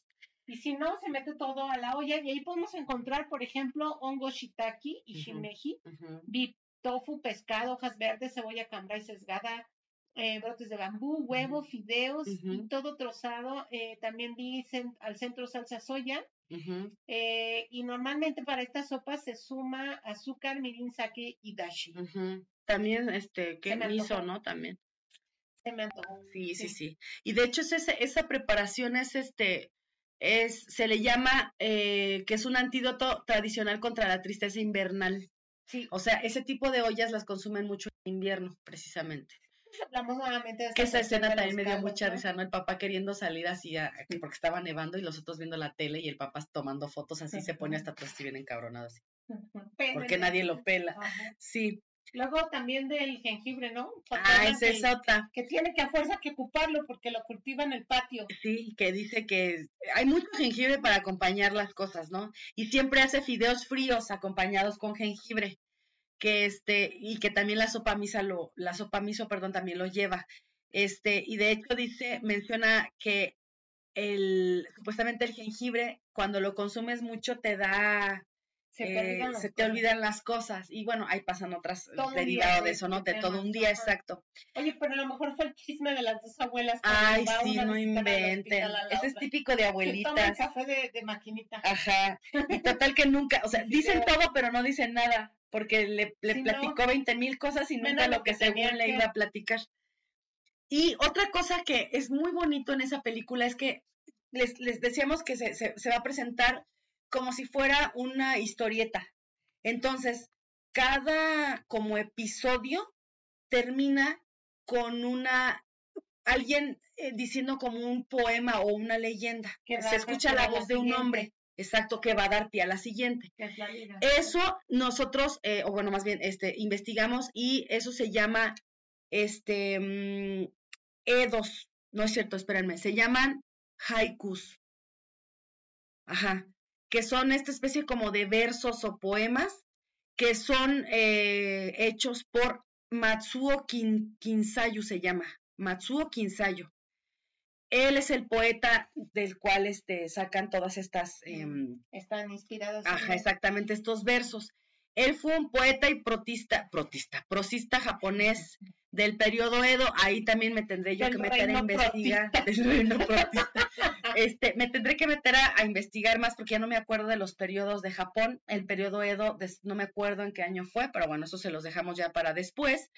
Y si no, se mete todo a la olla, y ahí podemos encontrar, por ejemplo, hongo shiitake y shimeji, beef, tofu, pescado, hojas verdes, cebolla cambray sesgada, eh, brotes de bambú, huevo, fideos y todo trozado. Eh, también vi cen- al centro salsa soya. Eh, y normalmente para esta sopa se suma azúcar, mirin, sake y dashi. También, este, que miso. ¿no? También. Se me antojó. Sí, sí, sí. Y de hecho es ese- esa preparación es este, es, se le llama eh, que es un antídoto tradicional contra la tristeza invernal. Sí, O sea, ese tipo de ollas las consumen mucho en invierno, precisamente. hablamos nuevamente de Que esa escena también me dio mucha ¿no? risa, ¿no? El papá queriendo salir así a- porque estaba nevando y los otros viendo la tele y el papá tomando fotos así, se pone hasta atrás y bien encabronado así. Porque nadie lo pela. Sí. Luego también del jengibre, ¿no? Ah, esa es otra. que tiene que a fuerza que ocuparlo porque lo cultiva en el patio. Sí, que dice que hay mucho jengibre para acompañar las cosas, ¿no? Y siempre hace fideos fríos acompañados con jengibre, que este, y que también la sopa misa lo, la sopa miso, perdón, también lo lleva. Este, y de hecho dice, menciona que el, supuestamente el jengibre, cuando lo consumes mucho, te da, Se te eh, olvidan las se te cosas. olvidan las cosas. Y bueno, ahí pasan otras derivado de eso, ¿no? De todo un día, ajá. exacto. Oye, pero a lo mejor fue el chisme de las dos abuelas. Ay, sí, no inventen. Ese es típico de abuelitas. café de, de maquinita. Ajá. Y (laughs) total que nunca, o sea, Sí, dicen pero- todo, pero no dicen nada, porque le, le Sí, no. platicó veinte mil cosas y nunca lo que según le iba a platicar. Y otra cosa que es muy bonito en esa película es que les, les decíamos que se, se, se va a presentar como si fuera una historieta. Entonces, cada como episodio termina con una alguien eh, diciendo como un poema o una leyenda. Que Se escucha la voz de un hombre, exacto, que va a dar pie a la siguiente. Es la. Eso nosotros, eh, o bueno, más bien, este, investigamos y eso se llama, este, mm, edos, no es cierto, espérenme, se llaman haikus. Ajá, que son esta especie como de versos o poemas que son eh, hechos por Matsuo Kin- Kinsayu, se llama, Matsuo Kinsayu. Él es el poeta del cual este, sacan todas estas... em, Están inspirados. Ajá, exactamente, estos versos. Él fue un poeta y protista, protista, prosista japonés del periodo Edo. Ahí también me tendré yo Del que meter a investigar. Del reino protista. Este, me tendré que meter a, investigar más porque ya no me acuerdo de los periodos de Japón. El periodo Edo, no me acuerdo en qué año fue, pero bueno, eso se los dejamos ya para después.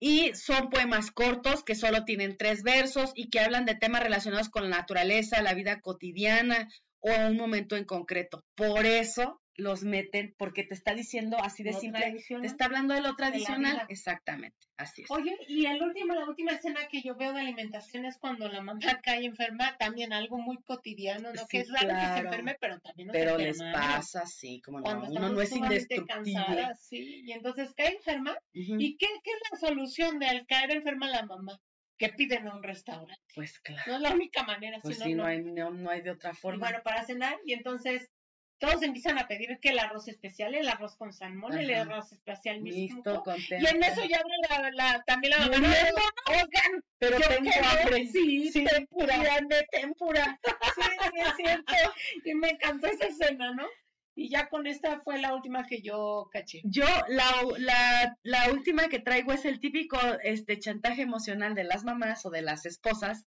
Y son poemas cortos que solo tienen tres versos y que hablan de temas relacionados con la naturaleza, la vida cotidiana o un momento en concreto. Por eso los meten, porque te está diciendo así de Lo simple, te está hablando de lo tradicional. Exactamente, así es. Oye, y el último, la última escena que yo veo de alimentación es cuando la mamá (laughs) cae enferma, también algo muy cotidiano, ¿no? Sí, que es raro que se enferme, pero también nos Pero les enfermamos. pasa, sí, como no, Cuando uno no es indestructible. cansadas, sí, y entonces cae enferma. ¿Y qué, qué es la solución de al caer enferma la mamá? Que piden a un restaurante. Pues claro, No es la única manera, pues sino sí, no no. hay, no, no hay de otra Y forma. bueno, para cenar, y entonces todos empiezan a pedir que el arroz especial, el arroz con salmón, el arroz especial Listo, mismo. contento. Y en eso ya abre la, la- también la mamá. Muriendo. "No, Oigan, Pero yo tengo hambre. Sí, Sí, tempura. de tempura. Sí, sí, es cierto. Y me encantó esa escena, ¿no? Y ya con esta fue la última que yo caché. Yo, la, la, la última que traigo es el típico este, chantaje emocional de las mamás o de las esposas,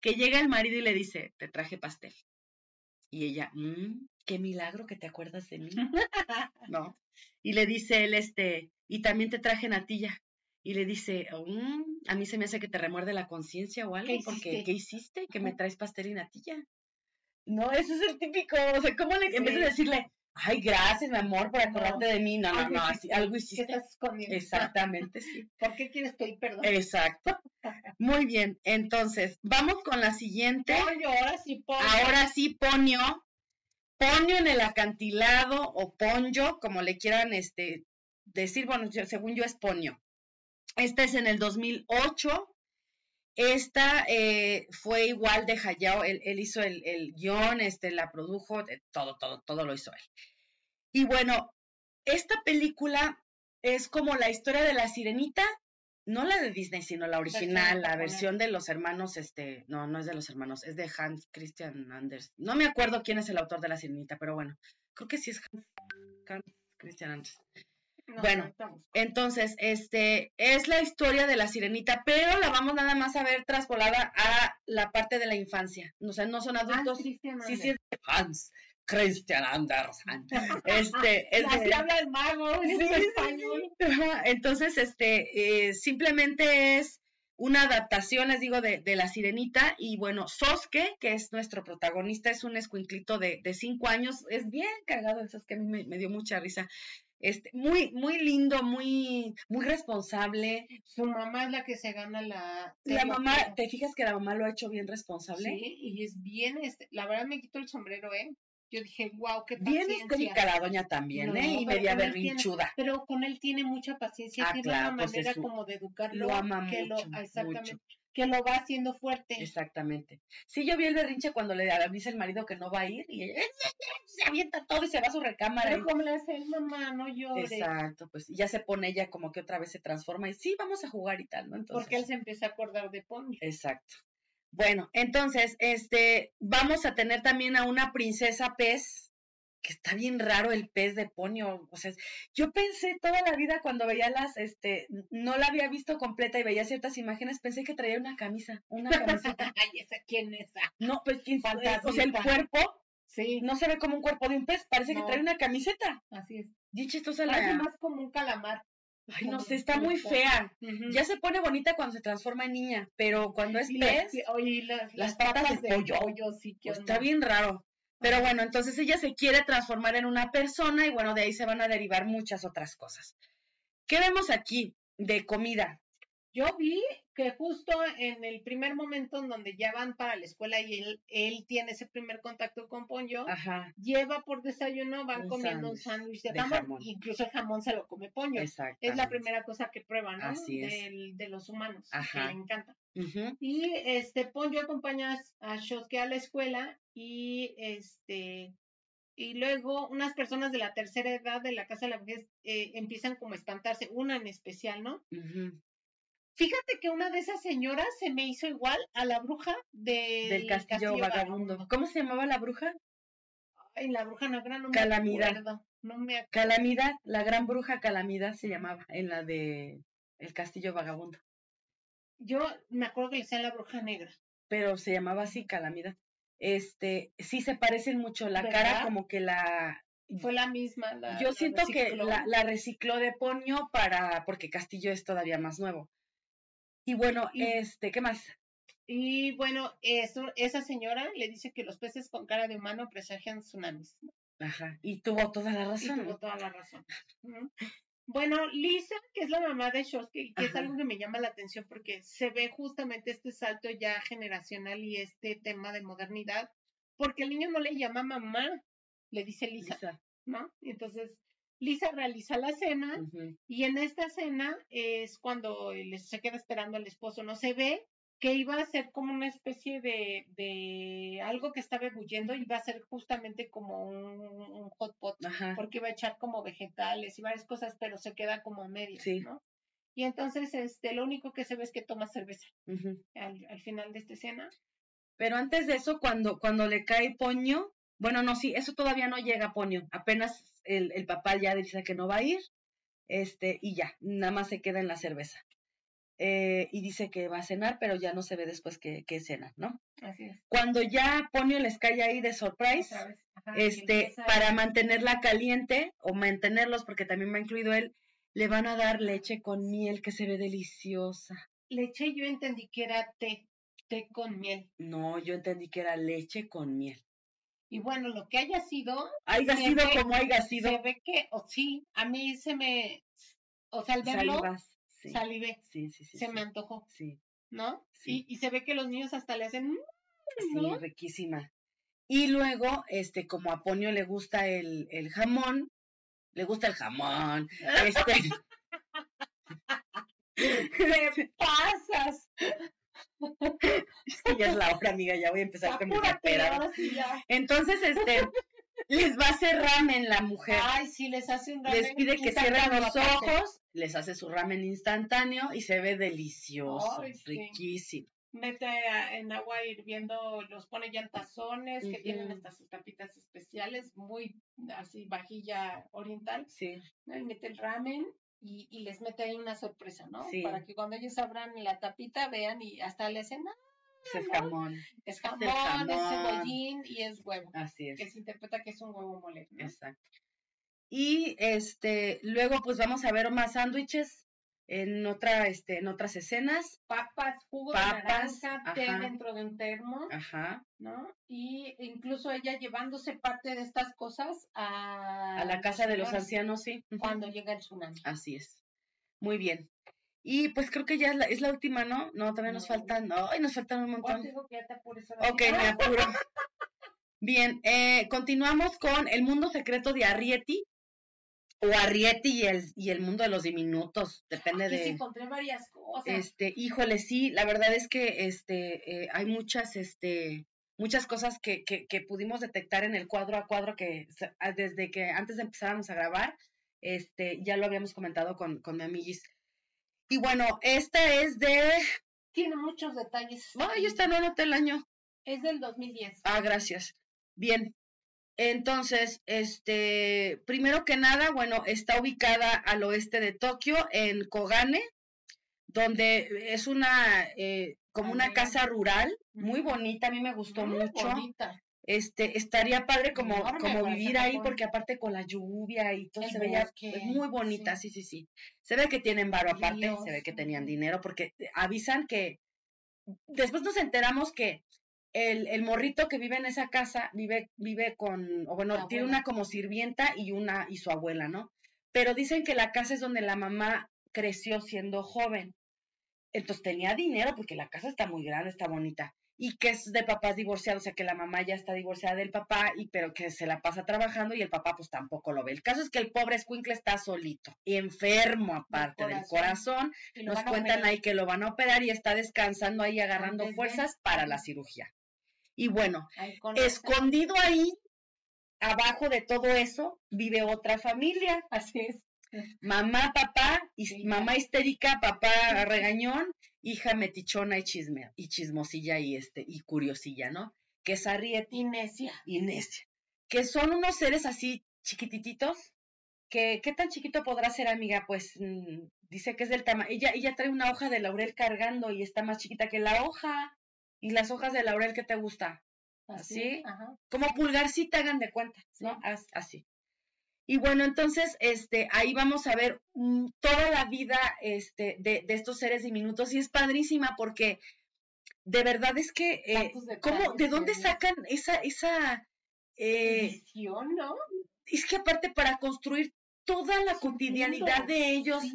que llega el marido y le dice, te traje pastel. Y ella, mmm, qué milagro que te acuerdas de mí. (laughs) ¿No? Y le dice él, este, y también te traje natilla. Y le dice, mmm, a mí se me hace que te remuerde la conciencia o algo, porque ¿qué hiciste? Que me traes pastel y natilla. No, ese es el típico, o sea, ¿cómo le, en vez de decirle, ay, gracias, mi amor, por acordarte de mí, no, no, no, así, algo hiciste. ¿Qué estás escondiendo? Exactamente, sí. (laughs) ¿Por qué quieres pedir perdón? Exacto. Muy bien, entonces, vamos con la siguiente. Ahora sí, ponio. Ahora sí, ponio. Ponio en el acantilado o ponyo, como le quieran este, decir, bueno, según yo es ponio. Esta es en el 2008 esta eh, fue igual de Hayao, él, hizo el, el, guion, este, la produjo, todo, todo, todo lo hizo él. Y bueno, esta película es como la historia de la sirenita, no la de Disney, sino la original, la versión de los hermanos, este, no, no es de los hermanos, es de Hans Christian Anders. No me acuerdo quién es el autor de la sirenita, pero bueno, creo que sí es Hans, Hans Christian Anders bueno, entonces, este es la historia de la sirenita, pero la vamos nada más a ver traspolada a la parte de la infancia. O sea, no son adultos. sí, sí, es Hans Christian Andersen. Este, (laughs) es de, habla el mago (laughs) en español. Entonces, este, eh, simplemente es una adaptación, les digo, de, de, La Sirenita. Y bueno, Soske, que es nuestro protagonista, es un escuinclito de, de cinco años. Es bien cagado el Soske, a mí me, dio mucha risa. Este, muy, muy lindo, muy, muy responsable. Su mamá es la que se gana la. La mamá, ¿te fijas que la mamá lo ha hecho bien responsable? Sí, y es bien, este, la verdad me quito el sombrero, ¿eh? Yo dije, wow, qué paciencia. Bien histérica la doña también, ¿eh? Y media berrinchuda. pero con él tiene mucha paciencia, ah, tiene una pues manera como de educarlo. Lo ama que mucho, lo, exactamente que lo va haciendo fuerte. Exactamente. Sí, yo vi el berrinche cuando le dice el marido que no va a ir y ella (laughs) se avienta todo y se va a su recámara. Pero como le hace mamá, no llores. Exacto, pues ya se pone ella como que otra vez se transforma y sí, vamos a jugar y tal, ¿no? Entonces, Porque él se empieza a acordar de Pony. Exacto. Bueno, entonces, este, vamos a tener también a una princesa pez que está bien raro el pez de ponio, o sea, yo pensé toda la vida cuando veía las, este, no la había visto completa y veía ciertas imágenes, pensé que traía una camisa, una camiseta. (laughs) Ay, ¿esa quién es? No, pues quién sabe, o sea, el cuerpo, sí. no se ve como un cuerpo de un pez, parece que trae una camiseta. Así es. Dicho esto, se la... más como un calamar. Ay, no sé, está muy fea. Ya se pone bonita cuando se transforma en niña, pero cuando es pez, las, patas, de, pollo, sí, pues está bien raro. Pero bueno, entonces ella se quiere transformar en una persona y bueno, de ahí se van a derivar muchas otras cosas. ¿Qué vemos aquí de comida? Yo vi que justo en el primer momento en donde ya van para la escuela y él, él tiene ese primer contacto con Ponyo, lleva por desayuno, van comiendo un sándwich de, jamón, incluso el jamón se lo come Ponyo. Es la primera cosa que prueban, ¿no? de los humanos, que le encanta. Y este Ponyo acompaña a Shosuke a la escuela y este y luego unas personas de la tercera edad de la casa de la vejez eh, empiezan como a espantarse, una en especial, ¿no? Fíjate que una de esas señoras se me hizo igual a la bruja del castillo, vagabundo. ¿Cómo se llamaba la bruja? Ay, la bruja negra no Calamidad. me acuerdo. No me Calamidad, la gran bruja Calamidad se llamaba en la de El castillo vagabundo. Yo me acuerdo que le decían la bruja negra. Pero se llamaba así Calamidad. Este, sí se parecen mucho, la cara como que la fue la misma. La, Yo siento que la, la, recicló de Ponio para, porque Castillo es todavía más nuevo. Y bueno, este, ¿qué más? Y bueno, eso, esa señora le dice que los peces con cara de humano presagian tsunamis. Ajá, y tuvo toda la razón. Y tuvo toda la razón. Bueno, Lisa, que es la mamá de Shosky, que es algo que me llama la atención porque se ve justamente este salto ya generacional y este tema de modernidad, porque el niño no le llama mamá, le dice Lisa, Lisa. ¿no? Y entonces Lisa realiza la cena y en esta cena es cuando se queda esperando al esposo, no se ve que iba a ser como una especie de, de algo que estaba ebulliendo, iba a ser justamente como un, hot pot, porque iba a echar como vegetales y varias cosas, pero se queda como medio, ¿no? Y entonces este, lo único que se ve es que toma cerveza al, al, final de esta escena. Pero antes de eso, cuando, cuando le cae Poño, Bueno, no, sí, eso todavía no llega, Ponio. Apenas el, el papá ya dice que no va a ir, este, y ya, nada más se queda en la cerveza. Eh, y dice que va a cenar, pero ya no se ve después que, que cena, ¿no? Así es. Cuando ya Ponio les cae ahí de surprise. Ajá, este, para mantenerla caliente o mantenerlos, porque también me ha incluido él, le van a dar leche con miel que se ve deliciosa. Leche yo entendí que era té, té con miel. No, yo entendí que era leche con miel. Y bueno, lo que haya sido, Haya sido ve- como haya sido. se ve que, o sí, a mí se me, o sea, al verlo, Salivas. Sí, salivé, sí, sí, sí. se sí. me antojó, Sí, ¿no? Sí. Y, y se ve que los niños hasta le hacen, "Mm", sí, riquísima. Y luego, este, como a Ponio le gusta el, el jamón, le gusta el jamón, este, (laughs) ¡Te (laughs) pasas! (laughs) es que ya es la hora, amiga, ya voy a empezar con mi sí ya. Entonces, este, les va a hacer ramen la mujer. Ay, sí, les hace un les ramen pide que cierren los ojos, les hace su ramen instantáneo y se ve delicioso, Ay, sí. riquísimo. Mete en agua hirviendo, los pone ya en tazones, que tienen hasta sus tapitas especiales, muy así, vajilla oriental. Sí, mete el ramen y, y les mete ahí una sorpresa, ¿no? Sí. Para que cuando ellos abran la tapita vean y hasta le hacen, "Ah, es jamón, es jamón, es jamón. cebollín y es huevo. así es. Que se interpreta que es un huevo mole. ¿no? Exacto. Y este, luego pues vamos a ver más sándwiches en otra, este, en otras escenas. Papas, jugo Papas, de naranja, té dentro de un termo, Ajá. ¿no? Y incluso ella llevándose parte de estas cosas a, A la casa de los ancianos, sí. Cuando llega el tsunami. Así es. Muy bien. Y pues creo que ya es la, es la última, ¿no? No, todavía nos No. faltan, ay, nos faltan un montón. te digo que ya te apures Ok, me apuro. (laughs) Bien, eh, continuamos con el mundo secreto de Arrietty. O Arrietty y el, y el mundo de los diminutos, depende Aquí sí de... encontré varias cosas. Este, híjole, sí, la verdad es que este, eh, hay muchas, este, muchas cosas que, que, que pudimos detectar en el cuadro a cuadro que ah, desde que antes de empezáramos a grabar, este, ya lo habíamos comentado con, con mi amiguis. Y bueno, esta es de, Tiene muchos detalles. ay, esta no noté el año. Es del 2010. Ah, gracias. Bien. Entonces, este, primero que nada, bueno, está ubicada al oeste de Tokio, en Kogane, donde es una, eh, como una Amén. casa rural, muy bonita, a mí me gustó Muy mucho. bonita. Este, estaría padre como, Enorme como vivir ahí, porque aparte con la lluvia y todo El se veía bosque, pues, muy bonita, sí. sí. sí, sí, Se ve que tienen varo aparte, se ve que tenían dinero, porque avisan que después nos enteramos que el, el morrito que vive en esa casa vive, vive con, o bueno, tiene una como sirvienta y una, y su abuela, ¿no? Pero dicen que la casa es donde la mamá creció siendo joven. Entonces tenía dinero porque la casa está muy grande, está bonita. Y que es de papás divorciados, o sea que la mamá ya está divorciada del papá, y pero que se la pasa trabajando y el papá pues tampoco lo ve. El caso es que el pobre escuincle está solito, enfermo aparte del corazón. Nos cuentan ahí que lo van a operar y está descansando ahí agarrando Antes de- fuerzas para la cirugía. Y bueno, escondido ahí, abajo de todo eso, vive otra familia. (laughs) Así es. Mamá, papá, y Sí. mamá histérica, papá regañón, hija metichona y chisme, y chismosilla y este, y curiosilla, ¿no? Que es Arrietty Inesia. y Necia. Que son unos seres así chiquitititos, que ¿qué tan chiquito podrá ser, amiga? Pues mm, dice que es del tamaño. Ella, ella trae una hoja de laurel cargando y está más chiquita que la hoja. ¿Y las hojas de laurel qué te gusta? ¿Así? Ajá. como pulgarcita, hagan de cuenta, ¿no? Sí. As- Así. Y bueno, entonces, este, ahí vamos a ver mm, toda la vida este, de, de estos seres diminutos y es padrísima porque de verdad es que, eh, ¿cómo, ¿de dónde que- sacan esa, esa, eh, Visión, ¿no? es que aparte para construir toda la cotidianidad de ellos, Sí,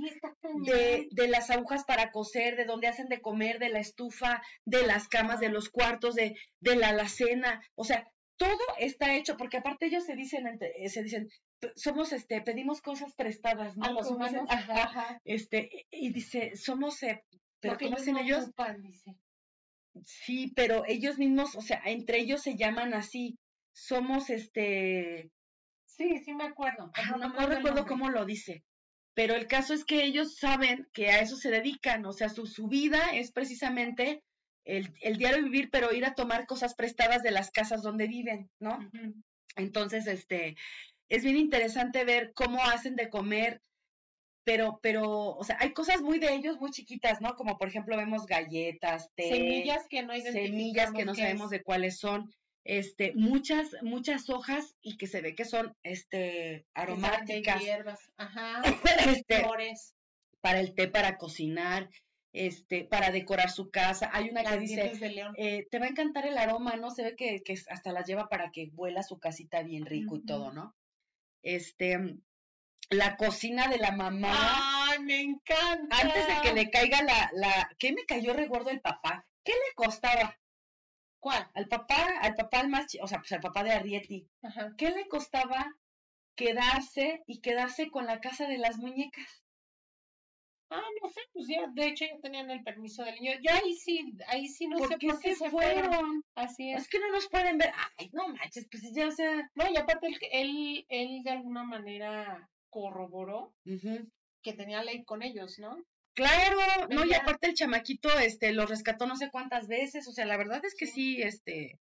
de, de las agujas para coser, de donde hacen de comer, de la estufa, de las camas, de los cuartos, de, de la alacena, o sea, todo está hecho, porque aparte ellos se dicen, entre- eh, se dicen, "P- somos, este, pedimos cosas prestadas, ¿no? Los humanos, ajá, ajá. este, y dice, somos, eh, pero ¿cómo ellos no ellos? ocupan, dice. Sí, pero ellos mismos, o sea, entre ellos se llaman así, somos, este, Sí, sí me acuerdo. No, me no recuerdo cómo lo dice, pero el caso es que ellos saben que a eso se dedican, o sea, su, su vida es precisamente el, el diario vivir, pero ir a tomar cosas prestadas de las casas donde viven, ¿no? Entonces, este, es bien interesante ver cómo hacen de comer, pero, pero, o sea, hay cosas muy de ellos, muy chiquitas, ¿no? Como por ejemplo vemos galletas, té, Semillas que no semillas que no sabemos es. de cuáles son, este, muchas, muchas hojas y que se ve que son, este, saben de aromáticas, hierbas, ajá, (laughs) este, flores, para el té, para cocinar, este, para decorar su casa. Hay una que dice, dientes de león. eh, te va a encantar el aroma, ¿no? Se ve que, que hasta las lleva para que vuela su casita bien rico y todo, ¿no? Este, la cocina de la mamá, Ay, me encanta. antes de que le caiga la, la, ¿qué me cayó recuerdo el papá? ¿Qué le costaba? ¿Cuál? Al papá, al papá más, o sea, pues al papá de Arrieti, Ajá. ¿qué le costaba quedarse y quedarse con la casa de las muñecas? Ah, no sé, pues ya, de hecho ya tenían el permiso del niño. Yo ahí sí, ahí sí no ¿Por sé qué por qué se se fueron. fueron? Así es. Es que no nos pueden ver. Ay, no manches, pues ya, o sea. No, y aparte él, él, él de alguna manera corroboró que tenía ley con ellos, ¿no? Claro, no, y aparte el chamaquito, este, lo rescató no sé cuántas veces, o sea, la verdad es que sí, este,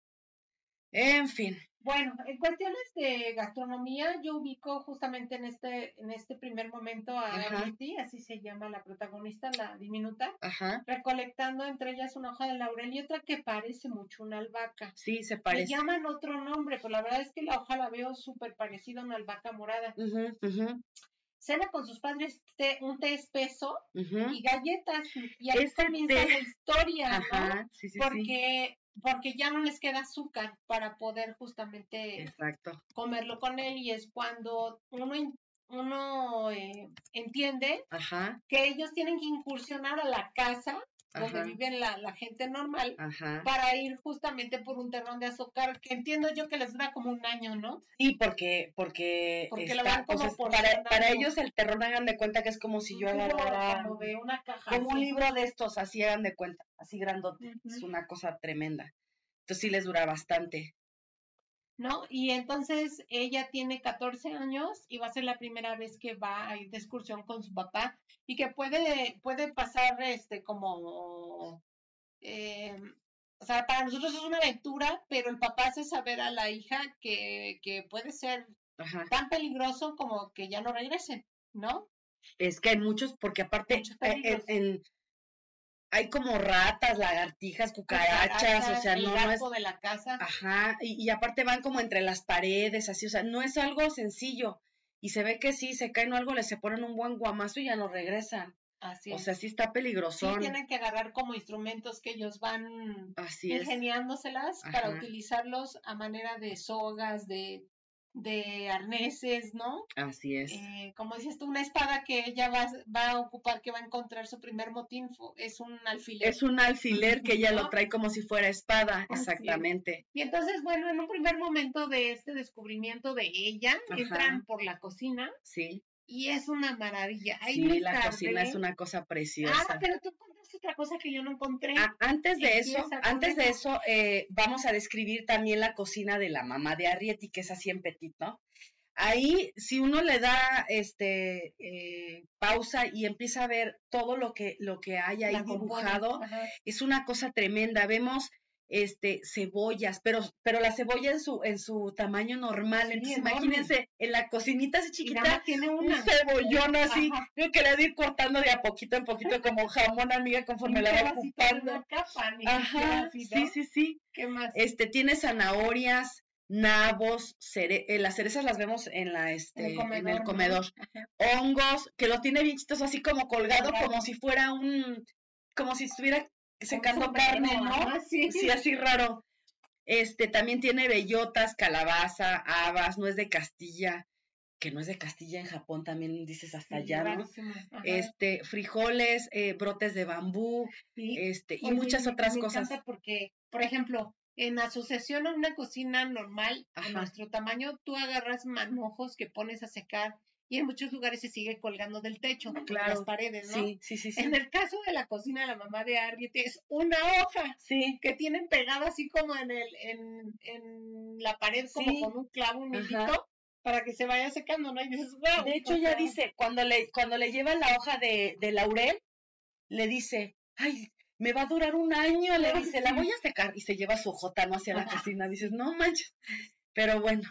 en fin, Bueno, en cuestiones de gastronomía, yo ubico justamente en este, en este primer momento a. Betty, así se llama la protagonista, la diminuta, ajá, recolectando entre ellas una hoja de laurel y otra que parece mucho una albahaca. sí, se Le parece. llaman otro nombre, pero la verdad es que la hoja la veo súper parecida a una albahaca morada. Ujú, ujú, Cena con sus padres té- un té espeso y galletas. Y ahí Ese comienza té- la historia. Ajá, sí, sí, sí, Porque, porque ya no les queda azúcar para poder justamente exacto, comerlo con él y es cuando uno, uno eh, entiende ajá, que ellos tienen que incursionar a la casa donde viven la, la gente normal ajá. para ir justamente por un terrón de azúcar que entiendo yo que les dura como un año, ¿no? Sí, porque, porque, Porque lo está, van como o sea, para, para porcionando. ellos el terror hagan de cuenta que es como si yo agarrara, como de una caja. como un libro de estos, así hagan de cuenta, así grandote, es Ujú. una cosa tremenda. Entonces sí les dura bastante. ¿No? Y entonces ella tiene 14 años y va a ser la primera vez que va a ir de excursión con su papá y que puede, puede pasar este como, eh, o sea, para nosotros es una aventura, pero el papá hace saber a la hija que, que puede ser Ajá. tan peligroso como que ya no regresen, ¿no? Es que hay muchos, porque aparte Muchos eh, en- hay como ratas, lagartijas, cucarachas, o sea, el no, no es, gato de la casa. ajá, y, y aparte van como entre las paredes, así, o sea, no es algo sencillo. Y se ve que sí, se caen o algo, les se ponen un buen guamazo y ya no regresan. Así O sea, sí está Sí, peligrosón. tienen que agarrar como instrumentos que ellos van Así ingeniándoselas para utilizarlos a manera de sogas, de, de arneses, ¿no? Así es. Eh, como dices tú, una espada que ella va, va a ocupar, que va a encontrar su primer motín, es un alfiler. Es un alfiler que ella lo trae como si fuera espada, Así es. exactamente. Y entonces, bueno, en un primer momento de este descubrimiento de ella, Ajá. entran por la cocina Sí, y es una maravilla. Ahí sí, la cocina es una cosa Ah, preciosa. pero tú encontraste otra cosa que yo no encontré. Ah, antes de eso, antes de eso. eh, vamos a describir también la cocina de la mamá de Arrietty, que es así en petit, ¿no? Ahí, si uno le da este eh, pausa y empieza a ver todo lo que, lo que hay ahí La dibujado, es una cosa tremenda. Vemos este cebollas, pero, pero la cebolla en su, en su tamaño normal. Entonces, enorme. imagínense, en la cocinita así chiquita, tiene un cebollón así, Ajá. creo que le ha de ir cortando de a poquito en poquito como jamón amiga conforme la va ocupando. una capa, ni siquiera Ajá, sí, sí, sí. ¿Qué más? Este tiene zanahorias, nabos, cere- eh, las cerezas las vemos en la este en el comedor. Hongos, que lo tiene bien chistoso así como colgado Colgado. como si fuera un como si estuviera secando carne, ¿no? sí. Sí, así raro. Este también tiene bellotas, calabaza, habas, nuez de Castilla, que no es de Castilla en Japón también dices hasta allá, ¿no? Este, frijoles, eh, brotes de bambú, Sí. este, y Oye, muchas me- otras me cosas. porque, por ejemplo, en asociación a una cocina normal, a nuestro tamaño, tú agarras manojos que pones a secar y en muchos lugares se sigue colgando del techo, de las paredes, ¿no? Sí, sí, sí, sí. En el caso de la cocina de la mamá de Arrietty es una hoja Sí, que tienen pegada así como en el en, en la pared como Sí. con un clavo, un hilito para que se vaya secando, ¿no? Y dices, wow. de hecho ya dice, cuando le, cuando le lleva la hoja de, de laurel, le dice, ay, me va a durar un año, le dice, la voy a secar, y se lleva su hojota, ¿no? Hacia la cocina, dices, no manches, pero bueno,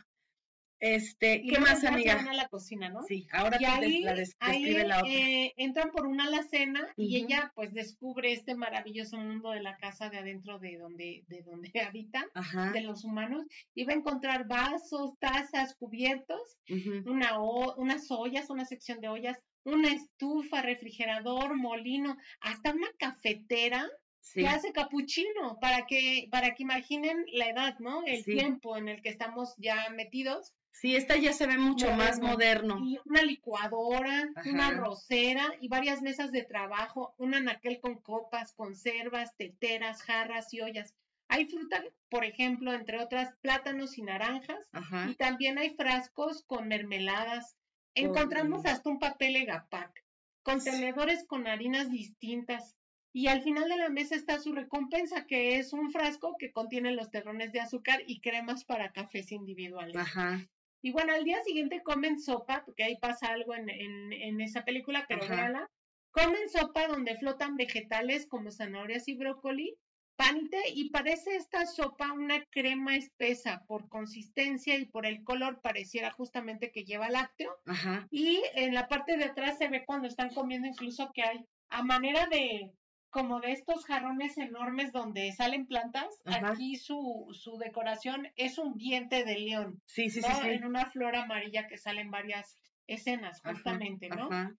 Este, Y ¿qué más, amiga? a la cocina, ¿no? Sí, ahora Y tú ahí, des- la des- ahí, describe la otra. eh, entran por una alacena y Ujú. ella pues descubre este maravilloso mundo de la casa de adentro de donde, de donde (laughs) habitan, Ajá. de los humanos, y va a encontrar vasos, tazas, cubiertos, ujú. una o- unas ollas, una sección de ollas, una estufa, refrigerador, molino, hasta una cafetera Sí. que hace capuchino, para que, para que imaginen la edad, ¿no? El Sí. tiempo en el que estamos ya metidos Sí, esta ya se ve mucho más moderno. y una licuadora, una rosera y varias mesas de trabajo, un anaquel con copas, conservas, teteras, jarras y ollas. Hay fruta, por ejemplo, entre otras, plátanos y naranjas, Ajá. y también hay frascos con mermeladas. Encontramos Con- hasta un papel egapac, contenedores con harinas distintas. Y al final de la mesa está su recompensa, que es un frasco que contiene los terrones de azúcar y cremas para cafés individuales. Ajá. Y bueno, al día siguiente comen sopa, porque ahí pasa algo en, en, en esa película, pero Ajá. véanla. Comen sopa donde flotan vegetales como zanahorias y brócoli, pan y té, y parece esta sopa una crema espesa por consistencia y por el color, pareciera justamente que lleva lácteo. Ajá. Y en la parte de atrás se ve cuando están comiendo incluso que hay a manera de como de estos jarrones enormes donde salen plantas, Ajá. aquí su, su decoración es un diente de león. Sí, sí, sí, ¿no? sí. En una flor amarilla que sale en varias escenas, Ajá, justamente, ¿no? Ajá.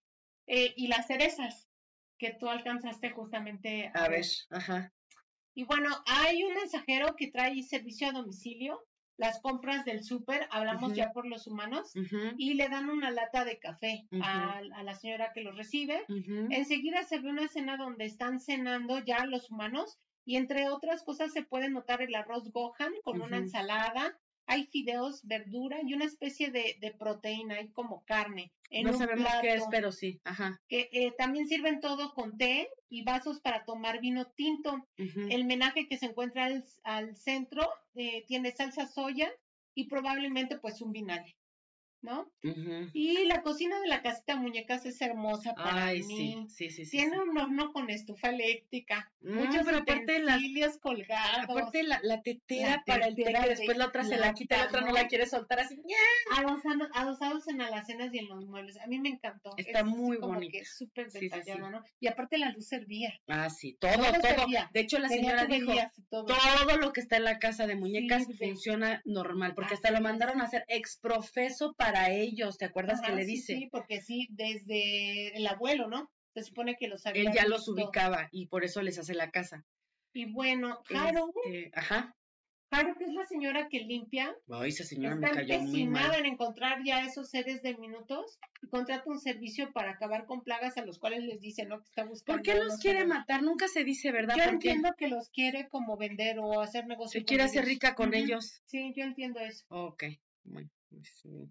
Eh, y las cerezas que tú alcanzaste justamente A ver, ajá. Y bueno, hay un mensajero que trae servicio a domicilio, las compras del súper, hablamos ya por los humanos, y le dan una lata de café a, a la señora que lo recibe. Enseguida se ve una cena donde están cenando ya los humanos y entre otras cosas se puede notar el arroz gohan con una ensalada, hay fideos, verdura y una especie de, de proteína, hay como carne. En No sabemos qué es, pero sí. Ajá. que eh, también sirven todo con té y vasos para tomar vino tinto. El menaje que se encuentra al, al centro eh, tiene salsa soya y probablemente pues un vinagre, ¿no? Y la cocina de la casita muñecas es hermosa para Ay, mí. sí, sí, sí. Tiene sí. un horno con estufa eléctrica, Mm, muchos pero aparte las- colgados, Aparte la, la tetera La para el té que de después la otra se la quita y la otra no la quiere soltar así. ¡ña! adosano- adosados en alacenas y en los muebles. A mí me encantó. Está Es muy como bonito. súper detallada, ¿no? Y aparte la luz servía. Ah, sí, todo, Todo. De hecho, la Tenía señora dijo, todo. todo lo que está en la casa de muñecas funciona normal, porque Así hasta lo mandaron a hacer exprofeso para ellos, ¿te acuerdas que Ajá, le sí, dice? Sí, porque sí, desde el abuelo, ¿no? Se supone que los había Él ya los visto. ubicaba y por eso les hace la casa. Y bueno, Haru, Este, ajá. Haru, que es la señora que limpia, Ay, esa señora me está cayó muy mal. en encontrar ya esos seres de minutos y contrata un servicio para acabar con plagas a los cuales les dice, ¿no? Que está buscando. ¿Por qué los quiere seres. matar? Nunca se dice, ¿verdad? Yo ¿Por qué? entiendo que los quiere como vender o hacer negocio. Se quiere hacer rica con Ujú. ellos. Sí, yo entiendo eso. Ok, bueno,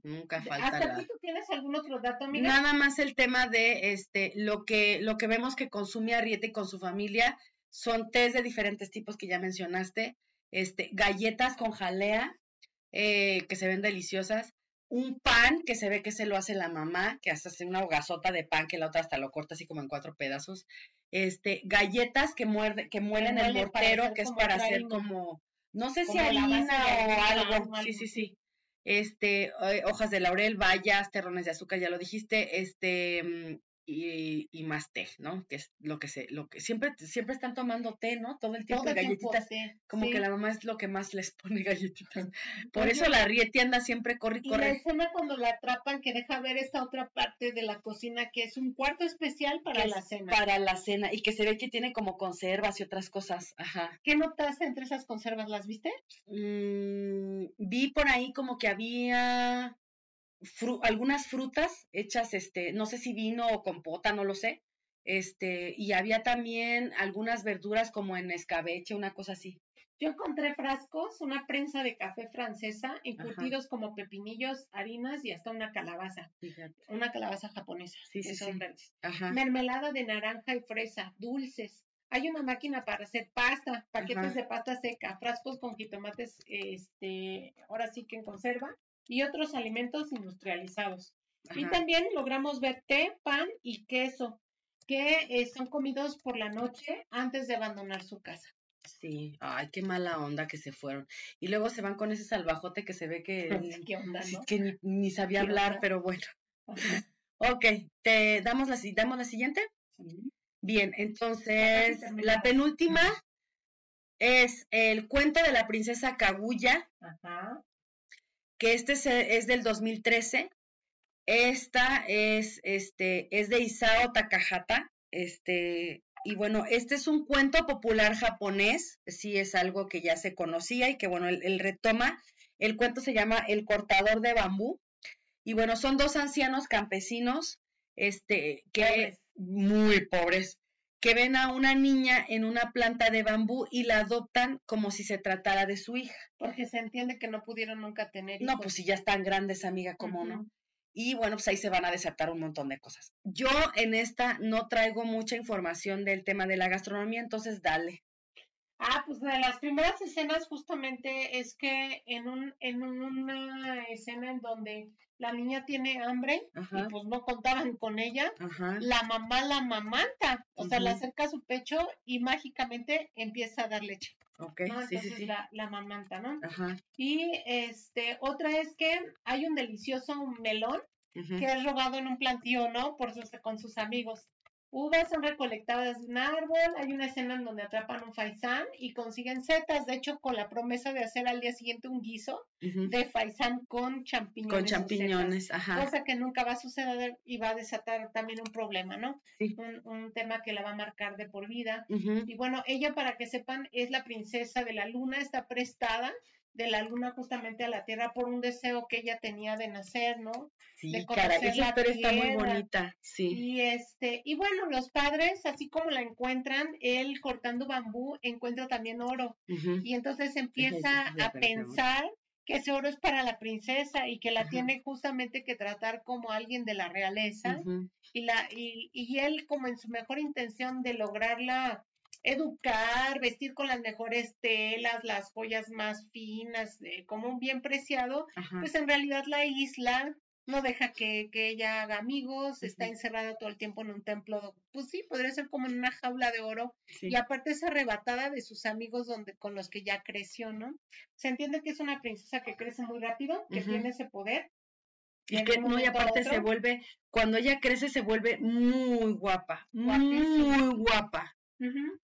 nunca falta ¿Hasta la... tú tienes algún otro dato, amiga? Nada más el tema de este lo que lo que vemos que consume Arrieta y con su familia son tés de diferentes tipos que ya mencionaste, este galletas con jalea eh, que se ven deliciosas, un pan que se ve que se lo hace la mamá, que hasta hace una hogazota de pan que la otra hasta lo corta así como en cuatro pedazos, este galletas que muerde que muelen el mortero que es para hacer como no sé si Como harina o algo, algo sí sí sí este, eh, hojas de laurel, bayas, terrones de azúcar, ya lo dijiste, este, mm, y, y más té, ¿no? Que es lo que se, lo que siempre, siempre están tomando té, ¿no? Todo el tiempo Todo tiempo, galletitas, como sí. que la mamá es lo que más les pone (laughs) galletitas. (laughs) Por Oye, eso la Rieti anda siempre corre y Y la corre. escena cuando la atrapan que deja ver esta otra parte de la cocina que es un cuarto especial para que la es cena. Para la cena, y que se ve que tiene como conservas y otras cosas, ajá. ¿Qué notaste entre esas conservas? ¿Las viste? Mm, vi por ahí como que había fru- algunas frutas hechas, este, no sé si vino o compota, no lo sé. Este, y había también algunas verduras como en escabeche, una cosa así. Yo encontré frascos, una prensa de café francesa, encurtidos como pepinillos, harinas y hasta una calabaza, Fíjate. una calabaza japonesa, Sí, son sí. verdes. Ajá. Mermelada de naranja y fresa, dulces. Hay una máquina para hacer pasta, paquetes Ajá. de pasta seca, frascos con jitomates, este, ahora sí que en conserva, y otros alimentos industrializados. Y también logramos ver té, pan y queso, que eh, son comidos por la noche antes de abandonar su casa. Sí, ay, qué mala onda que se fueron. Y luego se van con ese salvajote que se ve que, (laughs) ¿Qué onda, no? que ni, sabía hablar, pero bueno. (laughs) Ok, ¿te damos la, damos la siguiente? Bien, entonces la penúltima es el cuento de la princesa Kaguya, Ajá. Que este es, del 2013. Esta es, este, es de Isao Takahata, este, y bueno, este es un cuento popular japonés, sí es algo que ya se conocía y que bueno, él, retoma. El cuento se llama El cortador de bambú. Y bueno, son dos ancianos campesinos, este, que muy pobres, que ven a una niña en una planta de bambú y la adoptan como si se tratara de su hija. Porque se entiende que no pudieron nunca tener hijos. No, pues si ya están grandes, amiga, ¿cómo no? y bueno, pues ahí se van a desatar un montón de cosas. Yo en esta no traigo mucha información del tema de la gastronomía, entonces dale. Ah, pues de las primeras escenas justamente es que en un en una escena en donde la niña tiene hambre y pues no contaban con ella, la mamá la mamanta, o sea, la acerca a su pecho y mágicamente empieza a dar leche. Ok, sí, sí, sí. La, la mamanta, ¿no? Ajá. Y este, otra es que hay un delicioso melón que es robado en un plantío, ¿no? Por sus, con sus amigos. Uvas son recolectadas de un árbol, hay una escena en donde atrapan un faisán y consiguen setas, de hecho con la promesa de hacer al día siguiente un guiso de faisán con champiñones. Con champiñones, ajá. Cosa que nunca va a suceder y va a desatar también un problema, ¿no? Sí. Un, tema que la va a marcar de por vida. Y bueno, ella para que sepan es la princesa de la luna, está prestada de la luna justamente a la tierra por un deseo que ella tenía de nacer, ¿no? Sí, de cara, esa historia está muy bonita, sí. Y este, y bueno, los padres, así como la encuentran, él cortando bambú encuentra también oro. Y entonces empieza a pensar que ese oro es para la princesa y que la tiene justamente que tratar como alguien de la realeza y la y, y él como en su mejor intención de lograrla educar, vestir con las mejores telas, las joyas más finas, como un bien preciado, pues en realidad la isla no deja que, ella haga amigos, está encerrada todo el tiempo en un templo, pues sí, podría ser como en una jaula de oro, y aparte es arrebatada de sus amigos donde, con los que ya creció, ¿no? Se entiende que es una princesa que crece muy rápido, que tiene ese poder, y que no, y aparte se vuelve, cuando ella crece se vuelve muy guapa, muy guapa.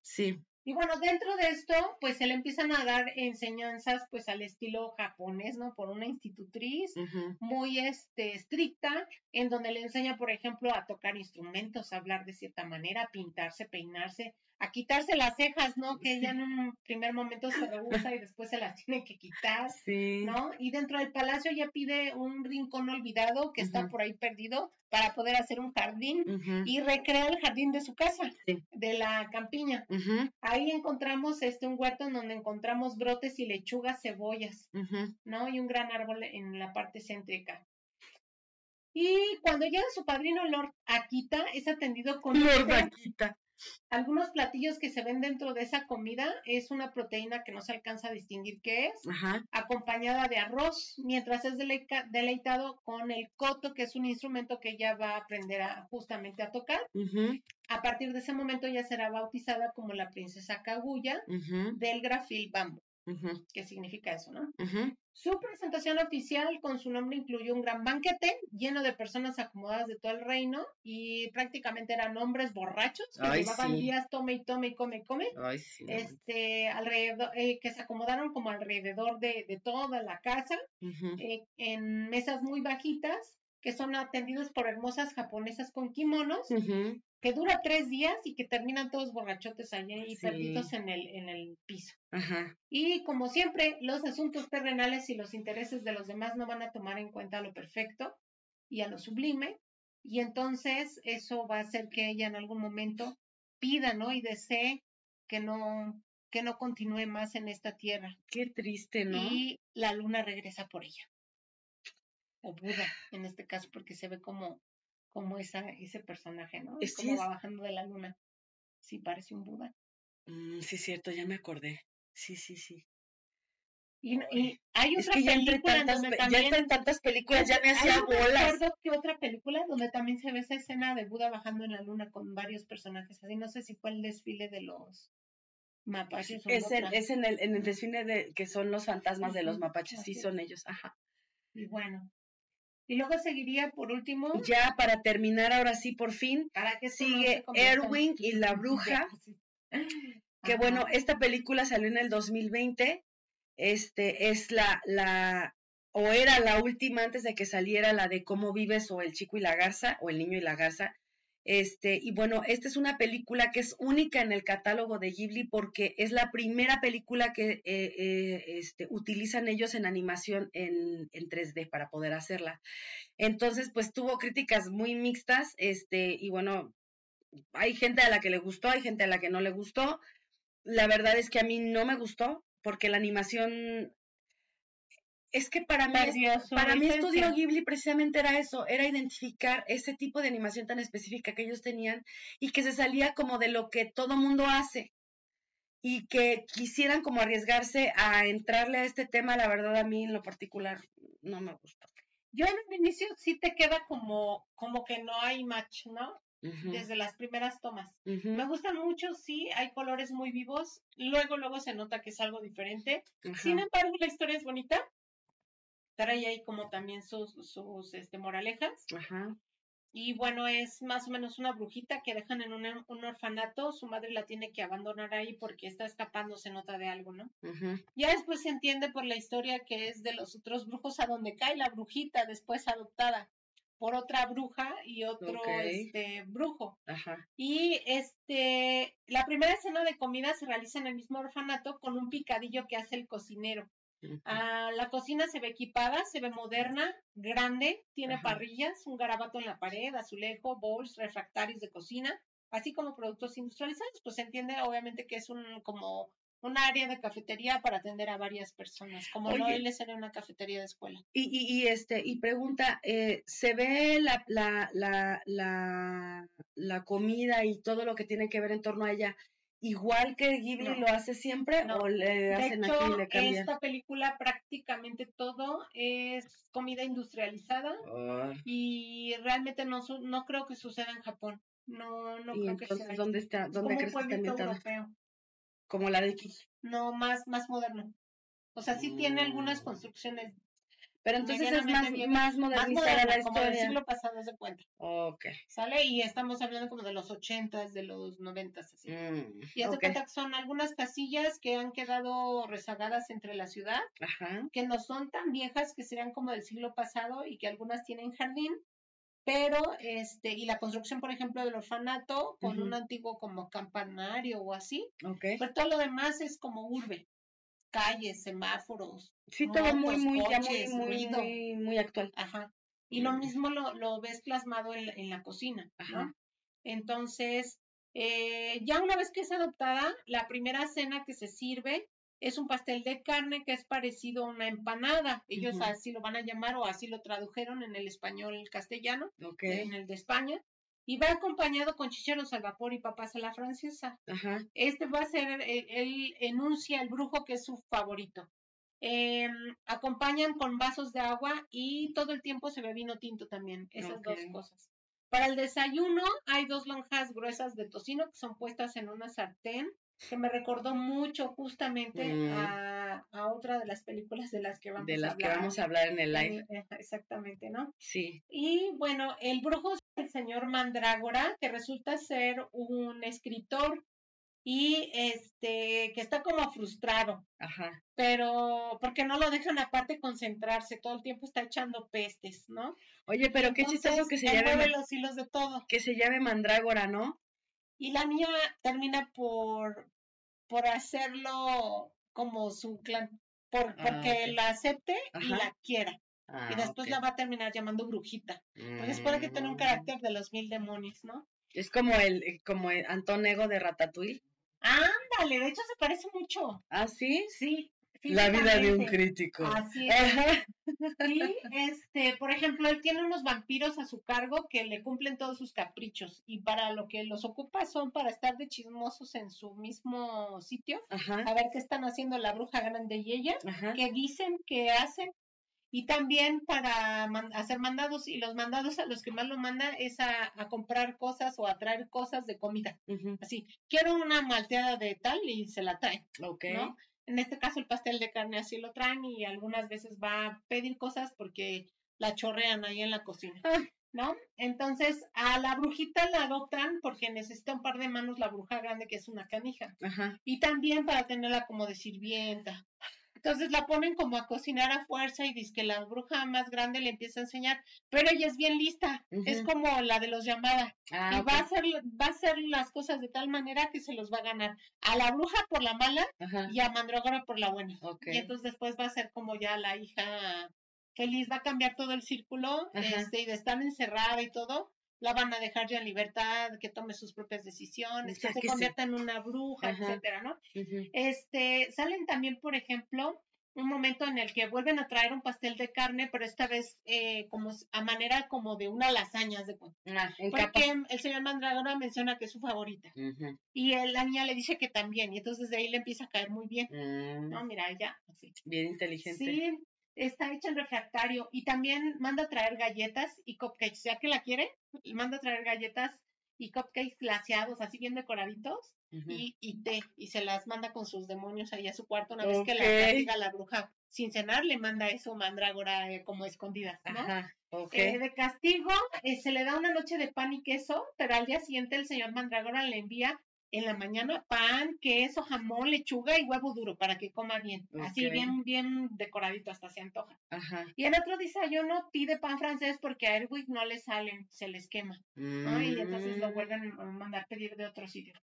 Sí. Y bueno, dentro de esto, pues se le empiezan a dar enseñanzas, pues al estilo japonés, ¿no? Por una institutriz muy este, estricta, en donde le enseña, por ejemplo, a tocar instrumentos, a hablar de cierta manera, a pintarse, peinarse, a quitarse las cejas, ¿no? Que ella en un primer momento se rehúsa y después se las tiene que quitar, ¿no? Y dentro del palacio ella pide un rincón olvidado que está por ahí perdido para poder hacer un jardín y recrear el jardín de su casa, de la campiña. Ahí encontramos este un huerto en donde encontramos brotes y lechugas, cebollas, ¿no? Y un gran árbol en la parte céntrica. Y cuando llega su padrino Lord Akita, es atendido con... Lord Akita. Algunos platillos que se ven dentro de esa comida es una proteína que no se alcanza a distinguir qué es, acompañada de arroz, mientras es deleitado con el coto, que es un instrumento que ella va a aprender a, justamente a tocar. A partir de ese momento ya será bautizada como la princesa Kaguya del grafil bambú. ¿Qué significa eso, no? Su presentación oficial con su nombre incluyó un gran banquete lleno de personas acomodadas de todo el reino y prácticamente eran hombres borrachos que llevaban días tome y tome y come y come. este, alrededor, eh, que se acomodaron como alrededor de, toda la casa eh, en mesas muy bajitas que son atendidos por hermosas japonesas con kimonos que dura tres días y que terminan todos borrachotes allí y perdidos en el, en el piso. Y como siempre, los asuntos terrenales y los intereses de los demás no van a tomar en cuenta lo perfecto y a lo sublime, y entonces eso va a hacer que ella en algún momento pida, ¿no? Y desee que no, que no continúe más en esta tierra. Qué triste, ¿no? Y la luna regresa por ella. O Buda, en este caso, porque se ve como como esa, ese personaje, ¿no? Es como va bajando de la luna. Sí, parece un Buda. Mm, sí, cierto, ya me acordé. Sí, sí, sí. Y, hay otra película donde también... Ya en tantas películas, ya me hacía bolas. recuerdo que otra película donde también se ve esa escena de Buda bajando en la luna con varios personajes así. No sé si fue el desfile de los Mapaches Es, en, otra. es en, el, en el desfile de que son los fantasmas de los mapaches, sí son ellos, ajá. Y bueno. Y luego seguiría por último, Ya para terminar, ahora sí, por fin, para que no sigue Erwin y la bruja, (gasps) que bueno, esta película salió en el 2020, este es la, la, o era la última antes de que saliera la de Cómo vives o El chico y la garza, o El niño y la garza, este, y bueno, esta es una película que es única en el catálogo de Ghibli porque es la primera película que eh, eh, este, utilizan ellos en animación en, en 3D para poder hacerla. Entonces, pues tuvo críticas muy mixtas, este, y bueno, hay gente a la que le gustó, hay gente a la que no le gustó. La verdad es que a mí no me gustó porque la animación es que para mí para mí. Estudio Ghibli precisamente era eso, era identificar ese tipo de animación tan específica que ellos tenían y que se salía como de lo que todo mundo hace y que quisieran como arriesgarse a entrarle a este tema, la verdad a mí en lo particular no me gustó. Yo en un inicio sí te queda como, como que no hay match, ¿no? Desde las primeras tomas. Me gustan mucho, sí, hay colores muy vivos. Luego, luego se nota que es algo diferente. Sin embargo, la historia es bonita. Trae ahí como también sus, sus este, moralejas. ajá, Y bueno, es más o menos una brujita que dejan en un, un orfanato. Su madre la tiene que abandonar ahí porque está escapando, se nota de algo, ¿no? ujú, Ya después se entiende por la historia que es de los otros brujos a donde cae la brujita después adoptada por otra bruja y otro este brujo. ajá, Y este la primera escena de comida se realiza en el mismo orfanato con un picadillo que hace el cocinero. Ah, la cocina se ve equipada, se ve moderna, grande, tiene Ajá. parrillas, un garabato en la pared, azulejo, bowls, refractarios de cocina, así como productos industrializados. Pues se entiende obviamente que es un como un área de cafetería para atender a varias personas, como no Oye. le sería una cafetería de escuela. Y, y, y, este, y pregunta, eh, ¿se ve la, la, la, la, la comida y todo lo que tiene que ver en torno a ella igual que Ghibli No. lo hace siempre No. o le De hacen hecho, aquí le cambian? esta película prácticamente todo es comida industrializada Ah, y realmente no su- no creo que suceda en Japón. No, no y creo que entonces, sea. ¿dónde está? Es ¿Dónde crees que está europeo. Como la de Kiki. No, más, más moderno. O sea, sí tiene algunas Mm. construcciones Pero entonces es más, bien- más más modernizada la modernas, como del historia. siglo pasado, se cuenta. Ok. ¿Sale? Y estamos hablando como de los ochentas, de los noventas, así. Mm, Y haz de ok. cuenta que son algunas casillas que han quedado rezagadas entre la ciudad, Ajá. que no son tan viejas, que serían como del siglo pasado y que algunas tienen jardín, pero, este, y la construcción, por ejemplo, del orfanato con Ujú. un antiguo como campanario o así, Ok. pero todo lo demás es como urbe, calles, semáforos, Sí, todo muy, muy, ya muy, coches, muy, ruido. muy, muy actual. Ajá. Y lo mismo lo, lo ves plasmado en la, en la cocina, ¿no? Ajá. Entonces, eh, ya una vez que es adoptada, la primera cena que se sirve es un pastel de carne que es parecido a una empanada. Ellos así lo van a llamar o así lo tradujeron en el español castellano, en el de España. Y va acompañado con chicheros al vapor y papas a la francesa. Ajá. Este va a ser, eh, él enuncia el brujo que es su favorito. Em, acompañan con vasos de agua y todo el tiempo se ve vino tinto también, esas dos cosas. Para el desayuno hay dos lonjas gruesas de tocino que son puestas en una sartén, que me recordó mucho justamente Mm. a, a otra de las películas de las que vamos De a las que hablar. vamos a hablar en el live. Eh, Exactamente, ¿no? Sí. Y bueno, el brujo es el señor Mandrágora, que resulta ser un escritor y este que está como frustrado, Ajá. pero porque no lo dejan aparte concentrarse, todo el tiempo está echando pestes, ¿no? Oye, pero qué chistoso Entonces, que se llame, los hilos de todo. que se llame Mandrágora, ¿no? Y la niña termina por por hacerlo como su clan, por, Ah, porque la acepte y la quiera. Ah, y después la va a terminar llamando brujita. Porque que tiene un Mm. carácter de los mil demonios, ¿no? Es como el, eh, como el Antonego de Ratatouille. Ándale, de hecho se parece mucho. ¿Ah, sí? Sí. La vida de un crítico. Así es. Y (laughs) este, por ejemplo, él tiene unos vampiros a su cargo que le cumplen todos sus caprichos y para lo que los ocupa son para estar de chismosos en su mismo sitio, Ajá. a ver qué están haciendo la bruja grande y ella, Ajá. qué dicen, qué hacen y también para hacer mandados y los mandados a los que más lo mandan es a, comprar cosas o a traer cosas de comida. Así, quiero una malteada de tal y se la. ¿no? En este caso el pastel de carne así lo traen y algunas veces va a pedir cosas porque la chorrean ahí en la cocina. Ah. ¿No? Entonces a la brujita la adoptan porque necesita un par de manos la bruja grande que es una canija. Ajá. Y también para tenerla como de sirvienta. Entonces la ponen como a cocinar a fuerza y dice que la bruja más grande le empieza a enseñar, pero ella es bien lista, es como la de los llamadas ah, y va a hacer va a hacer las cosas de tal manera que se los va a ganar a la bruja por la mala y a Mandrágora por la buena. Y entonces después va a ser como ya la hija feliz, va a cambiar todo el círculo, este, y de estar encerrada y todo, la van a dejar ya en libertad, que tome sus propias decisiones, que se convierta en una bruja, etcétera, ¿no? Este, salen también, por ejemplo, un momento en el que vuelven a traer un pastel de carne, pero esta vez eh, como a manera como de una lasaña de ah, Porque el señor Mandragora menciona que es su favorita. Y la niña le dice que también, y entonces de ahí le empieza a caer muy bien. Mm. No, mira, ya, así. Bien inteligente. Sí, está hecha en refractario y también manda a traer galletas y cupcakes, ya que la quiere, manda a traer galletas y cupcakes glaseados, así bien decoraditos, y, y, té, y se las manda con sus demonios ahí a su cuarto una vez que la diga la bruja. Sin cenar, le manda eso mandrágora eh, como escondida, ¿no? Eh, de castigo, eh, se le da una noche de pan y queso, pero al día siguiente el señor mandrágora le envía en la mañana pan, queso, jamón, lechuga y huevo duro para que coma bien. Así bien, bien decoradito, hasta se antoja. Ajá. Y el otro desayuno pide pan francés porque a Erwin no le salen, se les quema. Y entonces lo mm. vuelven a mandar pedir de otro sitio.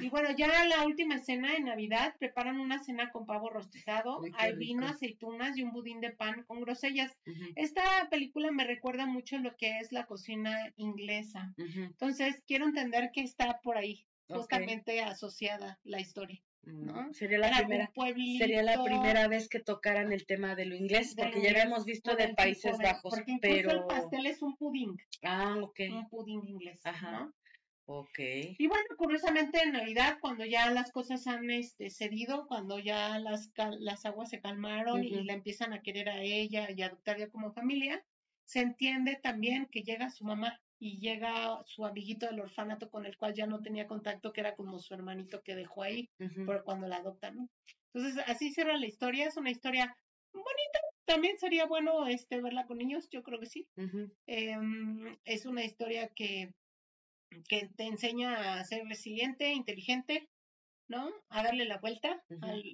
Y bueno, ya la última escena en Navidad preparan una cena con pavo rostizado, hay vino, aceitunas y un budín de pan con grosellas. Esta película me recuerda mucho lo que es la cocina inglesa. Entonces quiero entender que está por ahí justamente asociada la historia. ¿no? Sería la primera sería la primera vez que tocaran el tema de lo inglés, porque ya habíamos visto de Países Bajos, pero el pastel es un puding. Ah, ok. Un puding inglés, Ajá. Ok. Y bueno, curiosamente en Navidad, cuando ya las cosas han este, cedido, cuando ya las, las aguas se calmaron y la empiezan a querer a ella y adoptar ya como familia, se entiende también que llega su mamá y llega su amiguito del orfanato con el cual ya no tenía contacto, que era como su hermanito que dejó ahí, por cuando la adoptan, ¿no? Entonces, así cierra la historia, es una historia bonita, también sería bueno este verla con niños, yo creo que sí. Em, es una historia que, que te enseña a ser resiliente, inteligente, ¿no? A darle la vuelta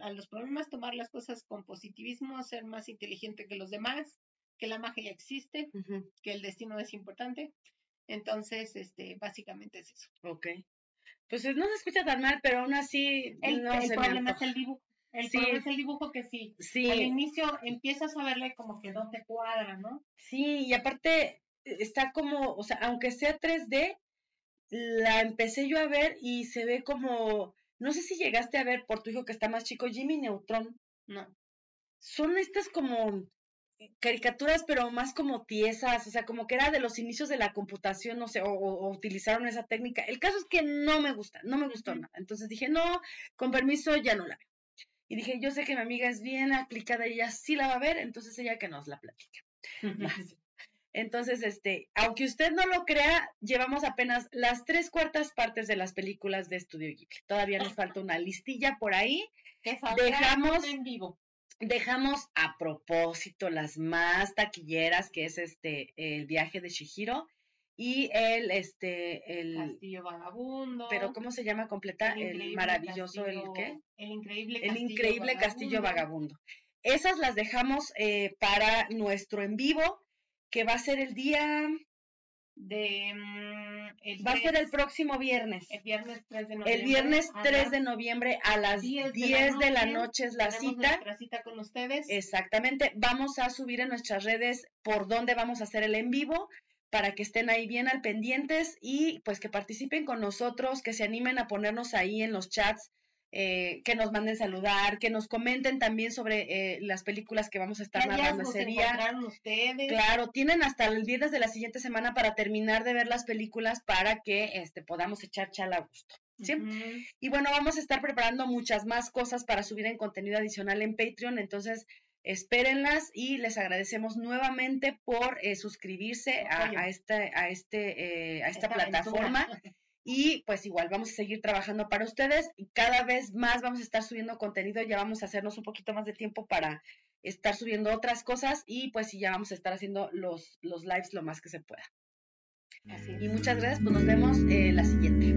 a los problemas, tomar las cosas con positivismo, ser más inteligente que los demás, que la magia existe, que el destino es importante. Entonces, este, básicamente es eso. Ok. Pues no se escucha tan mal, pero aún así el, no el problema es el dibujo. El problema es el dibujo que sí, sí. Al inicio empiezas a verle como que no te cuadra, ¿no? Sí, y aparte e, está como, o sea, aunque sea 3D, la empecé yo a ver y se ve como, no sé si llegaste a ver por tu hijo que está más chico, Jimmy Neutron. No. Son estas como caricaturas, pero más como tiesas, o sea, como que era de los inicios de la computación, no sé, o, utilizaron esa técnica. El caso es que no me gusta, no me gustó nada. Entonces dije, no, con permiso, ya no la veo. Y dije, yo sé que mi amiga es bien aplicada y ella sí la va a ver, entonces ella que nos la platique. Entonces, este, aunque usted no lo crea, llevamos apenas las tres cuartas partes de las películas de Estudio Ghibli. Todavía nos falta una listilla por ahí. Dejamos en vivo dejamos a propósito las más taquilleras, que es este el viaje de Shihiro y el este el Castillo Vagabundo. Pero ¿cómo se llama completa? El, maravilloso el qué? El increíble Castillo El increíble Castillo Vagabundo. Esas las dejamos eh, para nuestro en vivo, que va a ser el día de mm, va a ser el próximo viernes. El viernes 3 de noviembre. El viernes 3 de noviembre a las 10 de la, noche, es la cita. cita con ustedes. Exactamente. Vamos a subir en nuestras redes por dónde vamos a hacer el en vivo para que estén ahí bien al pendientes y pues que participen con nosotros, que se animen a ponernos ahí en los chats eh, que nos manden saludar, que nos comenten también sobre eh, las películas que vamos a estar narrando ese día. Ustedes? Claro, tienen hasta el viernes de la siguiente semana para terminar de ver las películas para que este, podamos echar chala a gusto. ¿sí? Y bueno, vamos a estar preparando muchas más cosas para subir en contenido adicional en Patreon, entonces espérenlas y les agradecemos nuevamente por eh, suscribirse a, este, a, este, a esta, plataforma. (laughs) Y pues igual vamos a seguir trabajando para ustedes y cada vez más vamos a estar subiendo contenido, ya vamos a hacernos un poquito más de tiempo para estar subiendo otras cosas y pues sí, ya vamos a estar haciendo los, los lives lo más que se pueda. Y muchas gracias, pues nos vemos eh, la siguiente.